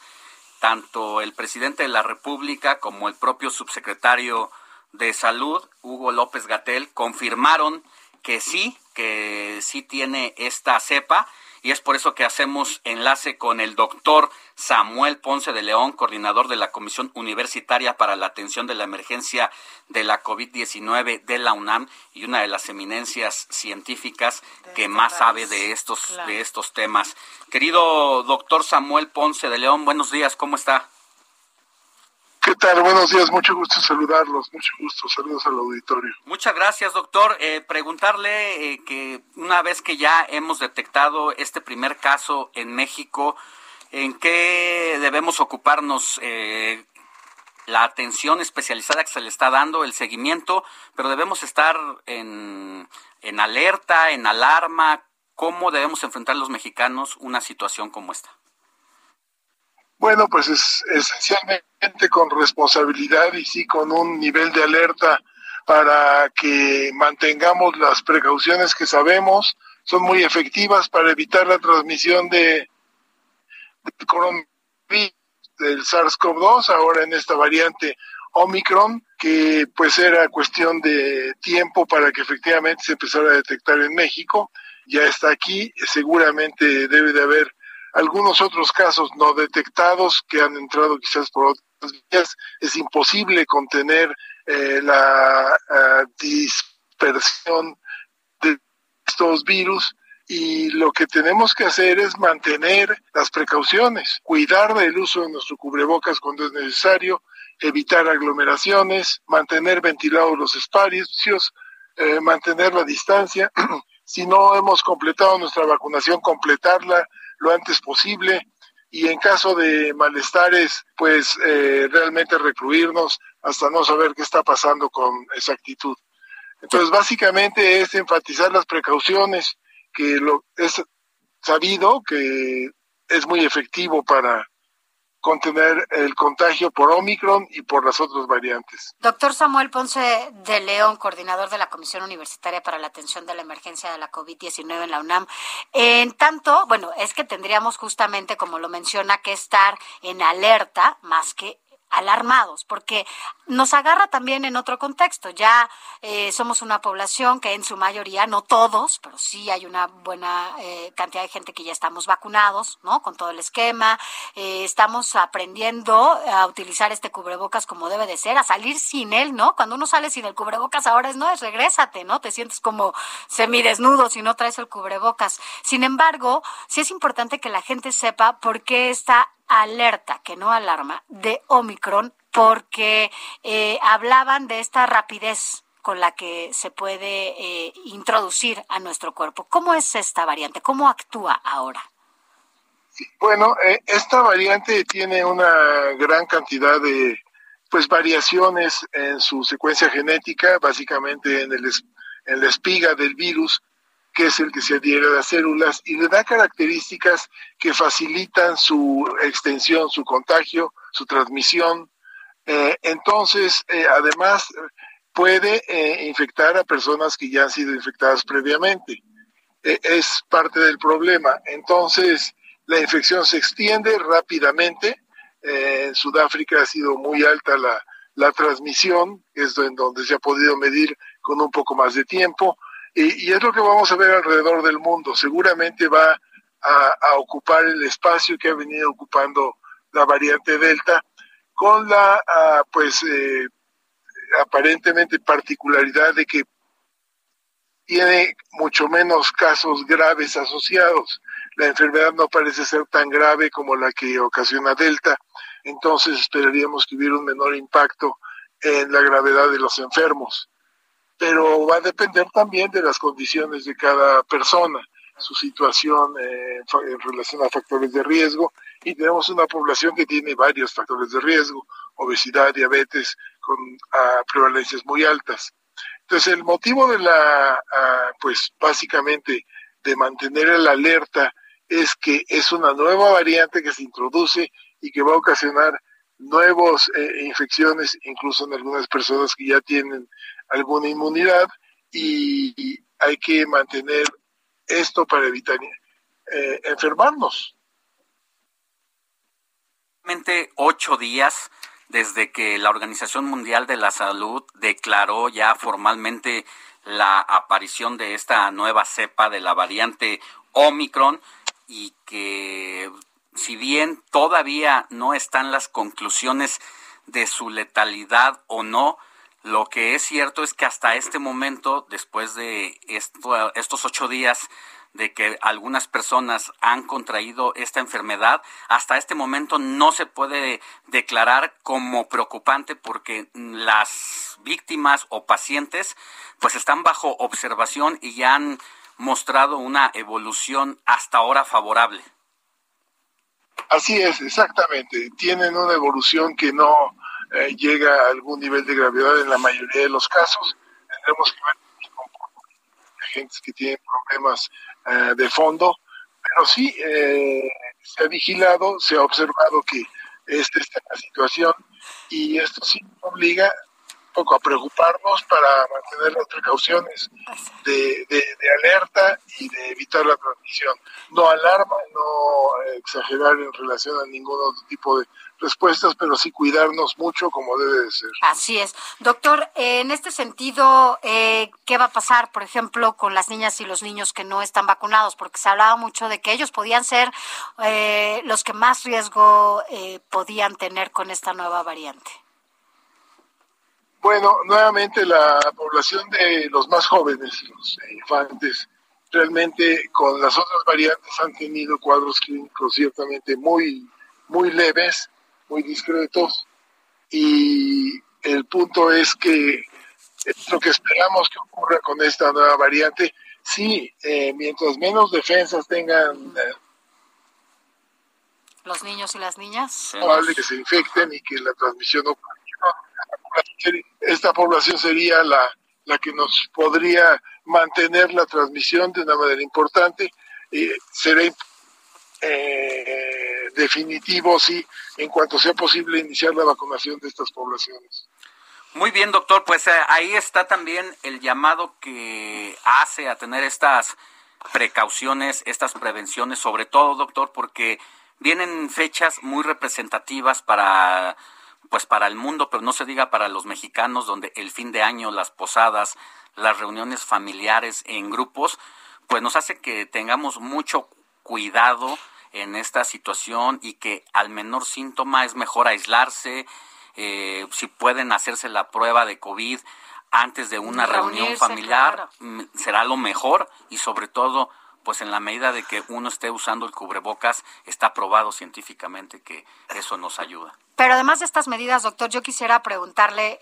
tanto el presidente de la República como el propio subsecretario de Salud, Hugo López Gatel, confirmaron que sí, que sí tiene esta cepa y es por eso que hacemos enlace con el doctor Samuel Ponce de León, coordinador de la Comisión Universitaria para la Atención de la Emergencia de la COVID-19 de la UNAM y una de las eminencias científicas que este más sabe de estos, de estos temas. Querido doctor Samuel Ponce de León, buenos días, ¿cómo está? ¿Qué tal? Buenos días, mucho gusto saludarlos, mucho gusto, saludos al auditorio. Muchas gracias, doctor. Eh, preguntarle eh, que una vez que ya hemos detectado este primer caso en México, ¿en qué debemos ocuparnos? Eh, la atención especializada que se le está dando, el seguimiento, pero debemos estar en, en alerta, en alarma. ¿Cómo debemos enfrentar los mexicanos una situación como esta? Bueno, pues es esencialmente con responsabilidad y sí con un nivel de alerta para que mantengamos las precauciones que sabemos son muy efectivas para evitar la transmisión de, coronavirus del SARS-CoV-2, ahora en esta variante Omicron, que pues era cuestión de tiempo para que efectivamente se empezara a detectar en México. Ya está aquí, seguramente debe de haber algunos otros casos no detectados que han entrado quizás por otras vías. Es imposible contener eh, la uh, dispersión de estos virus y lo que tenemos que hacer es mantener las precauciones, cuidar del uso de nuestro cubrebocas cuando es necesario, evitar aglomeraciones, mantener ventilados los espacios, eh, mantener la distancia. [clears throat] si no hemos completado nuestra vacunación, completarla lo antes posible y en caso de malestares, pues eh, realmente recluirnos hasta no saber qué está pasando con exactitud. Entonces, básicamente es enfatizar las precauciones, que lo es sabido que es muy efectivo para contener el contagio por Omicron y por las otras variantes. Doctor Samuel Ponce de León, coordinador de la Comisión Universitaria para la Atención de la Emergencia de la COVID-19 en la UNAM. En tanto, bueno, es que tendríamos justamente, como lo menciona, que estar en alerta más que alarmados, porque nos agarra también en otro contexto. Ya eh, somos una población que en su mayoría, no todos, pero sí hay una buena eh, cantidad de gente que ya estamos vacunados, ¿no? Con todo el esquema. Eh, estamos aprendiendo a utilizar este cubrebocas como debe de ser, a salir sin él, ¿no? Cuando uno sale sin el cubrebocas ahora es, no, es regrésate, ¿no? Te sientes como semidesnudo si no traes el cubrebocas. Sin embargo, sí es importante que la gente sepa por qué está alerta, que no alarma, de Omicron porque eh, hablaban de esta rapidez con la que se puede eh, introducir a nuestro cuerpo. ¿Cómo es esta variante? ¿Cómo actúa ahora? Bueno, eh, esta variante tiene una gran cantidad de pues variaciones en su secuencia genética, básicamente en, el, en la espiga del virus, que es el que se adhiere a las células y le da características que facilitan su extensión, su contagio, su transmisión. Eh, entonces, eh, además, puede eh, infectar a personas que ya han sido infectadas previamente. es parte del problema. Entonces, la infección se extiende rápidamente. en Sudáfrica ha sido muy alta la, la transmisión, es en donde se ha podido medir con un poco más de tiempo y, es lo que vamos a ver alrededor del mundo. Seguramente va a, ocupar el espacio que ha venido ocupando la variante Delta con la, ah, pues, eh, aparentemente particularidad de que tiene mucho menos casos graves asociados. La enfermedad no parece ser tan grave como la que ocasiona Delta, entonces esperaríamos que hubiera un menor impacto en la gravedad de los enfermos pero va a depender también de las condiciones de cada persona, su situación eh, en relación a factores de riesgo, y tenemos una población que tiene varios factores de riesgo, obesidad, diabetes, con prevalencias muy altas. Entonces, el motivo de la, ah, pues básicamente, de mantener el alerta es que es una nueva variante que se introduce y que va a ocasionar nuevas eh, infecciones, incluso en algunas personas que ya tienen alguna inmunidad, y, hay que mantener esto para evitar eh, enfermarnos. Ocho días desde que la Organización Mundial de la Salud declaró ya formalmente la aparición de esta nueva cepa de la variante Omicron y que si bien todavía no están las conclusiones de su letalidad o no, lo que es cierto es que hasta este momento, después de estos ocho días de que algunas personas han contraído esta enfermedad, hasta este momento no se puede declarar como preocupante porque las víctimas o pacientes pues están bajo observación y ya han mostrado una evolución hasta ahora favorable. Así es, exactamente. Tienen una evolución que no eh, llega a algún nivel de gravedad en la mayoría de los casos. Tendremos que ver gente que tienen problemas eh, de fondo, pero sí eh, se ha vigilado, se ha observado que esta es la situación y esto sí obliga un poco a preocuparnos para mantener las precauciones de, de, alerta y de evitar la transmisión. No alarma, no exagerar en relación a ningún otro tipo de respuestas, pero sí cuidarnos mucho como debe de ser. Así es. Doctor, en este sentido, eh, ¿qué va a pasar, por ejemplo, con las niñas y los niños que no están vacunados? Porque se hablaba mucho de que ellos podían ser eh, los que más riesgo eh, podían tener con esta nueva variante. Bueno, nuevamente la población de los más jóvenes, los infantes, realmente con las otras variantes han tenido cuadros clínicos ciertamente muy, muy leves muy discretos. Y el punto es que lo que esperamos que ocurra con esta nueva variante, sí, eh, mientras menos defensas tengan eh, los niños y las niñas, probable que se infecten y que la transmisión no esta población sería la, la que nos podría mantener la transmisión de una manera importante. Eh, será eh, definitivo, sí, en cuanto sea posible iniciar la vacunación de estas poblaciones. Muy bien, doctor, pues eh, ahí está también el llamado que hace a tener estas precauciones, estas prevenciones, sobre todo, doctor, porque vienen fechas muy representativas para pues para el mundo, pero no se diga para los mexicanos, donde el fin de año, las posadas, las reuniones familiares en grupos, pues nos hace que tengamos mucho cuidado en esta situación y que al menor síntoma es mejor aislarse, eh, si pueden hacerse la prueba de COVID antes de una reunión familiar, mm, será lo mejor y sobre todo pues en la medida de que uno esté usando el cubrebocas, está probado científicamente que eso nos ayuda. Pero además de estas medidas, doctor, yo quisiera preguntarle,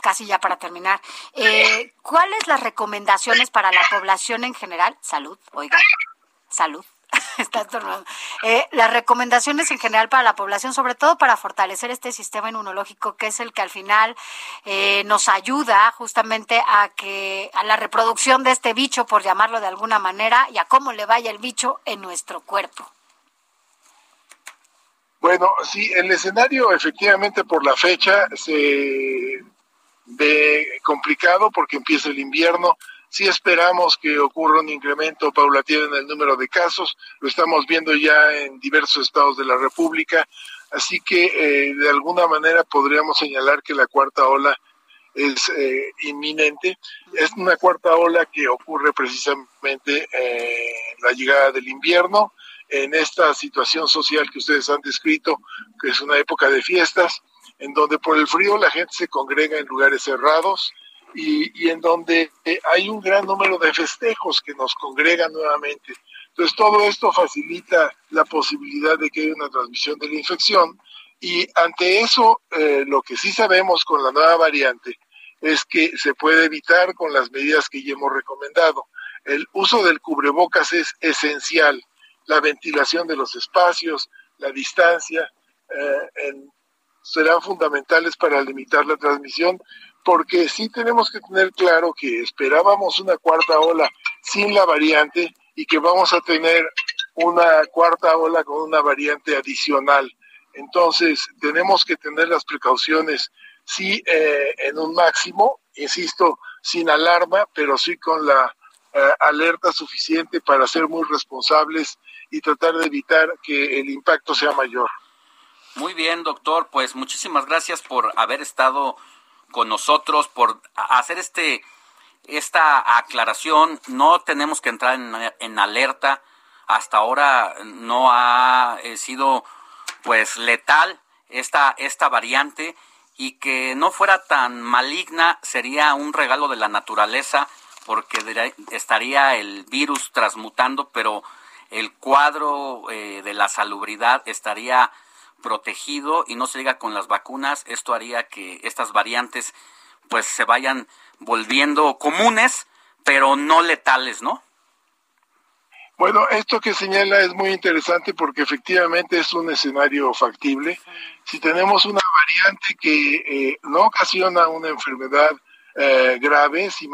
casi ya para terminar, eh, ¿cuáles las recomendaciones para la población en general? Salud, oiga, salud. [laughs] está eh, las recomendaciones en general para la población, sobre todo para fortalecer este sistema inmunológico, que es el que al final eh, nos ayuda justamente a que a la reproducción de este bicho, por llamarlo de alguna manera, y a cómo le vaya el bicho en nuestro cuerpo. Bueno, sí, el escenario efectivamente por la fecha se ve complicado porque empieza el invierno Sí esperamos que ocurra un incremento paulatino en el número de casos, lo estamos viendo ya en diversos estados de la República, así que eh, de alguna manera podríamos señalar que la cuarta ola es eh, inminente. Es una cuarta ola que ocurre precisamente eh, en la llegada del invierno, en esta situación social que ustedes han descrito, que es una época de fiestas, en donde por el frío la gente se congrega en lugares cerrados, y, en donde eh, hay un gran número de festejos que nos congregan nuevamente. Entonces todo esto facilita la posibilidad de que haya una transmisión de la infección y ante eso eh, lo que sí sabemos con la nueva variante es que se puede evitar con las medidas que ya hemos recomendado. El uso del cubrebocas es esencial, la ventilación de los espacios, la distancia, eh, en serán fundamentales para limitar la transmisión, porque sí tenemos que tener claro que esperábamos una cuarta ola sin la variante y que vamos a tener una cuarta ola con una variante adicional. Entonces, tenemos que tener las precauciones, sí, eh, en un máximo, insisto, sin alarma, pero sí con la eh, alerta suficiente para ser muy responsables y tratar de evitar que el impacto sea mayor. Muy bien, doctor, pues muchísimas gracias por haber estado con nosotros, por hacer este esta aclaración. No tenemos que entrar en, alerta. Hasta ahora no ha eh, sido pues letal esta, esta variante y que no fuera tan maligna sería un regalo de la naturaleza porque estaría el virus transmutando, pero el cuadro eh, de la salubridad estaría protegido y no se llega con las vacunas. Esto haría que estas variantes pues se vayan volviendo comunes, pero no letales, ¿no? Bueno, esto que señala es muy interesante porque efectivamente es un escenario factible. Si tenemos una variante que eh, no ocasiona una enfermedad eh, grave, si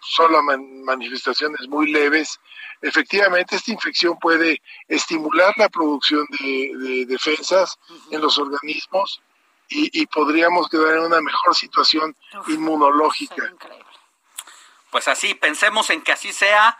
solo manifestaciones muy leves, efectivamente esta infección puede estimular la producción de, defensas en los organismos y, podríamos quedar en una mejor situación inmunológica. Pues así, pensemos en que así sea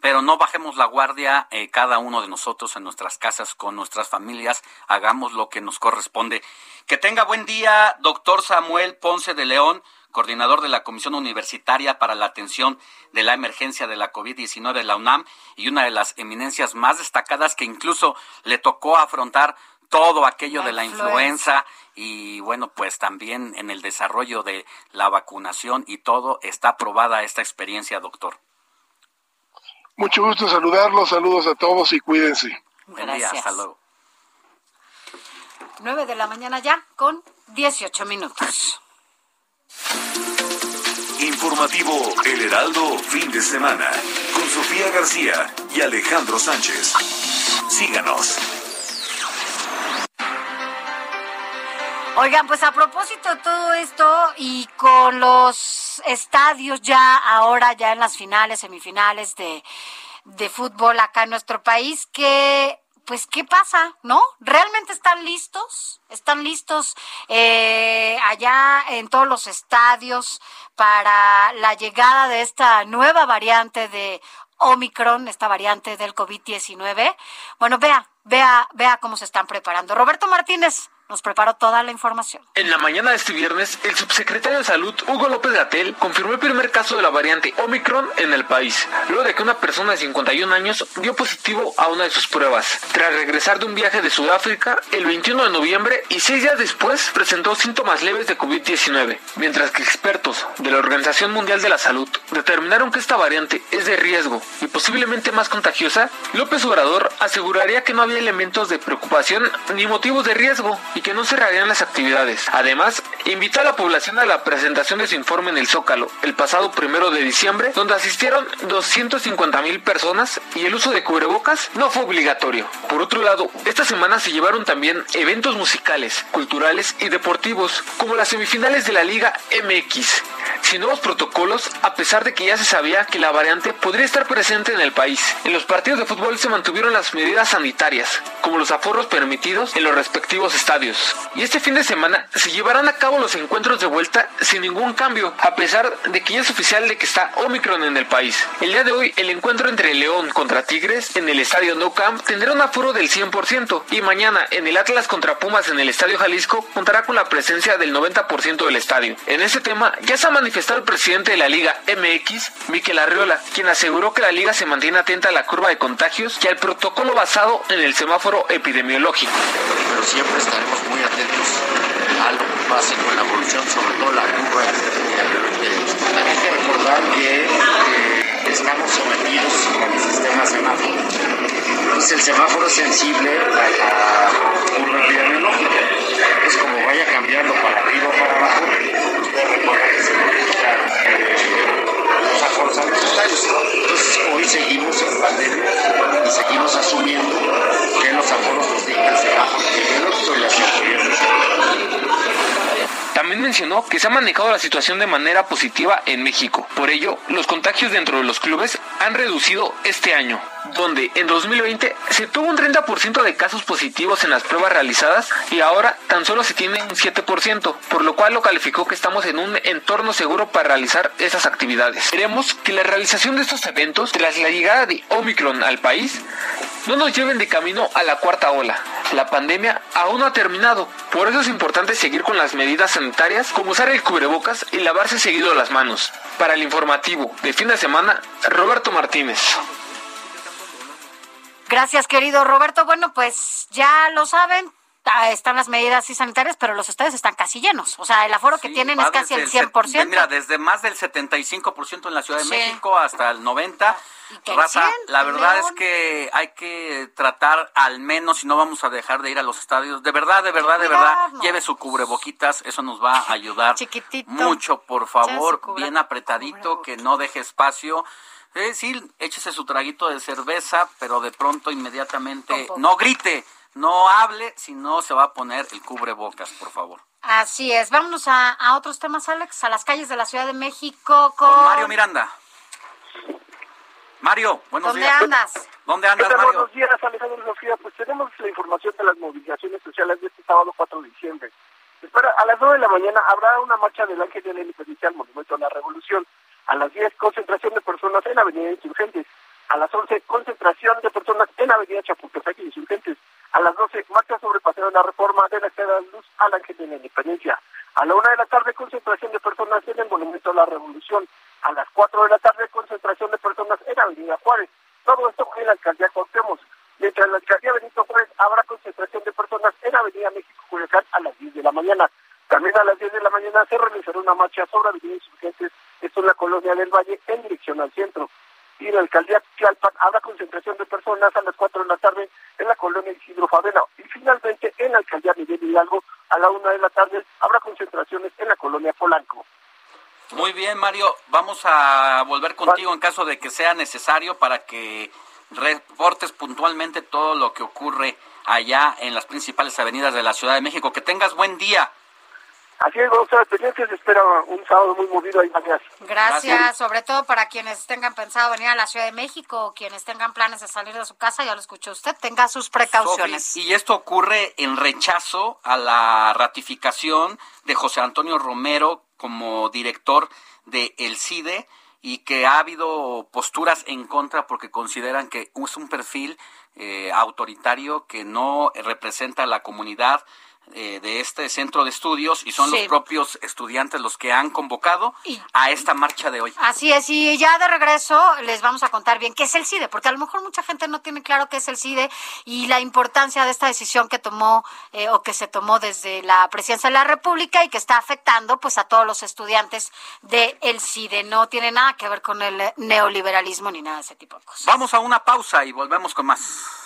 pero no bajemos la guardia eh, cada uno de nosotros en nuestras casas con nuestras familias, hagamos lo que nos corresponde. Que tenga buen día, doctor Samuel Ponce de León, coordinador de la Comisión Universitaria para la Atención de la Emergencia de la COVID-19 de la UNAM y una de las eminencias más destacadas que incluso le tocó afrontar todo aquello de la influenza y bueno, pues también en el desarrollo de la vacunación y todo está aprobada esta experiencia, doctor. Mucho gusto saludarlos, saludos a todos y cuídense. Gracias. hasta luego. 9 de la mañana ya con 18 minutos. Informativo El Heraldo, fin de semana, con Sofía García y Alejandro Sánchez. Síganos. Oigan, pues a propósito de todo esto y con los estadios ya ahora, ya en las finales, semifinales de, de fútbol acá en nuestro país, que pues, ¿qué pasa? ¿No? ¿Realmente están listos? ¿Están listos eh, allá en todos los estadios para la llegada de esta nueva variante de Omicron, esta variante del COVID-19? Bueno, vea, vea, vea cómo se están preparando. Roberto Martínez, nos preparó toda la información. En la mañana de este viernes, el subsecretario de Salud, Hugo López Gatel, confirmó el primer caso de la variante Omicron en el país, luego de que una persona de 51 años dio positivo a una de sus pruebas. Tras regresar de un viaje de Sudáfrica el 21 de noviembre y seis días después presentó síntomas leves de COVID-19, mientras que expertos de la Organización Mundial de la Salud determinaron que esta variante es de riesgo y posiblemente más contagiosa, López Obrador aseguraría que no había elementos de preocupación ni motivos de riesgo y que no cerrarían las actividades. Además, invitó a la población a la presentación de su informe en el Zócalo el pasado primero de diciembre, donde asistieron 250 mil personas y el uso de cubrebocas no fue obligatorio. Por otro lado, esta semana se llevaron también eventos musicales, culturales y deportivos, como las semifinales de la Liga MX, sin nuevos protocolos, a pesar de que ya se sabía que la variante podría estar presente en el país. En los partidos de fútbol se mantuvieron las medidas sanitarias, como los aforos permitidos en los respectivos estadios. Y este fin de semana se llevarán a cabo los encuentros de vuelta sin ningún cambio, a pesar de que ya es oficial de que está Omicron en el país. El día de hoy, el encuentro entre León contra Tigres en el estadio No Camp tendrá un aforo del 100% y mañana en el Atlas contra Pumas en el estadio Jalisco contará con la presencia del 90% del estadio. En este tema ya se ha manifestado el presidente de la Liga MX, Miquel Arriola, quien aseguró que la liga se mantiene atenta a la curva de contagios y al protocolo basado en el semáforo epidemiológico. Pero siempre estaremos muy atentos a lo que pase con la evolución, sobre todo la curva de Hay que recordar que eh, estamos sometidos al sistema semáforo. Entonces el semáforo sensible a la curva epidemiológica. Es como vaya cambiando para arriba o para abajo, eh, los aforos necesarios. Entonces hoy seguimos en pandemia y seguimos asumiendo que los aforos nos dictan semáforo epidemiológico y así también mencionó que se ha manejado la situación de manera positiva en México. Por ello, los contagios dentro de los clubes han reducido este año donde en 2020 se tuvo un 30% de casos positivos en las pruebas realizadas y ahora tan solo se tiene un 7%, por lo cual lo calificó que estamos en un entorno seguro para realizar esas actividades. Queremos que la realización de estos eventos, tras la llegada de Omicron al país, no nos lleven de camino a la cuarta ola. La pandemia aún no ha terminado, por eso es importante seguir con las medidas sanitarias como usar el cubrebocas y lavarse seguido las manos. Para el informativo de fin de semana, Roberto Martínez. Gracias, querido Roberto. Bueno, pues ya lo saben, están las medidas sanitarias, pero los estadios están casi llenos. O sea, el aforo que tienen es casi el 100%. mira, desde más del 75% en la Ciudad de México hasta el 90%. Raza, la verdad es que hay que tratar al menos, si no vamos a dejar de ir a los estadios, de verdad, de verdad, de verdad, lleve su cubreboquitas, eso nos va a ayudar mucho, por favor, bien apretadito, que no deje espacio. Es decir, échese su traguito de cerveza, pero de pronto inmediatamente no grite, no hable, si no se va a poner el cubrebocas, por favor. Así es. Vámonos a, otros temas, Alex, a las calles de la Ciudad de México con... Mario Miranda. Mario, buenos días. ¿Dónde andas? ¿Dónde andas, Mario? Buenos días, Alejandro Sofía. Pues tenemos la información de las movilizaciones sociales de este sábado 4 de diciembre. Espera, a las 9 de la mañana habrá una marcha del Ángel de la Independencia al Monumento a la Revolución. A las 10, concentración de personas en Avenida Insurgentes. A las 11, concentración de personas en Avenida Chapultepec y Insurgentes. A las 12, marcha sobre paseo de la reforma de la Ciudad de Luz al Ángel de la Independencia. A la 1 de la tarde, concentración de personas en el Monumento a la Revolución. A las 4 de la tarde, concentración de personas en Avenida Juárez. Todo esto en la alcaldía Cuauhtémoc. Mientras en la alcaldía Benito Juárez habrá concentración de personas en Avenida México Culiacán a las 10 de la mañana. También a las 10 de la mañana se realizará una marcha sobre Avenida Insurgentes esto es la colonia del Valle en dirección al centro. Y en la alcaldía Tlalpan habrá concentración de personas a las 4 de la tarde en la colonia Isidro Favela. Y finalmente en la alcaldía Miguel Hidalgo a la 1 de la tarde habrá concentraciones en la colonia Polanco. Muy bien, Mario. Vamos a volver contigo en caso de que sea necesario para que reportes puntualmente todo lo que ocurre allá en las principales avenidas de la Ciudad de México. Que tengas buen día. Así es, vamos a se espera un sábado muy movido ahí Gracias. Gracias, sobre todo para quienes tengan pensado venir a la Ciudad de México o quienes tengan planes de salir de su casa, ya lo escuchó usted, tenga sus precauciones. y esto ocurre en rechazo a la ratificación de José Antonio Romero como director de El CIDE y que ha habido posturas en contra porque consideran que es un perfil eh, autoritario que no representa a la comunidad eh, de este centro de estudios y son los propios estudiantes los que han convocado a esta marcha de hoy. Así es, y ya de regreso les vamos a contar bien qué es el CIDE, porque a lo mejor mucha gente no tiene claro qué es el CIDE y la importancia de esta decisión que tomó eh, o que se tomó desde la presidencia de la República y que está afectando pues a todos los estudiantes del el CIDE. No tiene nada que ver con el neoliberalismo ni nada de ese tipo de cosas. Vamos a una pausa y volvemos con más.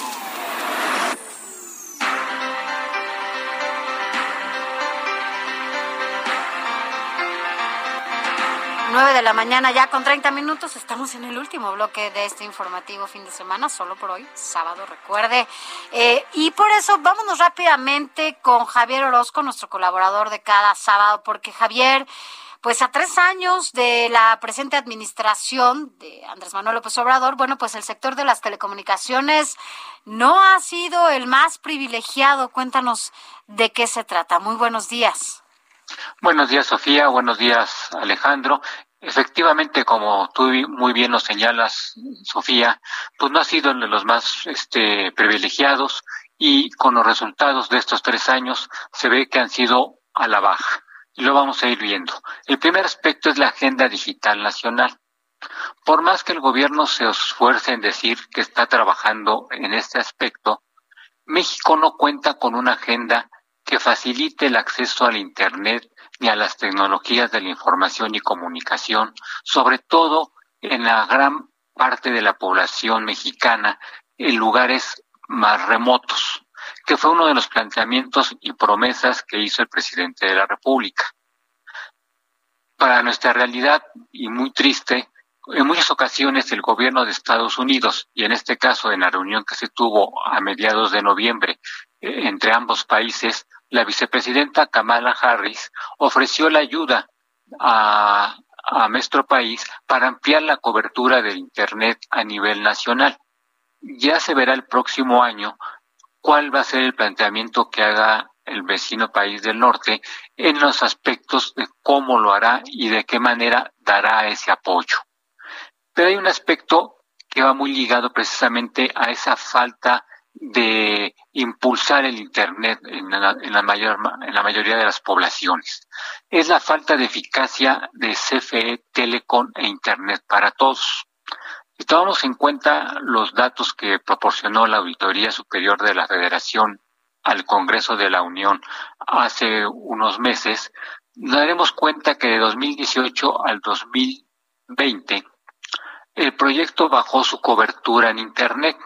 9 de la mañana ya con 30 minutos. Estamos en el último bloque de este informativo fin de semana, solo por hoy, sábado, recuerde. Eh, y por eso vámonos rápidamente con Javier Orozco, nuestro colaborador de cada sábado, porque Javier, pues a tres años de la presente administración de Andrés Manuel López Obrador, bueno, pues el sector de las telecomunicaciones no ha sido el más privilegiado. Cuéntanos de qué se trata. Muy buenos días. Buenos días, Sofía. Buenos días, Alejandro. Efectivamente, como tú muy bien nos señalas, Sofía, pues no ha sido de los más este, privilegiados y con los resultados de estos tres años se ve que han sido a la baja. Y lo vamos a ir viendo. El primer aspecto es la agenda digital nacional. Por más que el gobierno se esfuerce en decir que está trabajando en este aspecto, México no cuenta con una agenda que facilite el acceso al Internet ni a las tecnologías de la información y comunicación, sobre todo en la gran parte de la población mexicana en lugares más remotos, que fue uno de los planteamientos y promesas que hizo el presidente de la República. Para nuestra realidad, y muy triste, en muchas ocasiones el gobierno de Estados Unidos, y en este caso en la reunión que se tuvo a mediados de noviembre eh, entre ambos países, la vicepresidenta Kamala Harris ofreció la ayuda a, nuestro país para ampliar la cobertura del Internet a nivel nacional. Ya se verá el próximo año cuál va a ser el planteamiento que haga el vecino país del norte en los aspectos de cómo lo hará y de qué manera dará ese apoyo. Pero hay un aspecto que va muy ligado precisamente a esa falta de impulsar el Internet en la, mayor, en la mayoría de las poblaciones. Es la falta de eficacia de CFE, Telecom e Internet para todos. Si tomamos en cuenta los datos que proporcionó la Auditoría Superior de la Federación al Congreso de la Unión hace unos meses, nos daremos cuenta que de 2018 al 2020 el proyecto bajó su cobertura en Internet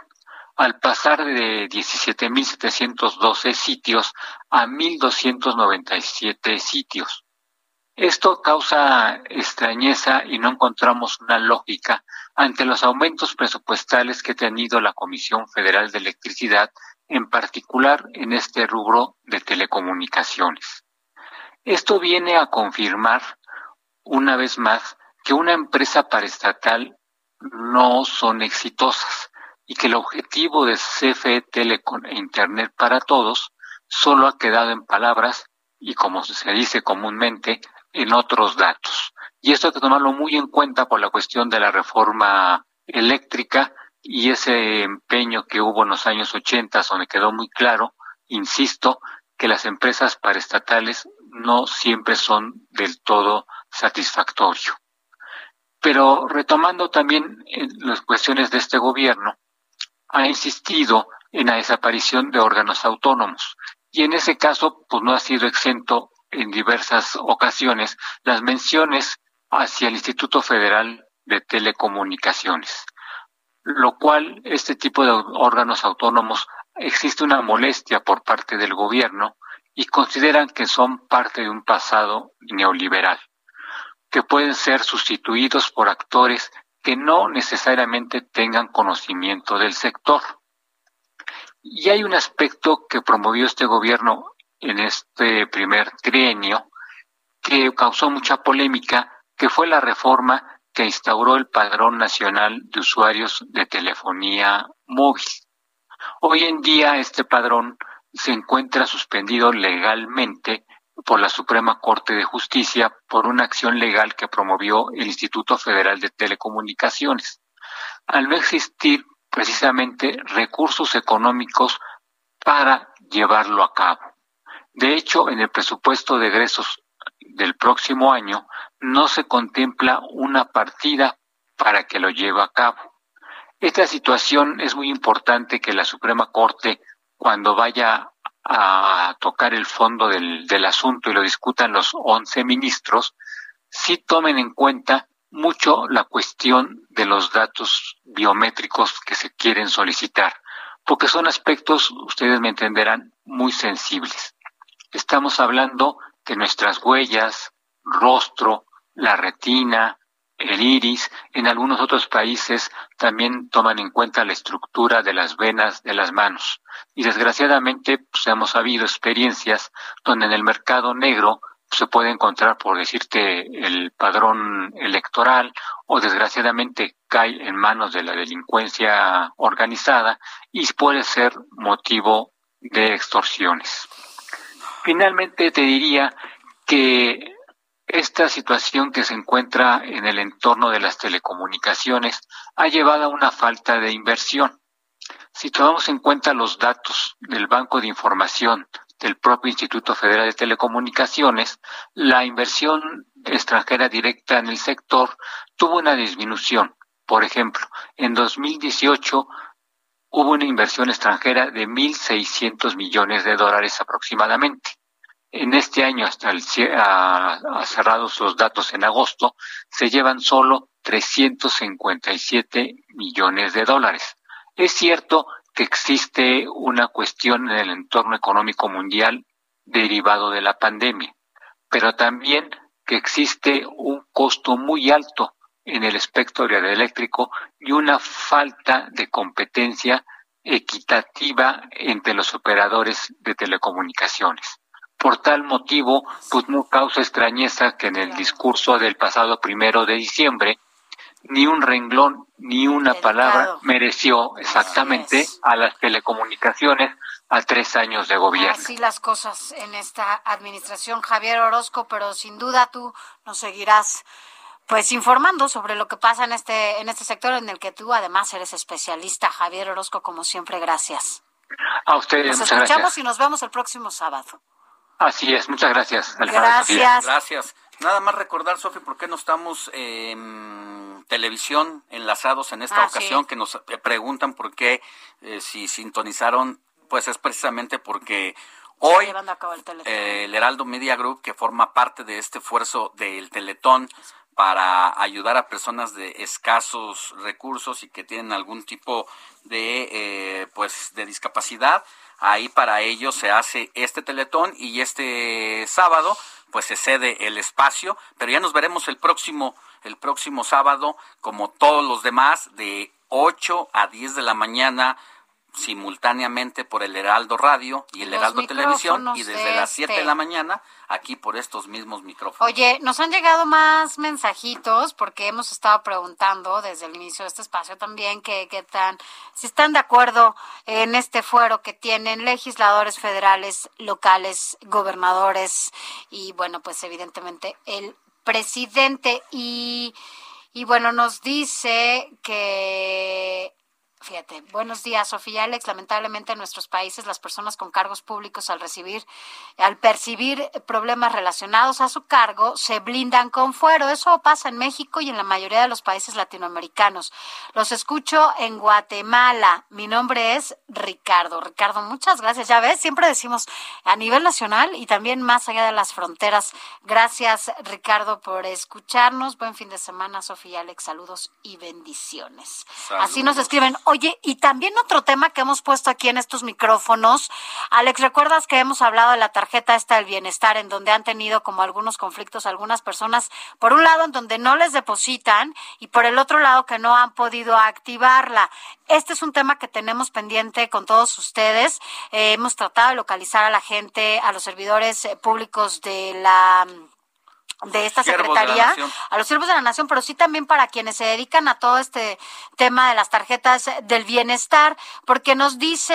al pasar de 17.712 sitios a 1.297 sitios. Esto causa extrañeza y no encontramos una lógica ante los aumentos presupuestales que ha tenido la Comisión Federal de Electricidad, en particular en este rubro de telecomunicaciones. Esto viene a confirmar, una vez más, que una empresa paraestatal no son exitosas y que el objetivo de CFE Telecom e Internet para Todos solo ha quedado en palabras y, como se dice comúnmente, en otros datos. Y esto hay que tomarlo muy en cuenta por la cuestión de la reforma eléctrica y ese empeño que hubo en los años 80, donde quedó muy claro, insisto, que las empresas paraestatales no siempre son del todo satisfactorio. Pero retomando también eh, las cuestiones de este gobierno, ha insistido en la desaparición de órganos autónomos. Y en ese caso pues no ha sido exento en diversas ocasiones las menciones hacia el Instituto Federal de Telecomunicaciones, lo cual este tipo de órganos autónomos existe una molestia por parte del gobierno y consideran que son parte de un pasado neoliberal, que pueden ser sustituidos por actores que no necesariamente tengan conocimiento del sector. Y hay un aspecto que promovió este gobierno en este primer trienio que causó mucha polémica, que fue la reforma que instauró el Padrón Nacional de Usuarios de Telefonía Móvil. Hoy en día este padrón se encuentra suspendido legalmente por la Suprema Corte de Justicia por una acción legal que promovió el Instituto Federal de Telecomunicaciones. Al no existir precisamente recursos económicos para llevarlo a cabo. De hecho, en el presupuesto de egresos del próximo año no se contempla una partida para que lo lleve a cabo. Esta situación es muy importante que la Suprema Corte, cuando vaya a tocar el fondo del, del asunto y lo discutan los once ministros, sí tomen en cuenta mucho la cuestión de los datos biométricos que se quieren solicitar, porque son aspectos, ustedes me entenderán, muy sensibles. Estamos hablando de nuestras huellas, rostro, la retina, el iris, en algunos otros países también toman en cuenta la estructura de las venas de las manos. Y desgraciadamente pues, hemos habido experiencias donde en el mercado negro se puede encontrar, por decirte, el padrón electoral o desgraciadamente cae en manos de la delincuencia organizada y puede ser motivo de extorsiones. Finalmente te diría que esta situación que se encuentra en el entorno de las telecomunicaciones ha llevado a una falta de inversión. Si tomamos en cuenta los datos del Banco de Información del propio Instituto Federal de Telecomunicaciones, la inversión extranjera directa en el sector tuvo una disminución. Por ejemplo, en 2018 hubo una inversión extranjera de 1.600 millones de dólares aproximadamente en este año, hasta el, cerrados los datos en agosto, se llevan solo 357 millones de dólares. Es cierto que existe una cuestión en el entorno económico mundial derivado de la pandemia, pero también que existe un costo muy alto en el espectro eléctrico y una falta de competencia equitativa entre los operadores de telecomunicaciones. Por tal motivo, pues no causa extrañeza que en el discurso del pasado primero de diciembre ni un renglón ni una palabra mereció exactamente a las telecomunicaciones a tres años de gobierno. Así las cosas en esta administración, Javier Orozco, pero sin duda tú nos seguirás pues informando sobre lo que pasa en este en este sector en el que tú además eres especialista, Javier Orozco, como siempre, gracias. A ustedes, nos escuchamos y nos vemos el próximo sábado. Así es, muchas gracias. Gracias. Gracias. Nada más recordar, Sofi, por qué no estamos en televisión enlazados en esta Ah, ocasión, sí. que nos preguntan por qué, eh, si sintonizaron, pues es precisamente porque hoy el eh, el Heraldo Media Group, que forma parte de este esfuerzo del Teletón para ayudar a personas de escasos recursos y que tienen algún tipo de eh, pues de discapacidad, ahí para ellos se hace este Teletón y este sábado pues se cede el espacio, pero ya nos veremos el próximo el próximo sábado como todos los demás de 8 a 10 de la mañana simultáneamente por el Heraldo Radio y el Los Heraldo Televisión y desde de las 7 de este. la mañana aquí por estos mismos micrófonos. Oye, nos han llegado más mensajitos porque hemos estado preguntando desde el inicio de este espacio también que, que tan, si están de acuerdo en este fuero que tienen legisladores federales, locales, gobernadores y bueno, pues evidentemente el presidente y, y bueno, nos dice que Fíjate, buenos días, Sofía Alex. Lamentablemente en nuestros países las personas con cargos públicos al recibir, al percibir problemas relacionados a su cargo, se blindan con fuero. Eso pasa en México y en la mayoría de los países latinoamericanos. Los escucho en Guatemala. Mi nombre es Ricardo. Ricardo, muchas gracias. Ya ves, siempre decimos a nivel nacional y también más allá de las fronteras. Gracias, Ricardo, por escucharnos. Buen fin de semana, Sofía Alex. Saludos y bendiciones. Así nos escriben. Oye, y también otro tema que hemos puesto aquí en estos micrófonos. Alex, ¿recuerdas que hemos hablado de la tarjeta esta del bienestar en donde han tenido como algunos conflictos algunas personas? Por un lado, en donde no les depositan y por el otro lado, que no han podido activarla. Este es un tema que tenemos pendiente con todos ustedes. Eh, hemos tratado de localizar a la gente, a los servidores eh, públicos de la de esta de secretaría, a los siervos de la nación, pero sí también para quienes se dedican a todo este tema de las tarjetas del bienestar, porque nos dice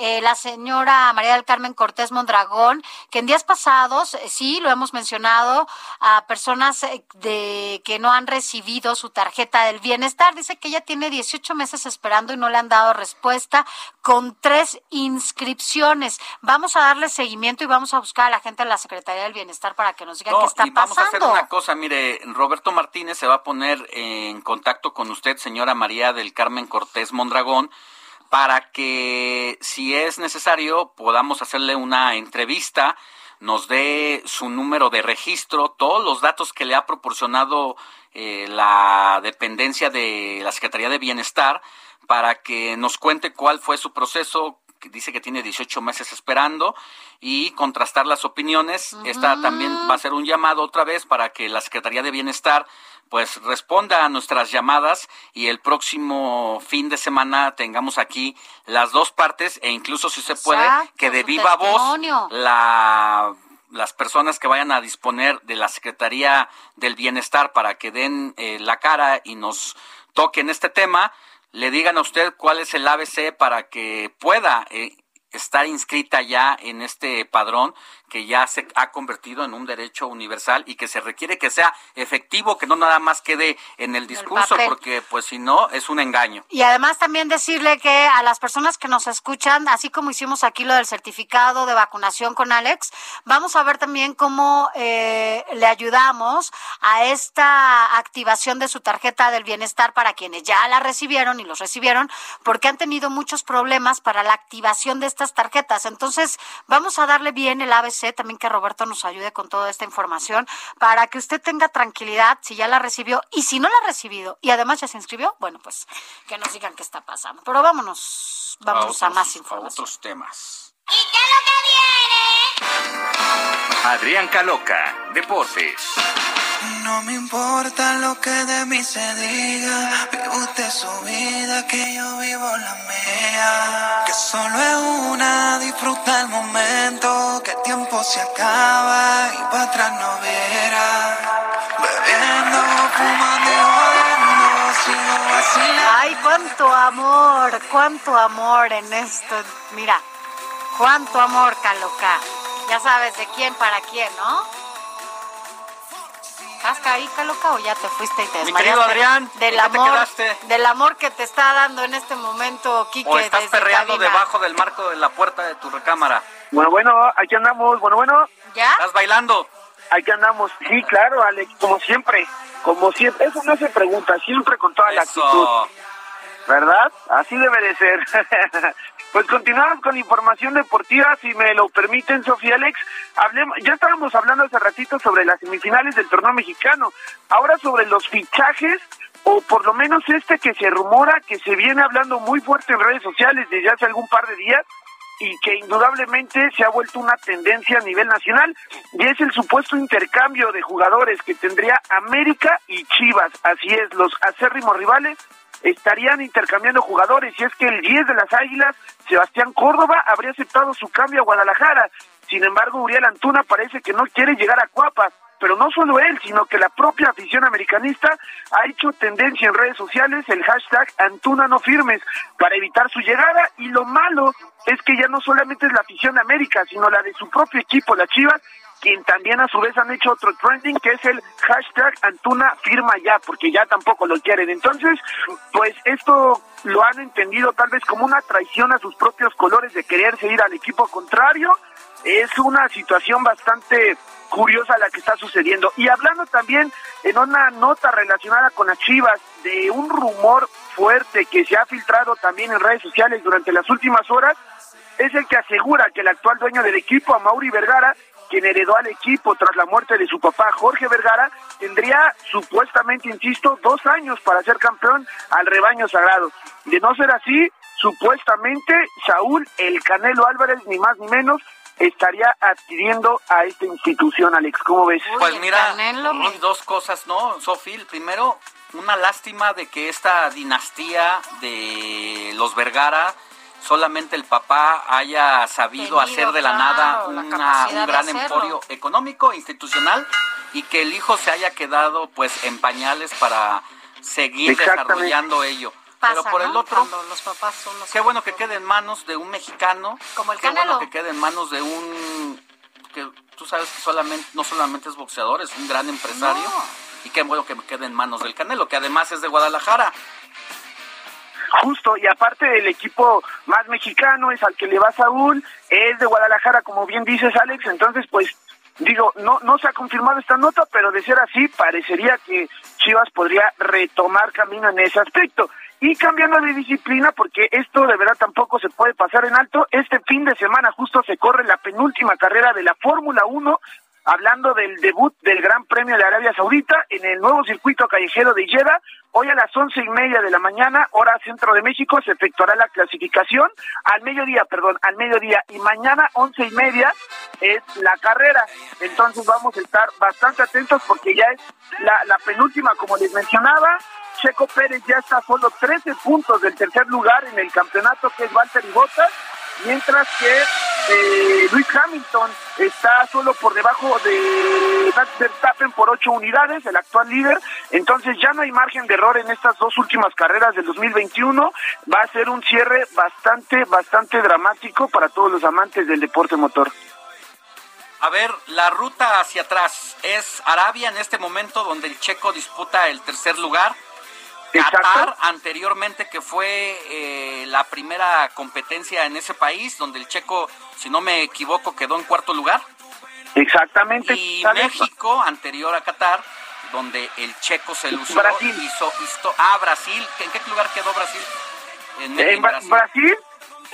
eh, la señora María del Carmen Cortés Mondragón que en días pasados, eh, sí, lo hemos mencionado, a personas eh, de que no han recibido su tarjeta del bienestar. Dice que ella tiene 18 meses esperando y no le han dado respuesta con tres inscripciones. Vamos a darle seguimiento y vamos a buscar a la gente de la Secretaría del Bienestar para que nos digan No, qué está a hacer una cosa, mire, Roberto Martínez se va a poner en contacto con usted, señora María del Carmen Cortés Mondragón, para que si es necesario podamos hacerle una entrevista, nos dé su número de registro, todos los datos que le ha proporcionado eh, la dependencia de la Secretaría de Bienestar, para que nos cuente cuál fue su proceso, que dice que tiene 18 meses esperando y contrastar las opiniones. Esta también va a ser un llamado otra vez para que la Secretaría de Bienestar pues responda a nuestras llamadas y el próximo fin de semana tengamos aquí las dos partes e incluso si se puede Exacto, que de viva voz la las personas que vayan a disponer de la Secretaría del Bienestar para que den eh, la cara y nos toquen este tema, le digan a usted cuál es el ABC para que pueda eh, estar inscrita ya en este padrón que ya se ha convertido en un derecho universal y que se requiere que sea efectivo, que no nada más quede en el discurso, porque pues si no es un engaño. Y además también decirle que a las personas que nos escuchan, así como hicimos aquí lo del certificado de vacunación con Alex, vamos a ver también cómo eh, le ayudamos a esta activación de su tarjeta del bienestar para quienes ya la recibieron y los recibieron, porque han tenido muchos problemas para la activación de estas tarjetas. Entonces, vamos a darle bien el ABC también que Roberto nos ayude con toda esta información para que usted tenga tranquilidad si ya la recibió y si no la ha recibido y además ya se inscribió, bueno, pues que nos digan qué está pasando. Pero vámonos, vámonos a, más información. A otros temas. ¿Y qué es lo que viene? Adrián Caloca, Deportes. No me importa lo que de mí se diga, vive usted su vida, que yo vivo la mía. Que solo es una, disfruta el momento, que el tiempo se acaba y para atrás no verá. Bebiendo, fumando y jodiendo, sigo vacilando. Ay, cuánto amor, cuánto amor en esto. Mira, cuánto amor, Caloca. Ya sabes de quién para quién, ¿no? ¿Estás ahí, Caloca, o ya te fuiste y te Mi querido Adrián, del amor, del amor que te está dando en este momento, Quique. O estás perreando debajo del marco de la puerta de tu recámara. Bueno, bueno, aquí andamos. Bueno, bueno. ¿Ya? ¿Estás bailando? Aquí andamos. Sí, claro, Alex, como siempre. Como siempre. Eso no se pregunta, siempre con toda la actitud. ¿Verdad? Así debe de ser. [laughs] Pues continuamos con información deportiva, si me lo permiten, Sofía Alex. Hablemos, ya estábamos hablando hace ratito sobre las semifinales del torneo mexicano. Ahora sobre los fichajes, o por lo menos este que se rumora, que se viene hablando muy fuerte en redes sociales desde hace algún par de días, y que indudablemente se ha vuelto una tendencia a nivel nacional, y es el supuesto intercambio de jugadores que tendría América y Chivas. Así es, los acérrimos rivales estarían intercambiando jugadores y es que el 10 de las Águilas, Sebastián Córdoba, habría aceptado su cambio a Guadalajara. Sin embargo, Uriel Antuna parece que no quiere llegar a Cuapa. Pero no solo él, sino que la propia afición americanista ha hecho tendencia en redes sociales el hashtag Antuna no firmes para evitar su llegada y lo malo es que ya no solamente es la afición América, sino la de su propio equipo, la Chivas, quien también a su vez han hecho otro trending que es el hashtag Antuna firma ya, porque ya tampoco lo quieren. Entonces, pues esto lo han entendido tal vez como una traición a sus propios colores de quererse ir al equipo contrario. Es una situación bastante curiosa la que está sucediendo. Y hablando también en una nota relacionada con las Chivas de un rumor fuerte que se ha filtrado también en redes sociales durante las últimas horas, es el que asegura que el actual dueño del equipo, Mauri Vergara, quien heredó al equipo tras la muerte de su papá Jorge Vergara, tendría supuestamente, insisto, dos años para ser campeón al rebaño sagrado. De no ser así, supuestamente Saúl El Canelo Álvarez, ni más ni menos, estaría adquiriendo a esta institución, Alex. ¿Cómo ves? Pues mira, dos cosas, ¿no, Sofil? Primero, una lástima de que esta dinastía de los Vergara solamente el papá haya sabido hacer de la nada un gran emporio económico, institucional, y que el hijo se haya quedado pues en pañales para seguir desarrollando ello. Pero por el otro, los papás son los qué bueno que quede en manos de un mexicano, como el qué bueno que quede en manos de un que tú sabes que solamente no solamente es boxeador, es un gran empresario y qué bueno que quede en manos del Canelo, que además es de Guadalajara. Justo, y aparte el equipo más mexicano es al que le va Saúl, es de Guadalajara, como bien dices Alex, entonces pues digo, no, no se ha confirmado esta nota, pero de ser así, parecería que Chivas podría retomar camino en ese aspecto. Y cambiando de disciplina, porque esto de verdad tampoco se puede pasar en alto, este fin de semana justo se corre la penúltima carrera de la Fórmula 1 hablando del debut del Gran Premio de Arabia Saudita en el nuevo circuito callejero de Jeddah. Hoy a las once y media de la mañana, hora centro de México, se efectuará la clasificación. Al mediodía, perdón, al mediodía. Y mañana, once y media, es la carrera. Entonces vamos a estar bastante atentos porque ya es la, penúltima, como les mencionaba. Checo Pérez ya está a solo 13 puntos del tercer lugar en el campeonato, que es Valtteri Bottas mientras que eh, Luis Hamilton está solo por debajo de Max Verstappen por ocho unidades, el actual líder. Entonces ya no hay margen de error en estas dos últimas carreras del 2021. Va a ser un cierre bastante, bastante dramático para todos los amantes del deporte motor. A ver, la ruta hacia atrás es Arabia en este momento donde el checo disputa el tercer lugar Qatar anteriormente que fue eh, la primera competencia en ese país donde el checo, si no me equivoco, quedó en cuarto lugar. Exactamente. Y México anterior a Qatar donde el checo se lució Brasil. hizo, hizo ah Brasil, ¿en qué lugar quedó Brasil? En, Brasil.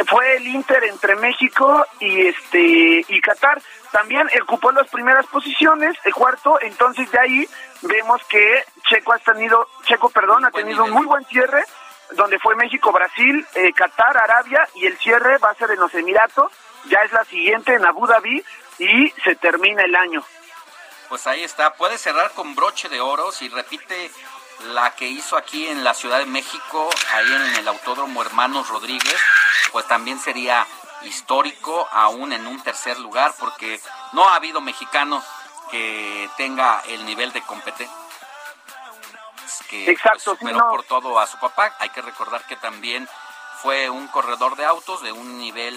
Fue el Inter entre México y este y Qatar. También ocupó las primeras posiciones, el cuarto, entonces de ahí vemos que Checo ha tenido, Checo, perdón, ha tenido un muy buen cierre, donde fue México, Brasil, eh, Qatar, Arabia, y el cierre va a ser en los Emiratos, ya es la siguiente en Abu Dhabi, y se termina el año. Pues ahí está, puede cerrar con broche de oro si repite la que hizo aquí en la Ciudad de México, ahí en el Autódromo Hermanos Rodríguez, pues también sería histórico, aún en un tercer lugar, porque no ha habido mexicano que tenga el nivel de competencia que pues, Exacto, superó por todo a su papá. Hay que recordar que también fue un corredor de autos de un nivel,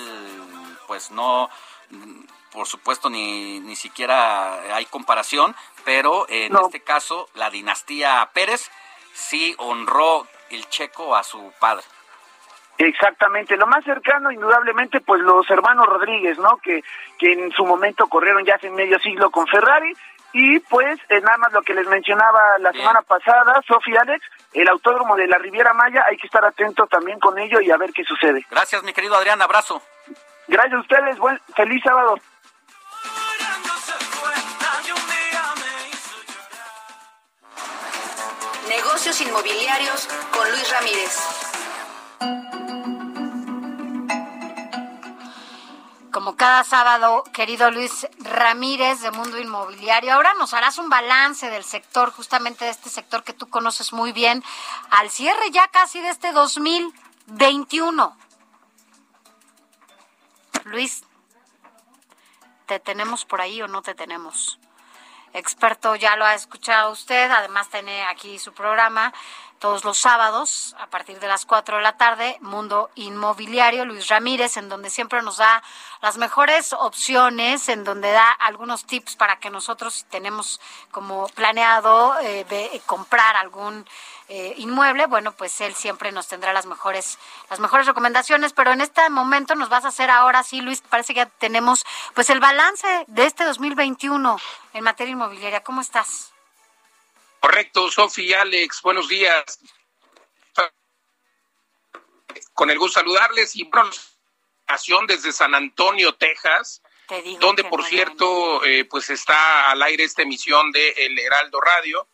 pues no, por supuesto, ni, ni siquiera hay comparación, pero en este caso la dinastía Pérez sí honró el checo a su padre. Exactamente, lo más cercano, indudablemente, pues los hermanos Rodríguez, ¿no? Que, que en su momento corrieron ya hace medio siglo con Ferrari. Y pues, eh, nada más lo que les mencionaba la semana pasada, Sofía Alex, el autódromo de la Riviera Maya, hay que estar atento también con ello y a ver qué sucede. Gracias, mi querido Adrián, abrazo. Gracias a ustedes, buen, feliz sábado. Negocios inmobiliarios con Luis Ramírez. Como cada sábado, querido Luis Ramírez de Mundo Inmobiliario, ahora nos harás un balance del sector, justamente de este sector que tú conoces muy bien, al cierre ya casi de este 2021. Luis, ¿te tenemos por ahí o no te tenemos? Experto, ya lo ha escuchado usted, además tiene aquí su programa todos los sábados a partir de las 4 de la tarde, Mundo Inmobiliario, Luis Ramírez, en donde siempre nos da las mejores opciones, en donde da algunos tips para que nosotros, si tenemos como planeado eh, comprar algún eh, inmueble, bueno, pues él siempre nos tendrá las mejores, las mejores recomendaciones, pero en este momento nos vas a hacer ahora sí, Luis, parece que ya tenemos pues el balance de este 2021 en materia inmobiliaria. ¿Cómo estás? Correcto, Sofi, Alex, buenos días. Con el gusto saludarles y bueno, desde San Antonio, Texas, donde por cierto, eh, pues está al aire esta emisión de El Heraldo Radio.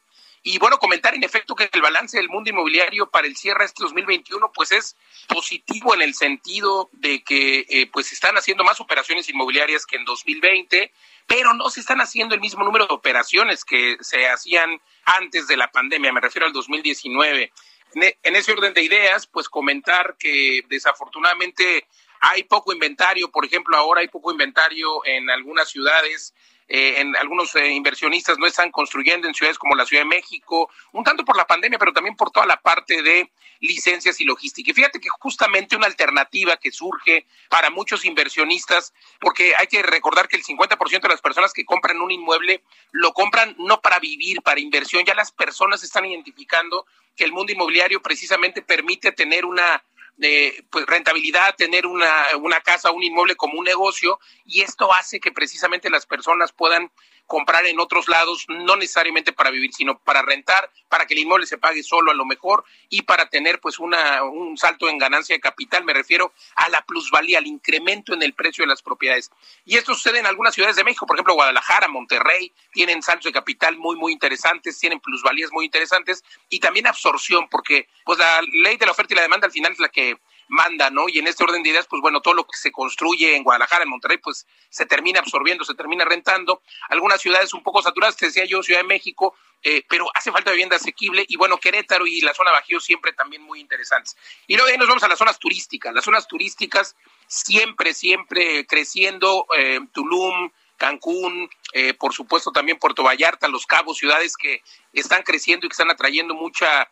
Y bueno, comentar en efecto que el balance del mundo inmobiliario para el cierre este 2021 pues es positivo en el sentido de que eh, pues están haciendo más operaciones inmobiliarias que en 2020, pero no se están haciendo el mismo número de operaciones que se hacían antes de la pandemia, me refiero al 2019. E, en ese orden de ideas, pues comentar que desafortunadamente hay poco inventario, por ejemplo, ahora hay poco inventario en algunas ciudades eh, en algunos eh, inversionistas no están construyendo en ciudades como la Ciudad de México, un tanto por la pandemia, pero también por toda la parte de licencias y logística. Fíjate que justamente una alternativa que surge para muchos inversionistas, porque hay que recordar que el 50% de las personas que compran un inmueble lo compran no para vivir, para inversión, ya las personas están identificando que el mundo inmobiliario precisamente permite tener una de pues, rentabilidad, tener una, una casa, un inmueble como un negocio, y esto hace que precisamente las personas puedan comprar en otros lados, no necesariamente para vivir, sino para rentar, para que el inmueble se pague solo a lo mejor y para tener pues una, un salto en ganancia de capital, me refiero a la plusvalía, al incremento en el precio de las propiedades. Y esto sucede en algunas ciudades de México, por ejemplo, Guadalajara, Monterrey, tienen saltos de capital muy, muy interesantes, tienen plusvalías muy interesantes y también absorción, porque pues la ley de la oferta y la demanda al final es la que manda, ¿no? Y en este orden de ideas, pues bueno, todo lo que se construye en Guadalajara, en Monterrey, pues se termina absorbiendo, se termina rentando. Algunas ciudades un poco saturadas, te decía yo, Ciudad de México, eh, pero hace falta vivienda asequible y bueno, Querétaro y la zona Bajío siempre también muy interesantes. Y luego ahí nos vamos a las zonas turísticas. Las zonas turísticas siempre, siempre creciendo, eh, Tulum, Cancún, eh, por supuesto también Puerto Vallarta, Los Cabos, ciudades que están creciendo y que están atrayendo mucha,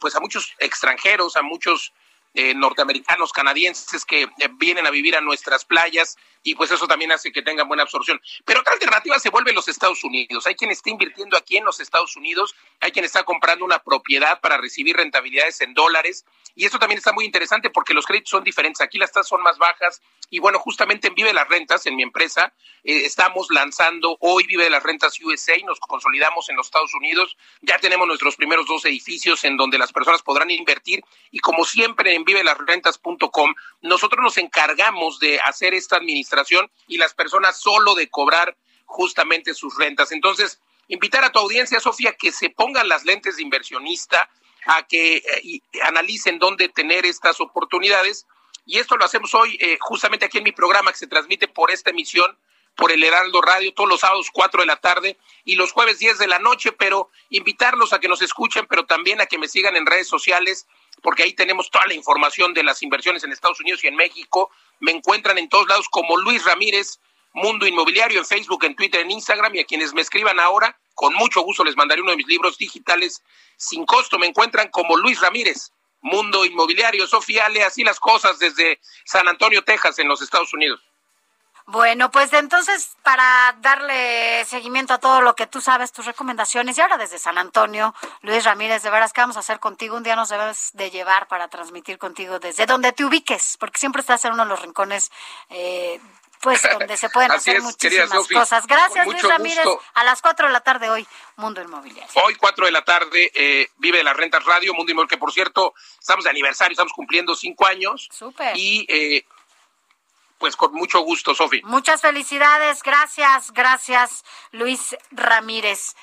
pues a muchos extranjeros, a muchos eh, norteamericanos, canadienses que eh, vienen a vivir a nuestras playas y pues eso también hace que tengan buena absorción. Pero otra alternativa se vuelve los Estados Unidos. Hay quien está invirtiendo aquí en los Estados Unidos, hay quien está comprando una propiedad para recibir rentabilidades en dólares y esto también está muy interesante porque los créditos son diferentes. Aquí las tasas son más bajas y bueno, justamente en Vive las Rentas, en mi empresa, eh, estamos lanzando hoy Vive las Rentas USA, nos consolidamos en los Estados Unidos, ya tenemos nuestros primeros dos edificios en donde las personas podrán invertir y como siempre en vivelasrentas.com. Nosotros nos encargamos de hacer esta administración y las personas solo de cobrar justamente sus rentas. Entonces, invitar a tu audiencia, Sofía, que se pongan las lentes de inversionista, a que eh, analicen dónde tener estas oportunidades. Y esto lo hacemos hoy eh, justamente aquí en mi programa que se transmite por esta emisión por el Heraldo Radio todos los sábados 4 de la tarde y los jueves 10 de la noche, pero invitarlos a que nos escuchen, pero también a que me sigan en redes sociales, porque ahí tenemos toda la información de las inversiones en Estados Unidos y en México. Me encuentran en todos lados como Luis Ramírez, Mundo Inmobiliario, en Facebook, en Twitter, en Instagram, y a quienes me escriban ahora, con mucho gusto les mandaré uno de mis libros digitales sin costo. Me encuentran como Luis Ramírez, Mundo Inmobiliario, Sofía, le así las cosas desde San Antonio, Texas, en los Estados Unidos. Bueno, pues entonces para darle seguimiento a todo lo que tú sabes, tus recomendaciones, y ahora desde San Antonio, Luis Ramírez, de veras, ¿qué vamos a hacer contigo? Un día nos debes de llevar para transmitir contigo desde donde te ubiques, porque siempre estás en uno de los rincones, eh, pues donde se pueden [laughs] hacer muchísimas cosas. Gracias, Luis Ramírez. A las 4 de la tarde hoy, Mundo Inmobiliario. Hoy, 4 de la tarde, eh, Vive de las Rentas Radio, Mundo Inmobiliario, que por cierto, estamos de aniversario, estamos cumpliendo cinco años. Súper. Y... Eh, pues con mucho gusto, Sofi. Muchas felicidades, gracias, gracias, Luis Ramírez.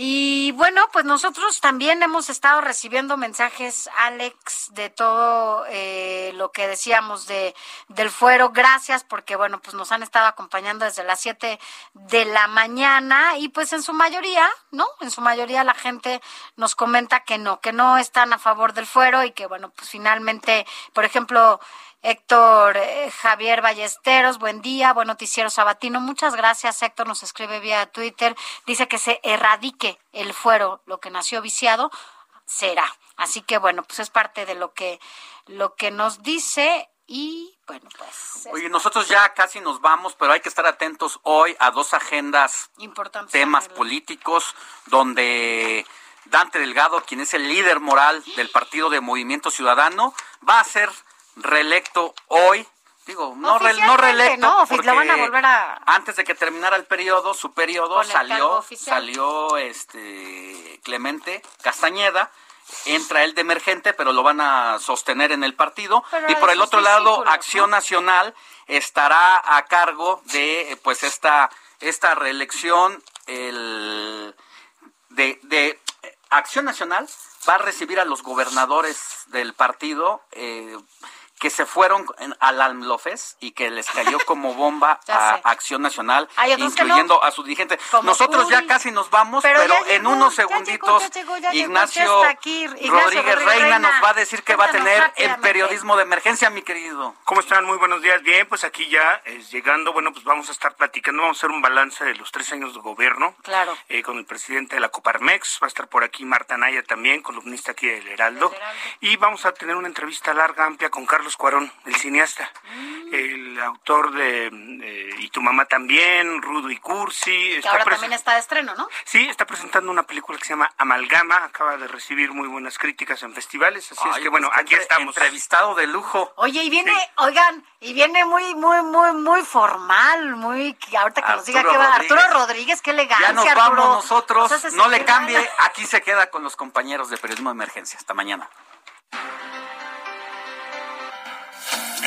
Y bueno, pues nosotros también hemos estado recibiendo mensajes, Alex, de todo eh, lo que decíamos de del fuero. Gracias porque, bueno, pues nos han estado acompañando desde las 7 de la mañana y pues en su mayoría, ¿no? En su mayoría la gente nos comenta que no, que no están a favor del fuero y que, bueno, pues finalmente, por ejemplo, Héctor eh, Javier Ballesteros, buen día, buen noticiero sabatino. Muchas gracias, Héctor, nos escribe vía Twitter. Dice que se erradique el fuero, lo que nació viciado, será. Así que bueno, pues es parte de lo que, lo que nos dice y bueno, pues. Oye, nosotros ya casi nos vamos, pero hay que estar atentos hoy a dos agendas, Importantes temas políticos, donde Dante Delgado, quien es el líder moral del Partido de Movimiento Ciudadano, va a ser reelecto hoy. Digo, no, re, no reelecto. No, lo van a volver a... Antes de que terminara el periodo, su periodo, salió, salió este Clemente Castañeda entra él de emergente, pero lo van a sostener en el partido. y por el otro lado, Acción Nacional estará a cargo de pues esta, esta reelección. El, de, de Acción Nacional va a recibir a los gobernadores del partido. Eh, que se fueron al ALMLOFES y que les cayó [laughs] como bomba a Acción Nacional, incluyendo a su dirigente. Nosotros ya casi nos vamos, pero, en unos segunditos Ignacio, Rodríguez, Reina nos va a decir que va a tener el periodismo de emergencia, mi querido. ¿Cómo están? Muy buenos días. Bien, pues aquí ya es llegando, bueno, pues vamos a estar platicando, vamos a hacer un balance de los tres años de gobierno. Claro. Eh, con el presidente de la Coparmex, va a estar por aquí Marta Naya también, columnista aquí del Heraldo. Heraldo. Y vamos a tener una entrevista larga, amplia con Carlos Cuarón, el cineasta, mm. el autor de eh, Y tu mamá también, Rudo y Cursi. Que ahora también está de estreno, ¿no? Sí, está presentando una película que se llama Amalgama, acaba de recibir muy buenas críticas en festivales, así es que bueno, pues, aquí estamos. Entrevistado de lujo. Oye, y viene, oigan, y viene muy, muy, muy, muy formal, muy, ahorita que nos diga que va Arturo Rodríguez, qué elegancia, Ya nos vamos nosotros, no le cambie, aquí se queda con los compañeros de Periodismo de Emergencia. Hasta mañana.